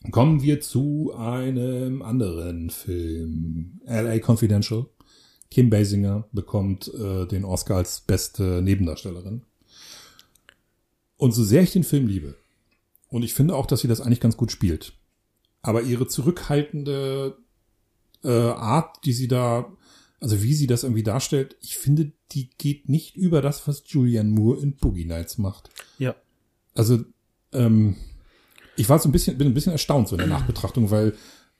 Kommen wir zu einem anderen Film. LA Confidential. Kim Basinger bekommt äh, den Oscar als beste Nebendarstellerin. Und so sehr ich den Film liebe, und ich finde auch, dass sie das eigentlich ganz gut spielt, aber ihre zurückhaltende äh, Art, die sie da, also wie sie das irgendwie darstellt, ich finde, die geht nicht über das, was Julianne Moore in Boogie Nights macht. Ja, Also, ähm, ich war so ein bisschen, bin ein bisschen erstaunt so in der Nachbetrachtung, weil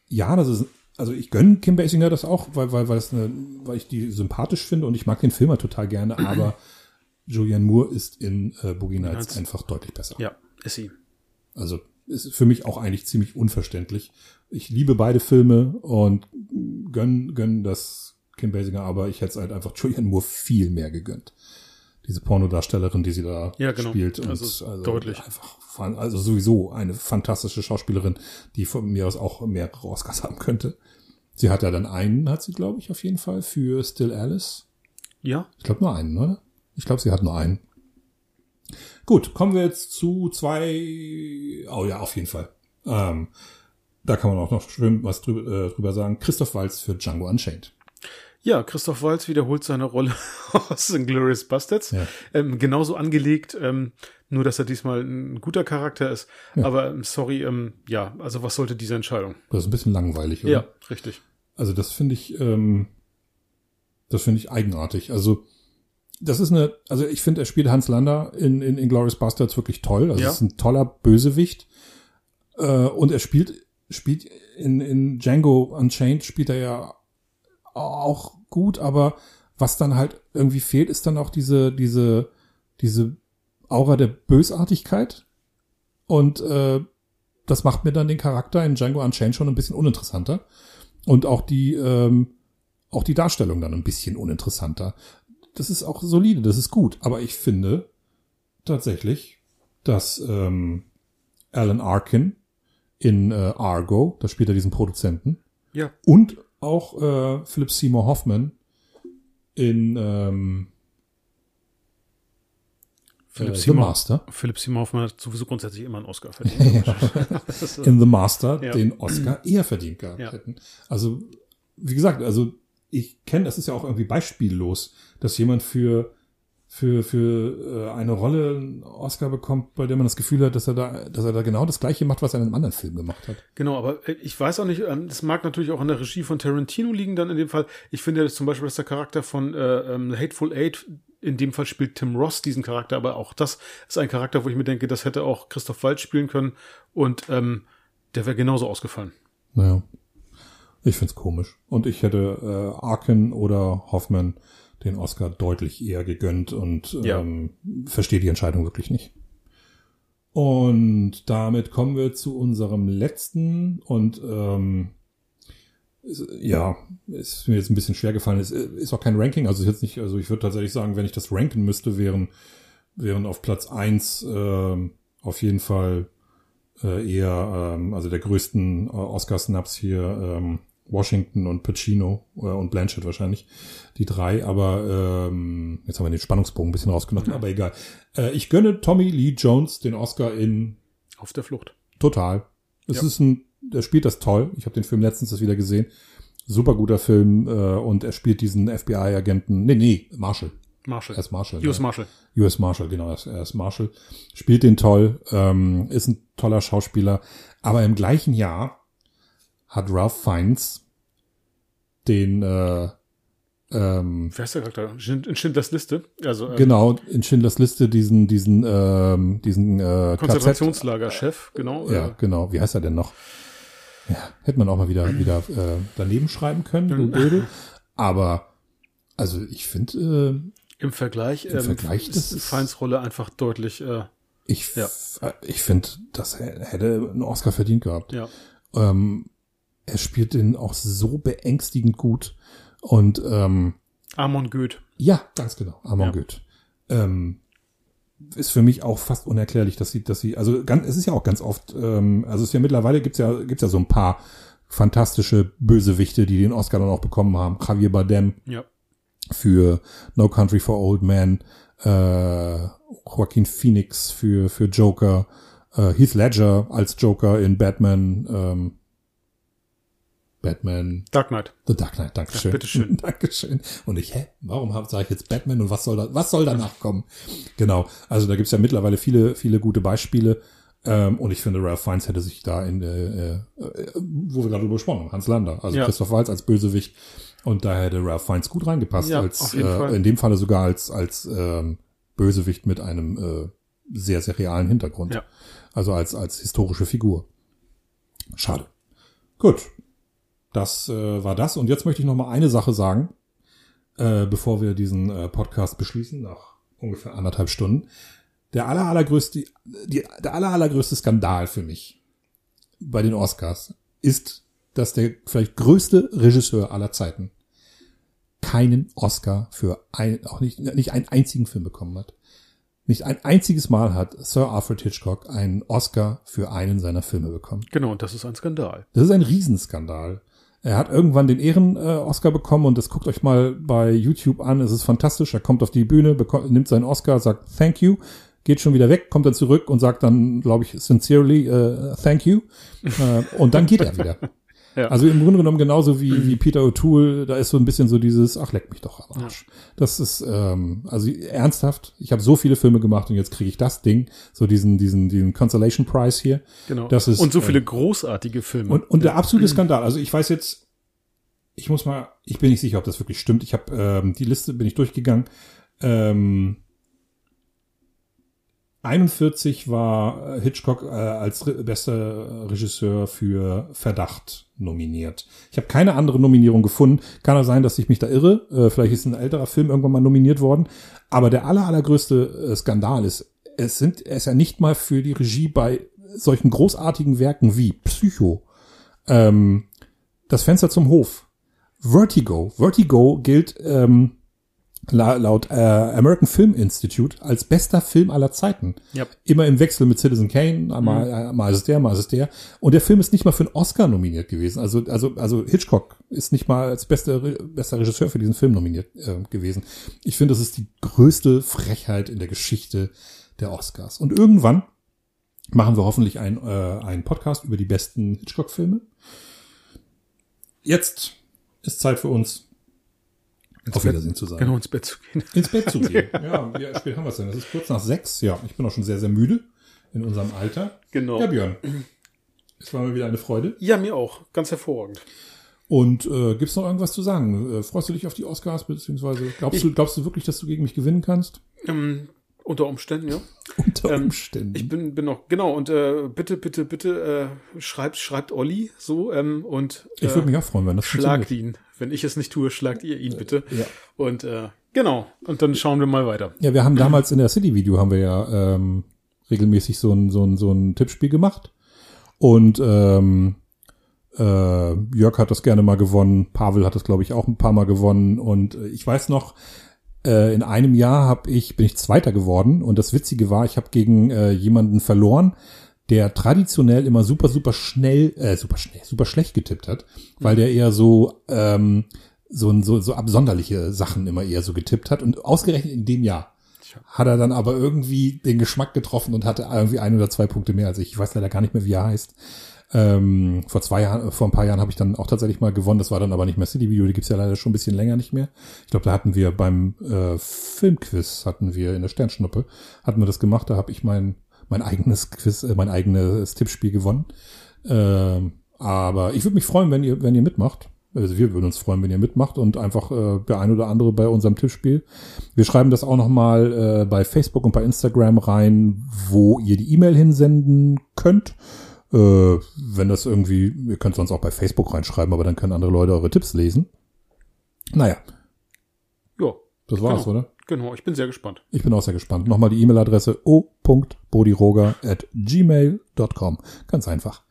ja, das ist, also ich gönne Kim Basinger das auch, weil, weil, weil, das eine, weil ich die sympathisch finde und ich mag den Film halt total gerne, aber Julianne Moore ist in äh, Boogie Nights Nights. einfach deutlich besser. ja, ist sie. Also ist für mich auch eigentlich ziemlich unverständlich. Ich liebe beide Filme und gönn, gönn das Kim Basinger, aber ich hätte es halt einfach Julianne Moore viel mehr gegönnt. Diese Pornodarstellerin, die sie da Ja, genau. spielt. Und Also deutlich. Einfach, also sowieso eine fantastische Schauspielerin, die von mir aus auch mehrere Oscars haben könnte. Sie hat ja dann einen, hat sie, glaube ich, auf jeden Fall, für Still Alice. Ja, Ich glaube nur einen, oder? Ich glaube, sie hat nur einen. Gut, kommen wir jetzt zu zwei. Oh ja, auf jeden Fall. Ähm, da kann man auch noch schön was drüber, äh, drüber sagen. Christoph Waltz für Django Unchained. Ja, Christoph Waltz wiederholt seine Rolle aus Inglourious Bastards. Ja. Ähm, genauso angelegt, ähm, nur dass er diesmal ein guter Charakter ist. Aber ähm, sorry, ähm, ja, also was sollte diese Entscheidung? Das ist ein bisschen langweilig, oder? Ja, richtig. Also das finde ich, ähm, das finde ich eigenartig. Also das ist eine, also ich finde, er spielt Hans Lander in, in Inglourious Bastards wirklich toll. Also Ja. ist ein toller Bösewicht. Äh, und er spielt, spielt in, in Django Unchained spielt er ja auch gut, aber was dann halt irgendwie fehlt, ist dann auch diese, diese, diese Aura der Bösartigkeit. Und äh, das macht mir dann den Charakter in Django Unchained schon ein bisschen uninteressanter. Und auch die, ähm, auch die Darstellung dann ein bisschen uninteressanter. Das ist auch solide, das ist gut. Aber ich finde tatsächlich, dass ähm, Alan Arkin in äh, Argo, da spielt er diesen Produzenten, Ja, und auch äh, Philip Seymour Hoffman in ähm, Philipp äh, The Seymour, Master. Philipp Seymour Hoffmann hat sowieso grundsätzlich immer einen Oscar verdient. In The Master Ja. den Oscar eher verdient gehabt Ja. hätten. Also, wie gesagt, also ich kenne, das ist ja auch irgendwie beispiellos, dass jemand für für für äh, eine Rolle einen Oscar bekommt, bei der man das Gefühl hat, dass er da dass er da genau das gleiche macht, was er in einem anderen Film gemacht hat. Genau, aber äh, ich weiß auch nicht, ähm, das mag natürlich auch an der Regie von Tarantino liegen dann in dem Fall. Ich finde dass zum Beispiel, dass der Charakter von äh, ähm, Hateful Eight, in dem Fall spielt Tim Ross diesen Charakter, aber auch das ist ein Charakter, wo ich mir denke, das hätte auch Christoph Waltz spielen können und ähm, der wäre genauso ausgefallen. Naja. Ich find's komisch. Und ich hätte äh, Arkin oder Hoffman den Oscar deutlich eher gegönnt und Ja. ähm, verstehe die Entscheidung wirklich nicht. Und damit kommen wir zu unserem letzten und ähm, ja, ist mir jetzt ein bisschen schwer gefallen. Ist, ist auch kein Ranking, also ist jetzt nicht, also ich würde tatsächlich sagen, wenn ich das ranken müsste, wären, wären auf Platz eins ähm, auf jeden Fall äh, eher, ähm, also der größten äh, Oscar-Snaps hier, ähm, Washington und Pacino äh, und Blanchett wahrscheinlich, die drei, aber ähm, jetzt haben wir den Spannungsbogen ein bisschen rausgenommen, aber egal. Äh, ich gönne Tommy Lee Jones den Oscar in Auf der Flucht. Total. Es Ja. ist ein, der spielt das toll. Ich habe den Film letztens das wieder gesehen. Super guter Film äh, und er spielt diesen FBI-Agenten. Nee, nee, Marshall. Marshall. Er ist Marshall. US ja. Marshall. US Marshall, genau, er ist, er ist Marshall. Spielt den toll, ähm, ist ein toller Schauspieler. Aber im gleichen Jahr hat Ralph Fiennes den äh, ähm, Wer ist der Charakter? In Schindlers Liste. Also ähm, genau in Schindlers Liste diesen diesen ähm, diesen äh, Konzentrationslagerchef, genau. Ja, Äh, genau. Wie heißt er denn noch? Ja, hätte man auch mal wieder, wieder äh, daneben schreiben können, du. Dödel. Aber, also ich finde, Im Vergleich, Im Vergleich, ist das ist- Feins Rolle einfach deutlich, äh, äh, ich, Ja. äh, ich finde, das hä- hätte einen Oscar verdient gehabt. ja. Ähm, er spielt den auch so beängstigend gut. Und ähm, Amon Goeth. ja, ganz genau, Amon Ja. Goeth. Ähm, ist für mich auch fast unerklärlich, dass sie, dass sie, also ganz, es ist ja auch ganz oft, ähm, also es ist ja mittlerweile gibt's ja, gibt's ja so ein paar fantastische Bösewichte, die den Oscar dann auch bekommen haben. Javier Bardem Ja. für No Country for Old Men, äh, Joaquin Phoenix für, für Joker, äh, Heath Ledger als Joker in Batman, ähm, Batman. Dark Knight. The Dark Knight, Dankeschön. Ja, bitteschön. Dankeschön. Und ich, hä, warum sage ich jetzt Batman und was soll da, was soll danach kommen? Genau. Also da gibt's ja mittlerweile viele, viele gute Beispiele. Ähm, und ich finde, Ralph Fiennes hätte sich da in, äh, äh, wo wir gerade drüber gesprochen haben, Hans Lander, also Ja. Christoph Waltz als Bösewicht. Und da hätte Ralph Fiennes gut reingepasst, Ja, als äh, in dem Falle sogar als, als ähm, Bösewicht mit einem äh, sehr, sehr realen Hintergrund. Ja. Also als, als historische Figur. Schade. Gut. Das äh, war das. Und jetzt möchte ich noch mal eine Sache sagen, äh, bevor wir diesen äh, Podcast beschließen, nach ungefähr anderthalb Stunden. Der aller, allergrößte, die, der aller, allergrößte Skandal für mich bei den Oscars ist, dass der vielleicht größte Regisseur aller Zeiten keinen Oscar für ein, auch nicht, nicht einen einzigen Film bekommen hat. Nicht ein einziges Mal hat Sir Alfred Hitchcock einen Oscar für einen seiner Filme bekommen. Genau, und das ist ein Skandal. Das ist ein Riesenskandal. Er hat irgendwann den Ehren-Oscar bekommen und das guckt euch mal bei YouTube an. Es ist fantastisch. Er kommt auf die Bühne, nimmt seinen Oscar, sagt Thank you, geht schon wieder weg, kommt dann zurück und sagt dann, glaube ich, sincerely äh, Thank you. äh, und dann geht er wieder. Ja. Also im Grunde genommen genauso wie, wie Peter O'Toole, da ist so ein bisschen so dieses, ach leck mich doch am Arsch. Das ist, ähm, also ernsthaft, ich habe so viele Filme gemacht und jetzt kriege ich das Ding, so diesen, diesen, diesen Consolation Prize hier. Genau. Das ist, und so äh, viele großartige Filme. Und, und der absolute Skandal, also ich weiß jetzt, ich muss mal, ich bin nicht sicher, ob das wirklich stimmt. Ich habe ähm, die Liste bin ich durchgegangen. Ähm, 41 war äh, Hitchcock äh, als re bester Regisseur für Verdacht nominiert. Ich habe keine andere Nominierung gefunden. Kann auch sein, dass ich mich da irre. Äh, vielleicht ist ein älterer Film irgendwann mal nominiert worden. Aber der aller, allergrößte äh, Skandal ist, es sind, er ist ja nicht mal für die Regie bei solchen großartigen Werken wie Psycho, ähm, das Fenster zum Hof, Vertigo. Vertigo gilt ähm, laut äh, American Film Institute als bester Film aller Zeiten. Ja. Immer im Wechsel mit Citizen Kane, mal, äh, mal ist es der, mal ist es der. Und der Film ist nicht mal für einen Oscar nominiert gewesen. Also, also, also Hitchcock ist nicht mal als bester, bester Regisseur für diesen Film nominiert äh, gewesen. Ich finde, das ist die größte Frechheit in der Geschichte der Oscars. Und irgendwann machen wir hoffentlich ein, äh, einen Podcast über die besten Hitchcock-Filme. Jetzt ist Zeit für uns, auf Wiedersehen zu sagen. Genau, ins Bett zu gehen. Ins Bett zu gehen. ja, wie spät haben wir es denn? Es ist kurz nach sechs. Ja, ich bin auch schon sehr, sehr müde in unserem Alter. Genau. Ja, Björn. Es war mir wieder eine Freude. Ja, mir auch. Ganz hervorragend. Und äh, gibt's noch irgendwas zu sagen? Äh, freust du dich auf die Oscars, beziehungsweise glaubst du, glaubst du wirklich, dass du gegen mich gewinnen kannst? Ähm, unter Umständen, ja. Unter Ähm, Umständen. Ich bin, bin noch, genau, und äh, bitte, bitte, bitte äh, schreibt, schreibt Olli so ähm, und äh, ich würde mich auch freuen, wenn das schlagt funktioniert. ihn. Wenn ich es nicht tue, schlagt ihr ihn bitte. Ja. Und äh, genau, und dann schauen wir mal weiter. Ja, wir haben damals in der City Video haben wir ja ähm, regelmäßig so ein, so ein, so ein Tippspiel gemacht. Und ähm, äh, Jörg hat das gerne mal gewonnen, Pavel hat das, glaube ich, auch ein paar Mal gewonnen. Und äh, ich weiß noch, äh, in einem Jahr hab ich, bin ich Zweiter geworden. Und das Witzige war, ich habe gegen äh, jemanden verloren, der traditionell immer super, super schnell, äh, super schnell, super schlecht getippt hat, weil der eher so, ähm, so, so, so absonderliche Sachen immer eher so getippt hat. Und ausgerechnet in dem Jahr hat er dann aber irgendwie den Geschmack getroffen und hatte irgendwie ein oder zwei Punkte mehr als ich. Ich weiß leider gar nicht mehr, wie er heißt. Ähm, vor zwei Jahren, vor ein paar Jahren habe ich dann auch tatsächlich mal gewonnen. Das war dann aber nicht mehr City Video. Die gibt's ja leider schon ein bisschen länger nicht mehr. Ich glaube, da hatten wir beim äh, Filmquiz hatten wir in der Sternschnuppe hatten wir das gemacht. Da habe ich mein mein eigenes Quiz, äh, mein eigenes Tippspiel gewonnen. Ähm, aber ich würde mich freuen, wenn ihr wenn ihr mitmacht. Also wir würden uns freuen, wenn ihr mitmacht und einfach äh, der ein oder andere bei unserem Tippspiel. Wir schreiben das auch nochmal äh, bei Facebook und bei Instagram rein, wo ihr die E-Mail hinsenden könnt. Äh, wenn das irgendwie, ihr könnt sonst auch bei Facebook reinschreiben, aber dann können andere Leute eure Tipps lesen. Naja, Ja, das war's, Genau. oder? Genau, ich bin sehr gespannt. Ich bin auch sehr gespannt. Nochmal die E-Mail-Adresse o.bodiroger at gmail.com. Ganz einfach.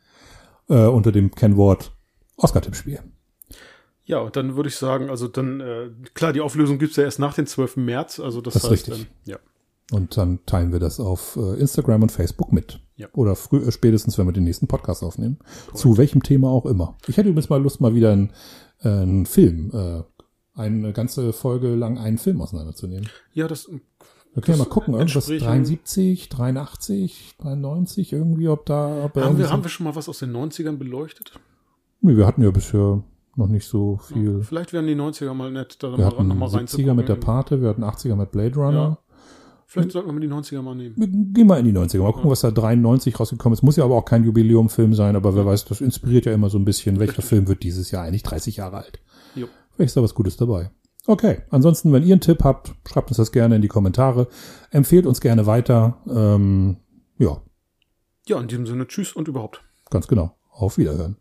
Äh, unter dem Kennwort Oscar-Tippspiel. Ja, und dann würde ich sagen, also dann, äh, klar, die Auflösung gibt's ja erst nach dem 12. März, also das, Das ist heißt, richtig. ähm, ja. Und dann teilen wir das auf äh, Instagram und Facebook mit. Ja. Oder früh, äh, spätestens, wenn wir den nächsten Podcast aufnehmen. Zu welchem Thema auch immer. Ich hätte übrigens mal Lust, mal wieder einen, äh, einen Film, äh, eine ganze Folge lang einen Film auseinanderzunehmen. Ja, das Wir können ja mal gucken, irgendwas entsprechen- 73, 83, 93, irgendwie, ob da, ob Haben wir, haben wir schon mal was aus den 90ern beleuchtet? Nee, wir hatten ja bisher noch nicht so viel. Vielleicht wären die 90er mal nett, da Wir mal, hatten noch mal 70er mit der. Pate, wir hatten 80er mit Blade Runner. Vielleicht sollten wir mal die 90er mal nehmen. Wir gehen mal in die 90er, mal gucken, was da 93 rausgekommen ist. Muss ja aber auch kein Jubiläumfilm sein, aber wer weiß, das inspiriert ja immer so ein bisschen, welcher. Film wird dieses Jahr eigentlich 30 Jahre alt. Jo. Vielleicht ist da was Gutes dabei. Okay, ansonsten, wenn ihr einen Tipp habt, schreibt uns das gerne in die Kommentare. Empfehlt uns gerne weiter. Ähm, ja, Ja, in diesem Sinne, tschüss und überhaupt. ganz genau. Auf Wiederhören.